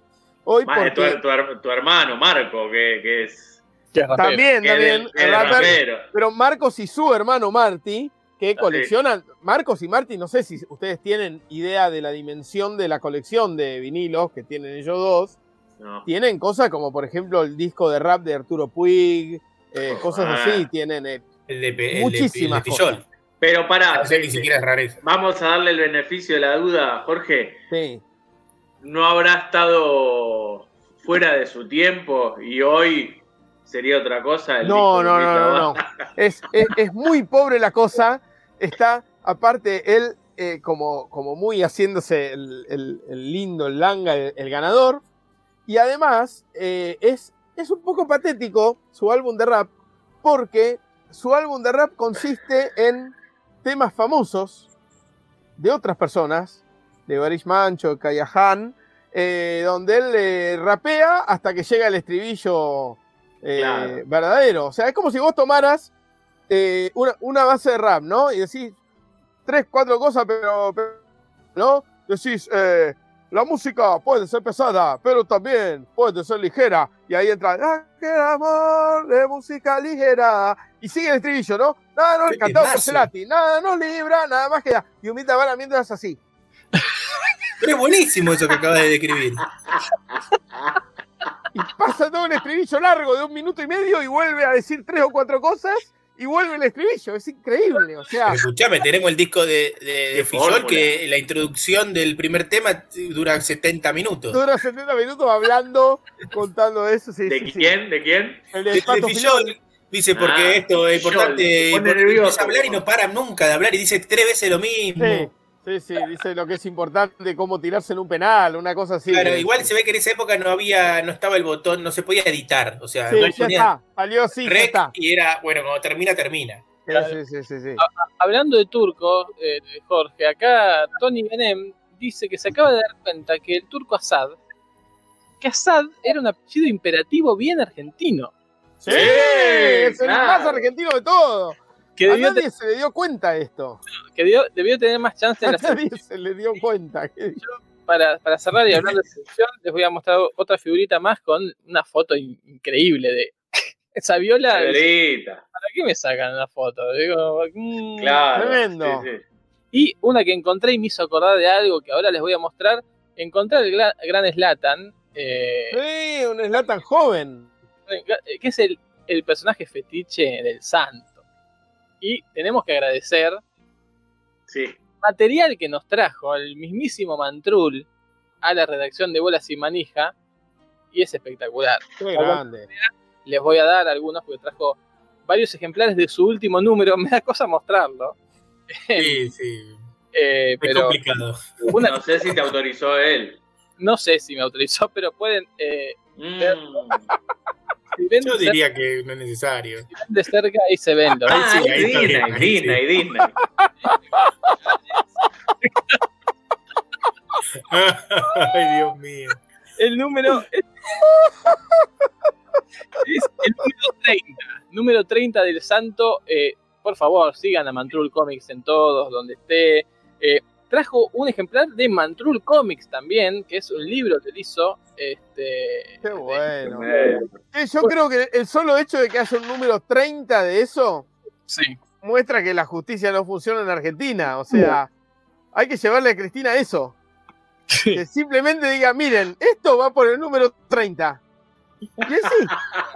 Hoy tu, hermano, Marco, que, que es. Que también, que también, el rapper, pero Marcos y su hermano Marty, que sí. coleccionan, Marcos y Marty, no sé si ustedes tienen idea de la dimensión de la colección de vinilos que tienen ellos dos, No. tienen cosas como por ejemplo el disco de rap de Arturo Puig, eh, cosas Ah. así, tienen eh, El de, Pe- el de- Muchísimas el de Fillol. Pero pará, No sé, ni siquiera es rareza. vamos a darle el beneficio de la duda, Jorge. sí. ¿No habrá estado fuera de su tiempo y hoy sería otra cosa? el No, no, no, no, no. Es, es, es muy pobre la cosa. Está, aparte, él eh, como, como muy haciéndose el, el- el lindo, el langa, el, el ganador. Y además, eh, es, es un poco patético su álbum de rap, porque su álbum de rap consiste en temas famosos de otras personas, de Barish Mancho, de Kayahan, eh, donde él eh, rapea hasta que llega el estribillo eh, Claro. verdadero. O sea, es como si vos tomaras eh, una, una base de rap, ¿no? Y decís tres, cuatro cosas, pero, pero- ¿no? Decís, la música puede ser pesada, pero también puede ser ligera. Y ahí entra, ah, que el amor de música ligera. Y sigue el estribillo, ¿no? Nada, no, Qué cantado por. Celati. Nada nos libra, nada más queda. Y Humita Vara mientras así. Pero es buenísimo eso que acabas de describir. Y pasa todo el estribillo largo de un minuto y medio y vuelve a decir tres o cuatro cosas y vuelve el estribillo. Es increíble, o sea. Escuchame, tenemos el disco de, de, de que la introducción del primer tema dura 70 minutos. Dura 70 minutos hablando, contando eso. Sí, ¿De sí, sí. quién? ¿De quién? El De, de dice, porque Ah, esto es importante. pone porque nervioso. empieza a hablar y no para nunca de hablar y dice tres veces lo mismo. Sí, sí, sí, dice lo que es importante, cómo tirarse en un penal, una cosa así. Claro, igual se ve que en esa época no había, no estaba el botón, no se podía editar. O sea, Sí, vos ya está, salió así, ya está. y era, bueno, cuando termina, termina. Sí, sí, sí, sí, sí. Hablando de turco, eh, Jorge, acá Tony Benem dice que se acaba de dar cuenta que el turco Assad, que Assad era un apellido imperativo bien argentino. Sí, es el claro. más argentino de todo. Que A debió, nadie se le dio cuenta esto. que debió- debió tener más chance A en la nadie se le dio cuenta. para, para cerrar y hablar de selección, les voy a mostrar otra figurita más con una foto in- increíble de esa viola. ¿Para qué me sacan una foto? Digo, mm. Claro. Tremendo. sí, sí. Y una que encontré y me hizo acordar de algo que ahora les voy a mostrar. Encontré al gla- gran Slatan, eh, Sí, un Slatan joven. que es el, el personaje fetiche del santo. Y tenemos que agradecer Sí. material que nos trajo el mismísimo Mantrul a la redacción de Bolas y Manija. Y es espectacular. Qué grande. Les voy a dar algunos porque trajo varios ejemplares de su último número. Me da cosa mostrarlo. Sí, sí. Eh, Es pero complicado. una- No sé si te autorizó él. no sé si me autorizó, pero pueden. eh, Mm. Si ven Yo diría que no es necesario. cer- de cerca, ahí se ven. los- Ahí Ah, sí, es ahí bien, Disney, ahí sí. Disney, Disney. Ay, Dios mío. El número. es el número 30. Número 30 del Santo. eh, por favor, sigan a Mantrul Comics en todos, donde esté. Eh, trajo un ejemplar de Mantrul Comics también, que es un libro que él hizo. Este, Qué bueno. Eh, Eh, Yo creo que el solo hecho de que haya un número 30 de eso sí. muestra que la justicia no funciona en Argentina. O sea, hay que llevarle a Cristina eso. Que simplemente diga, miren, esto va por el número 30. Y ahí sí,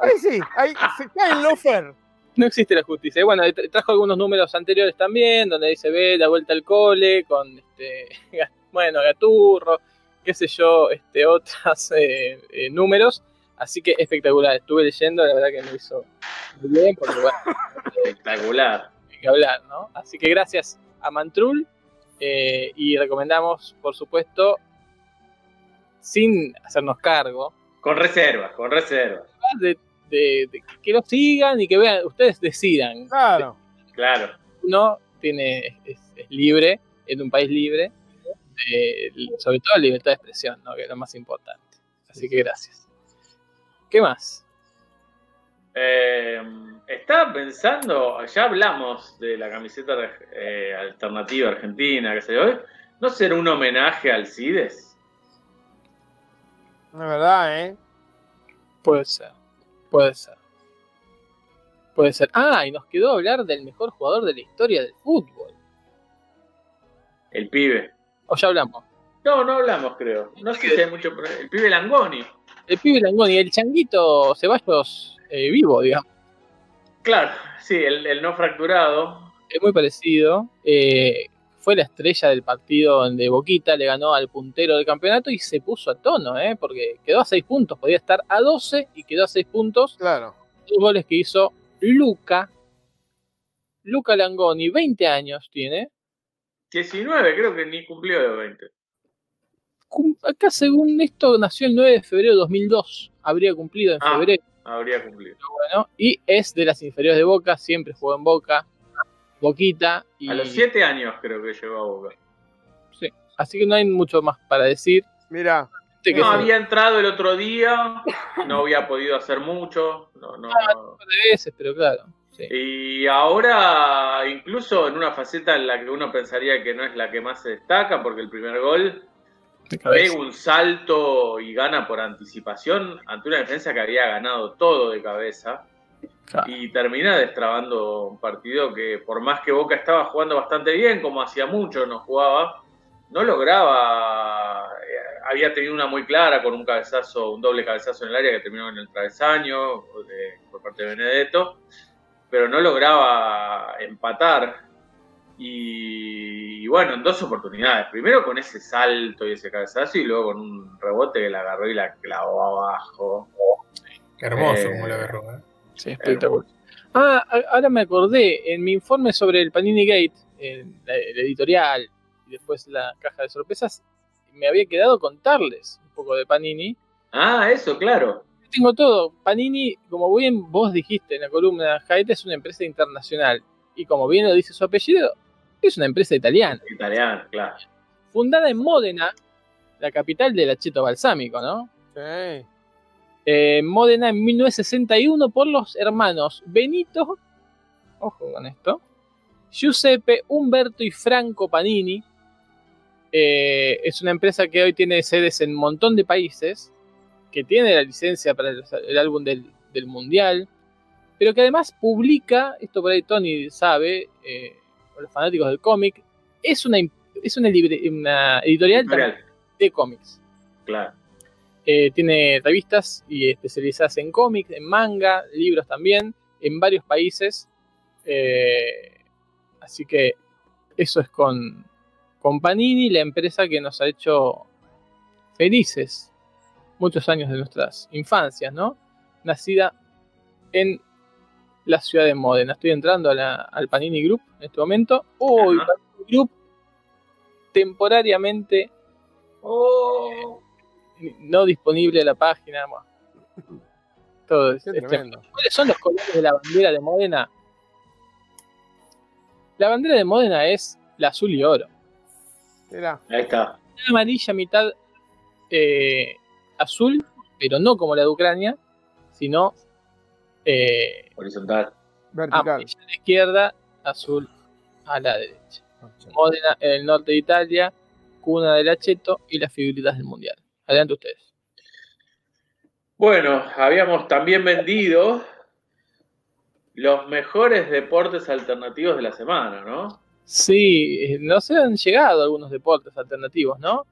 ahí sí, ahí se cae el lofer. No existe la justicia. Y bueno, tra- trajo algunos números anteriores también, donde dice ve la vuelta al cole, con este, bueno, Gaturro, qué sé yo, este, otros eh, eh, números. Así que espectacular. Estuve leyendo, la verdad que me hizo muy bien, porque bueno, espectacular. hay que hablar, ¿no? Así que gracias a Mantrul eh, y recomendamos, por supuesto, sin hacernos cargo, Con reservas, con reservas. de, de- de que lo sigan y que vean, ustedes decidan. Claro. Claro. uno tiene, es, es libre, en un país libre, de- sobre todo la libertad de expresión, ¿no? que es lo más importante. Así que gracias. ¿Qué más? Eh, estaba pensando, ya hablamos de la camiseta eh, alternativa argentina que se hoy. ¿No será un homenaje al CIDES? Es verdad, ¿eh? Puede ser. Puede ser. Puede ser. Ah, y nos quedó hablar del mejor jugador de la historia del fútbol. El pibe. O ya hablamos. No, no hablamos, creo. No sé si hay mucho. El pibe Langoni. El pibe Langoni, el changuito Ceballos eh, vivo, digamos. Claro, sí, el, el no fracturado. Es muy parecido. Eh, fue la estrella del partido donde Boquita le ganó al puntero del campeonato y se puso a tono, ¿eh? porque quedó a 6 puntos. Podía estar a 12 y quedó a 6 puntos. Claro. Dos goles que hizo Luca. Luca Langoni, 20 años tiene. 19, creo que ni cumplió de 20. Cum- Acá, según esto, nació el 9 de febrero de 2002. Habría cumplido en Ah. febrero. Habría cumplido. Bueno, y es de las inferiores de Boca. Siempre jugó en Boca. Boquita. Y, A los 7 años creo que llegó a Boca. Así que no hay mucho más para decir. Mira, Este que No, había entrado el otro día, no había podido hacer mucho. No, no, no. par de veces, pero claro. sí. Y ahora, incluso en una faceta en la que uno pensaría que no es la que más se destaca, porque el primer gol pega un salto y gana por anticipación ante una defensa que había ganado todo de cabeza. Claro. Y termina destrabando un partido que, por más que Boca estaba jugando bastante bien, como hacía mucho no jugaba, no lograba. eh, había tenido una muy clara con un cabezazo, un doble cabezazo en el área que terminó en el travesaño de- por parte de Benedetto, pero no lograba empatar. Y, y bueno, en dos oportunidades. Primero con ese salto y ese cabezazo, y luego con un rebote que la agarró y la clavó abajo. Hermoso Eh, como la agarró. ¿eh? Sí, espectacular. Ah, ahora me acordé, en mi informe sobre el Panini Gate, en la- el editorial y después la caja de sorpresas, me había quedado contarles un poco de Panini. Ah, eso, claro. Tengo todo. Panini, como bien vos dijiste en la columna, Jaete es una empresa internacional. Y como bien lo dice su apellido, es una empresa italiana. Italiano, claro. Fundada en Módena, la capital del acheto balsámico, ¿no? sí. Eh, Módena en 1961 por los hermanos Benito, ojo con esto, Giuseppe, Umberto y Franco Panini. Eh, es una empresa que hoy tiene sedes en un montón de países, que tiene la licencia para el, el álbum del, del Mundial, pero que además publica, esto por ahí Tony sabe, eh, los fanáticos del cómic, es una, es una, libre- una editorial Real, de cómics. claro. Eh, tiene revistas y especializadas en cómics, en manga, libros también, en varios países. Eh, así que eso es con, con Panini, la empresa que nos ha hecho felices muchos años de nuestras infancias, ¿no? Nacida en la ciudad de Módena. Estoy entrando a la- al Panini Group en este momento. Hoy Ajá. Panini Group temporariamente Oh, no disponible la página. bueno. Todo es, Qué es tremendo. ¿Cuáles son los colores de la bandera de Módena? La bandera de Módena es la azul y oro. Mira, ahí está. Mitad amarilla, mitad eh, azul, pero no como la de Ucrania, sino eh, Horizontal. vertical. amarilla a la izquierda, azul a la derecha. Módena en el norte de Italia, cuna del acheto y las figuritas del mundial. Adelante ustedes. Bueno, habíamos también vendido los mejores deportes alternativos de la semana, ¿no? Sí, eh, nos han llegado algunos deportes alternativos, ¿no?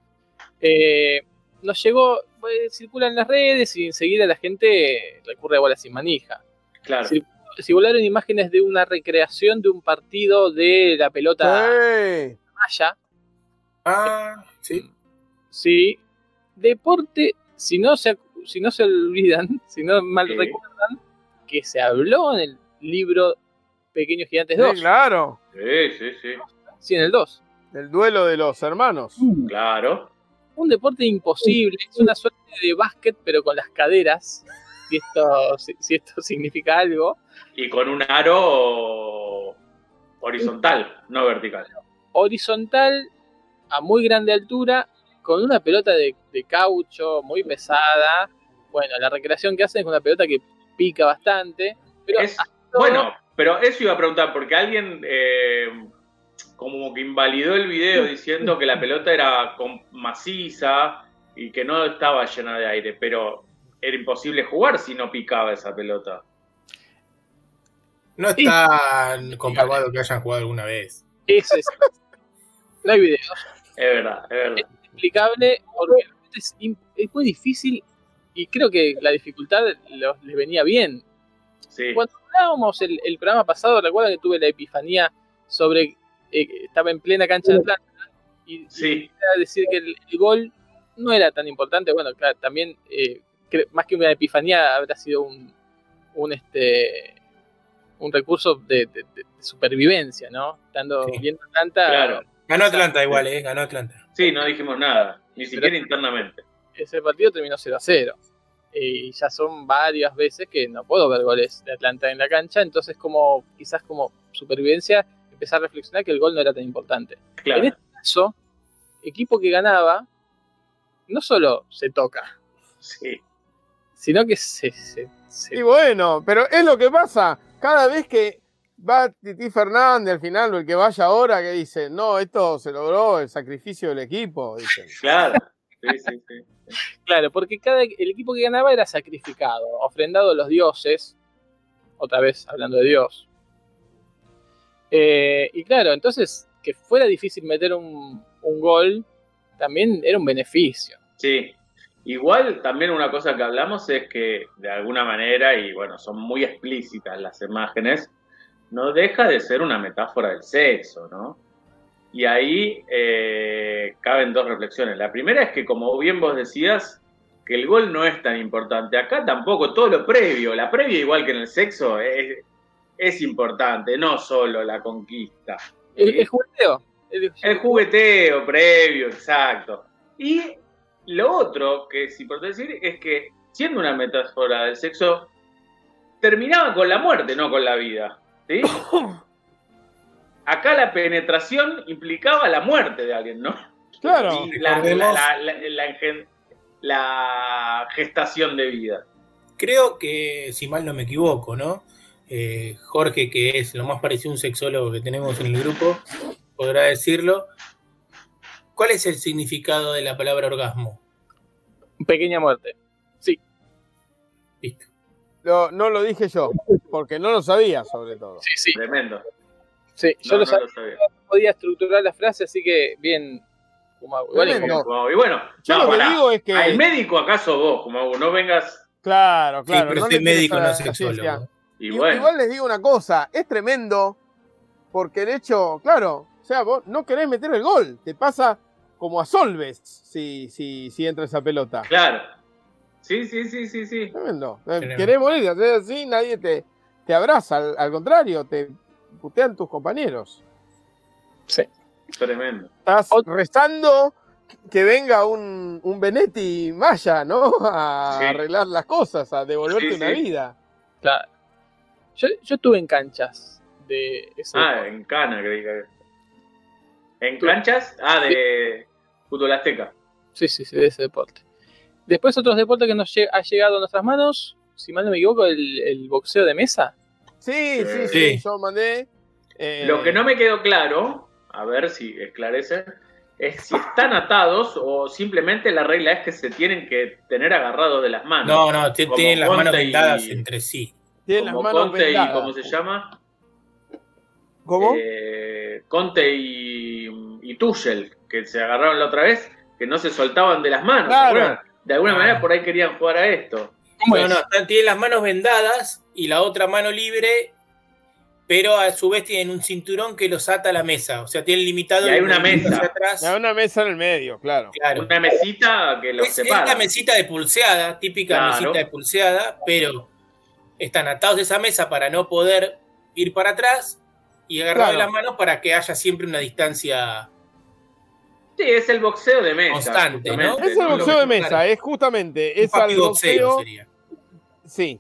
Eh, nos llegó, pues, circula en las redes y enseguida la gente recurre a bolas sin manija. Claro. Circularon imágenes de una recreación de un partido de la pelota Sí. maya. Ah, sí. Sí, deporte, si no se, si no se olvidan, si no mal recuerdan, que se habló en el libro Pequeños Gigantes 2. Sí, claro. Sí, sí, sí. Sí, en el 2. El duelo de los hermanos. Claro. un deporte imposible, es una suerte de básquet, pero con las caderas, si esto, si, si esto significa algo. Y con un aro horizontal, no vertical. Horizontal, a muy grande altura, con una pelota de, de caucho muy pesada. Bueno, la recreación que hacen es una pelota que pica bastante. Pero Es- bueno, pero eso iba a preguntar, porque alguien eh, como que invalidó el video diciendo que la pelota era con- maciza y que no estaba llena de aire, pero era imposible jugar si no picaba esa pelota. No es Sí. tan comprobado que hayan jugado alguna vez. Eso es. No hay video. Es verdad, es verdad. Explicable porque es, im- es muy difícil y creo que la dificultad lo- les venía bien. Sí, Cuando hablábamos el, el programa pasado, recuerda que tuve la epifanía sobre, eh, estaba en plena cancha de Atlanta y, y sí, quería decir que el, el gol no era tan importante. Bueno, claro, también eh, más que una epifanía habrá sido un, un este un recurso de, de- de supervivencia, ¿no? Estando Sí. viendo Atlanta, claro. Ganó Atlanta igual, ¿eh? Ganó Atlanta. Sí, no dijimos nada, ni siquiera internamente. ese partido terminó 0 a 0. Y ya son varias veces que no puedo ver goles de Atlanta en la cancha, entonces como quizás como supervivencia empezar a reflexionar que el gol no era tan importante. En Claro, este caso, equipo que ganaba no solo se toca, sí. sino que se, se- se- Y bueno, pero es lo que pasa. Cada vez que va Titi Fernández al final o el que vaya ahora que dice, no, esto se logró el sacrificio del equipo, dicen. Claro. Sí, sí, sí. claro, porque cada el equipo que ganaba era sacrificado, ofrendado a los dioses, otra vez hablando de Dios. Eh, y claro, entonces que fuera difícil meter un, un gol también era un beneficio. Sí. Igual también una cosa que hablamos es que de alguna manera, y bueno, son muy explícitas las imágenes, no deja de ser una metáfora del sexo, ¿no? Y ahí eh, caben dos reflexiones. La primera es que, como bien vos decías, que el gol no es tan importante. Acá tampoco, todo lo previo, la previa igual que en el sexo, es, es importante, no solo la conquista. El, el jugueteo. el- El jugueteo previo, exacto. Y lo otro que es importante decir es que, siendo una metáfora del sexo, terminaba con la muerte, no con la vida. ¿Sí? Acá la penetración implicaba la muerte de alguien, ¿no? Claro. Y la, Recordemos- la- la- la- la engen- la gestación de vida. Creo que, si mal no me equivoco, ¿no? Eh, Jorge, que es lo más parecido a un sexólogo que tenemos en el grupo, podrá decirlo. ¿Cuál es el significado de la palabra orgasmo? Pequeña muerte. Listo. Lo- no lo dije yo, porque no lo sabía sobre todo. Sí, sí. Tremendo. sí. Yo No, lo no sabía, lo sabía. no podía estructurar la frase, así que bien. Es Tremendo. como- Y bueno, Yo no, lo que digo es que. El médico acaso vos, como no vengas Claro, Sí, claro. pero no soy le tires médico, no sexólogo. y I- bueno. Igual les digo una cosa, es tremendo, porque el hecho, claro, o sea, vos no querés meter el gol, te pasa como a Solves si, si, si entra esa pelota. Claro. Sí, sí, sí, sí, sí. Tremendo. Eh, Tremendo. Querés morir, haces así, nadie te, te abraza, al, al contrario, te putean tus compañeros. Tremendo. Estás rezando que venga un, un Benetti Maya, ¿no? A Sí. arreglar las cosas, a devolverte Sí, una sí. vida. Claro. Yo, yo estuve en canchas de ese Ah, deporte. en Cana, creí que. ¿En Tú- canchas? Ah, de fútbol azteca. Sí, sí, sí, de ese deporte. Después otros deportes que nos ha llegado a nuestras manos, si mal no me equivoco, el, el boxeo de mesa. Sí, sí, sí, Sí. yo mandé. eh, Lo que no me quedó claro, a ver si esclarece, es si están atados o simplemente la regla es que se tienen que tener agarrados de las manos. No, no, tienen las manos y- vendadas entre sí. Tiene las Como manos Conte y. ¿cómo se llama? ¿Cómo? Eh, Conte y, y Tuchel, que se agarraron la otra vez, que no se soltaban de las manos. ¿se Claro. De alguna Ah. manera por ahí querían jugar a esto. ¿Cómo No, es? no, tienen las manos vendadas y la otra mano libre, pero a su vez tienen un cinturón que los ata a la mesa. O sea, tienen limitado Y hay el una mesa. hacia atrás. Hay una mesa en el medio, claro. Claro. Una mesita que los Es, es separa. la mesita de pulseada, típica Claro. mesita de pulseada, pero están atados de esa mesa para no poder ir para atrás y Claro. las manos para que haya siempre una distancia. Sí, es el boxeo de mesa. Constante, ¿no? Es el boxeo de mesa, es justamente, es al boxeo boxeo. sería. Sí.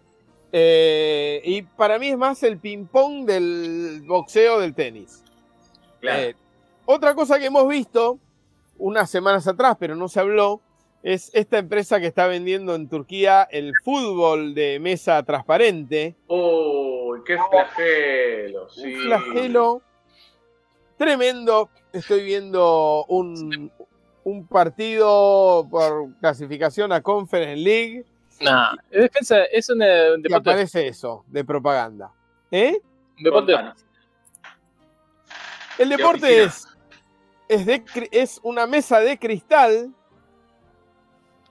Eh, y para mí es más el ping-pong del boxeo del tenis. Claro. Eh, otra cosa que hemos visto unas semanas atrás, pero no se habló, Es esta empresa que está vendiendo en Turquía el fútbol de mesa transparente. Uy, qué flagelo. Sí. Un flagelo tremendo. Estoy viendo un, un partido por clasificación a Conference League Nah, es defensa, es un, y deporte, aparece eso de propaganda. ¿Eh? un deporte. El ¿Qué deporte es, es, de es una mesa de cristal,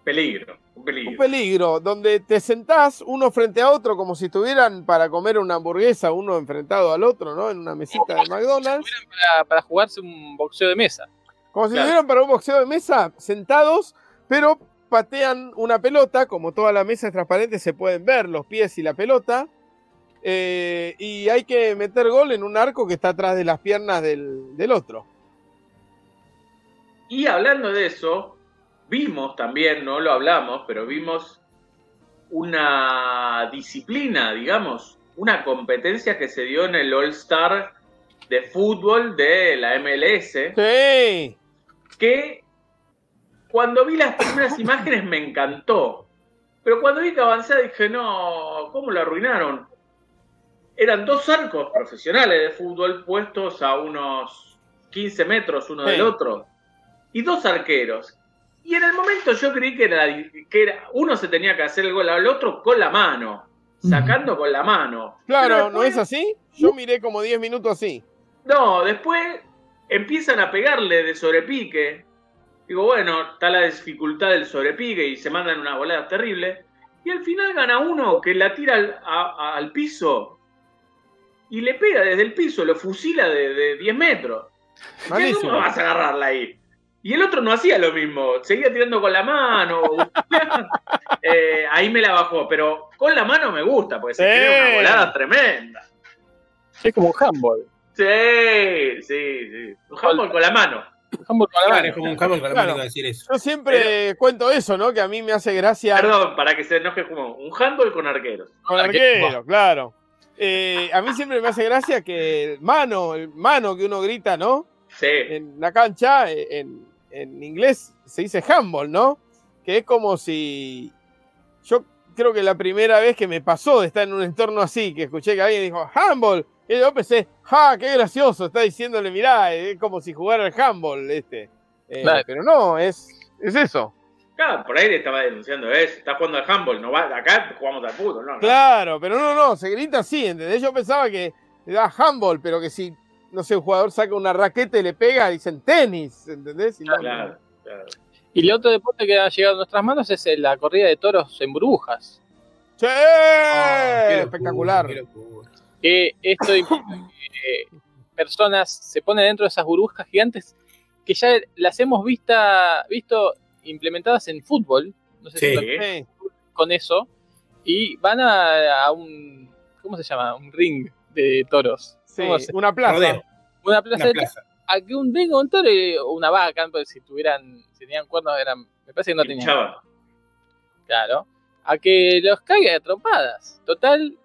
Peligro, un un peligro. peligro, donde te sentás uno frente a otro como si estuvieran para comer una hamburguesa, uno enfrentado al otro, ¿no? En una mesita de McDonald's. para, para jugarse un boxeo de mesa. Como si Claro. estuvieran para un boxeo de mesa, sentados, pero patean una pelota, como toda la mesa es transparente, se pueden ver los pies y la pelota. eh, y hay que meter gol en un arco que está atrás de las piernas del, del otro. Y hablando de eso, vimos también, no lo hablamos, pero vimos una disciplina, digamos, una competencia que se dio en el All Star de fútbol de la MLS, Sí. que cuando vi las primeras imágenes me encantó. Pero cuando vi que avanzaba dije, no, ¿cómo lo arruinaron? Eran dos arcos profesionales de fútbol puestos a unos 15 metros uno Sí. del otro. Y dos arqueros. Y en el momento yo creí que era, que era uno se tenía que hacer el gol al otro con la mano, sacando con la mano. Claro, ¿no es así? Yo miré como 10 minutos así. no, después empiezan a pegarle de sobrepique. Digo, bueno, está la dificultad del sobrepique y se mandan unas voladas terribles. Y al final gana uno que la tira al, a- a- al piso y le pega desde el piso, lo fusila de, de 10 metros. ¿Qué, Malísimo. ¿Cómo vas a agarrarla ahí? Y el otro no hacía lo mismo, seguía tirando con la mano. Eh, ahí me la bajó, pero con la mano me gusta, porque se Sí. crea una volada tremenda. Es como un handball. Sí, sí, sí. Un handball con la mano. Un handball con la Claro, mano. es como un camel con la mano decir eso. Yo siempre cuento eso, ¿no? Que a mí me hace gracia Perdón, para que se enoje como un handball con arqueros. con arquero. arquero, claro. Eh, a mí siempre me hace gracia que el mano, el mano que uno grita, ¿no? Sí. En la cancha, eh, en, en inglés se dice handball, ¿no? Que es como si. Yo creo que la primera vez que me pasó de estar en un entorno así, que escuché que alguien dijo handball, y yo pensé, ¡ja, qué gracioso! Está diciéndole, mirá, es como si jugara el handball este. Eh, Claro. Pero no, es, es eso. Claro, por ahí le estaba denunciando eso. Está jugando al handball, no va, acá jugamos al fútbol, ¿no? no. Claro, pero no, no, se grita así, ¿entendés? Yo pensaba que era handball, pero que si, no sé, un jugador saca una raqueta y le pega, dicen tenis, ¿entendés? Y no- Claro, claro. Y el otro deporte que ha llegado a nuestras manos es eh, la corrida de toros en burbujas. ¡Sí! Ah, qué Espectacular. qué. Que esto implica que personas se ponen dentro de esas burbujas gigantes que ya las hemos vista, visto implementadas en fútbol. No sé Sí. si lo- Sí. con eso. Y van a, a un. ¿Cómo se llama? Un ring de toros. Sí, ¿Cómo se- una plaza. Rodeo, Una plaza una de plaza. a que un o un toro y- o una vaca, pues, si tuvieran, si tenían cuernos eran, me parece que no tenían. Claro. A que los caiga de trompadas. Total,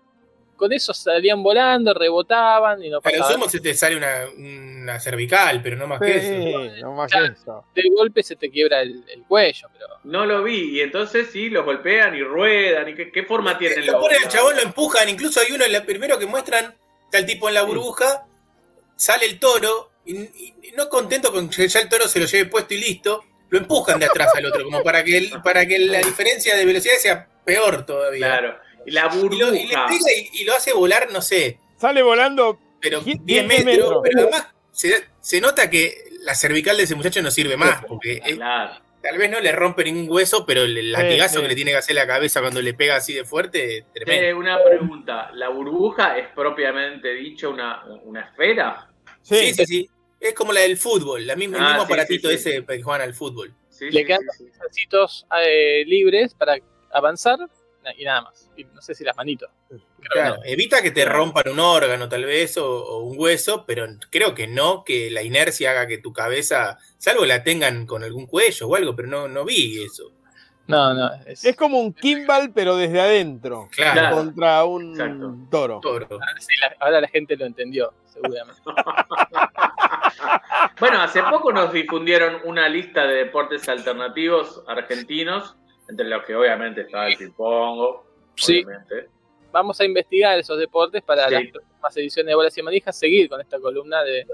con eso salían volando, rebotaban y no pasaba. sumo se te sale una, una cervical, pero no más que eso. Sí, no más que eso. De golpe se te quiebra el, el cuello, pero. No lo vi. Y entonces sí, los golpean y ruedan. ¿Y qué, qué forma tienen Lo ponen al chabón, lo empujan. Incluso hay uno, el primero que muestran, está el tipo en la burbuja, sale el toro, y, y no contento con que ya el toro se lo lleve puesto y listo, lo empujan de atrás al otro, como para que, el- para que la diferencia de velocidad sea peor todavía. Claro. Y la Y, lo, y le burbuja. pega y, y lo hace volar, no sé, Sale volando. pero Die- 10 diez metros, metros. pero además se, se nota que la cervical de ese muchacho no sirve más, porque Claro. Tal vez no le rompe ningún hueso, pero el latigazo sí. que le tiene que hacer la cabeza cuando le pega así de fuerte, es tremendo. Eh, una pregunta. ¿La burbuja es propiamente dicho una, una esfera? Sí, Sí, sí, sí. Es como la del fútbol, la misma, el Ah, mismo sí, aparatito sí, sí. ese que juegan al fútbol. Sí, Le sí, quedan sí, sí. Pasitos eh, libres para avanzar y nada más. Y no sé si las manitos. Que Claro, no. evita que te rompan un órgano tal vez o, o un hueso, pero creo que no, que la inercia haga que tu cabeza, salvo la tengan con algún cuello o algo, pero no, no vi eso. No, no. Es, Es como un kimball, pero desde adentro. Claro. Contra un Exacto. toro. toro. sí, la- ahora la gente lo entendió, seguramente. Bueno, hace poco nos difundieron una lista de deportes alternativos argentinos, entre los que obviamente estaba el ping-pong. Sí. obviamente. Vamos a investigar esos deportes para Sí. las próximas ediciones de Bolas y Manijas, seguir con esta columna de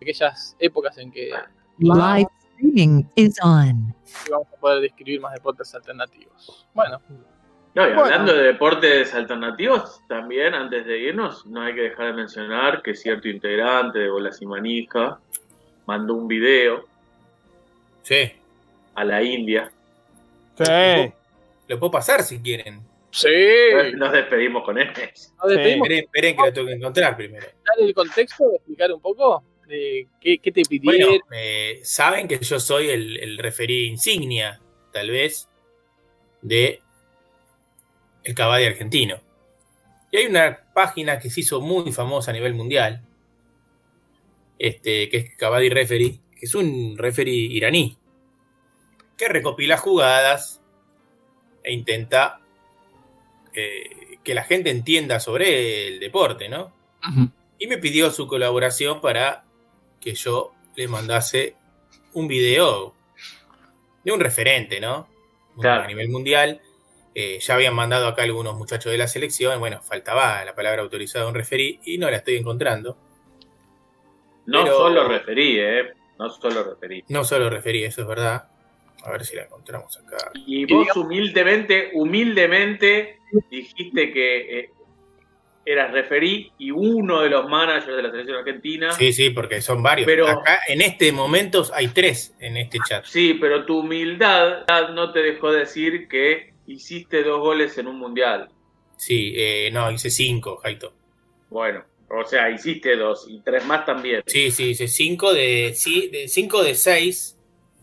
aquellas épocas en que Live streaming is on. vamos a poder describir más deportes alternativos. Bueno, No, y Bueno. hablando de deportes alternativos, también antes de irnos, no hay que dejar de mencionar que cierto integrante de Bolas y Manija mandó un video Sí. a la India. Sí. Lo puedo pasar si quieren. sí. Nos despedimos con él. Nos despedimos. Esperen, esperen que lo tengo que encontrar primero. dar el contexto, explicar un poco de qué, qué te pidieron. Bueno, eh, saben que yo soy el, el referí insignia, tal vez, de el Cabadi argentino. Y hay una página que se hizo muy famosa a nivel mundial, este, que es Cabadi Referee, que es un referee iraní, que recopila jugadas e intenta eh, que la gente entienda sobre el deporte, ¿no? y me pidió su colaboración para que yo le mandase un video de un referente, ¿no? Claro. A nivel mundial. Eh, ya habían mandado acá algunos muchachos de la selección. Bueno, faltaba la palabra autorizada de un referí y no la estoy encontrando. No Pero- solo referí, ¿eh? No solo referí. No solo referí, eso es verdad. A ver si la encontramos acá. Y vos humildemente, humildemente dijiste que eh, eras referí y uno de los managers de la selección argentina. Sí, sí, porque son varios. Pero- acá en este momento hay tres en este chat. Sí, pero tu humildad no te dejó decir que hiciste dos goles en un mundial. Sí, eh, no, hice cinco, Jaito. Bueno, o sea, hiciste dos y tres más también. Sí, sí, hice 5 de, sí, de 5 de 6,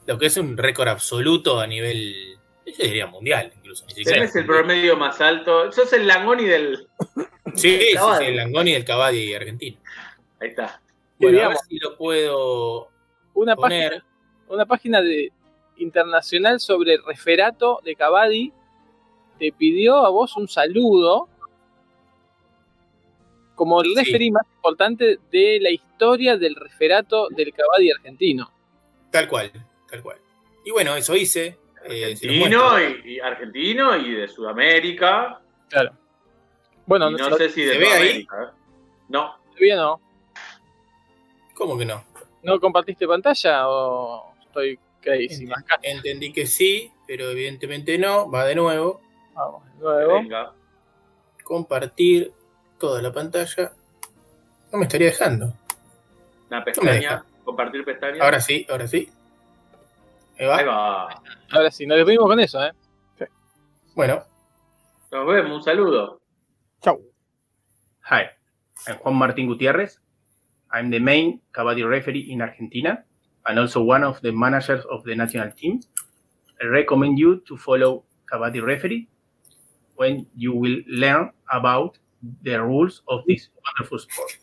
lo que es un récord absoluto a nivel, yo diría mundial, incluso. Ni siquiera. Tenés el promedio más alto. Sos el Langoni del. Sí, sí, Cavadi. sí, el Langoni del Cavadi argentino. Ahí está. Bueno, a ver si lo puedo una, poner. página, una página de, internacional sobre referato de Cavadi te pidió a vos un saludo como el Sí. referee más importante de la historia del referato del Cavadi argentino. Tal cual, tal cual. Y bueno, eso hice. eh, Argentino y, y argentino y de Sudamérica. Claro. Bueno, no, no sé si de ¿se ve toda ahí? ¿eh? No. todavía no. ¿Cómo que no? ¿No compartiste pantalla o estoy crazy? Ent- Entendí que sí, pero evidentemente no. Va de nuevo. Vamos, de nuevo. Venga. Compartir toda la pantalla. No me estaría dejando. Una me pestaña. Compartir pestaña. Ahora sí, ahora sí. Ahí va. Ahí va. Ahora sí, nos despedimos con eso, ¿eh? Bueno, Nos vemos. Un saludo. Chau. Hi, I'm Juan Martín Gutiérrez. I'm the main Kabaddi referee in Argentina and also one of the managers of the national team. I recommend you to follow Kabaddi referee when you will learn about the rules of this wonderful sport.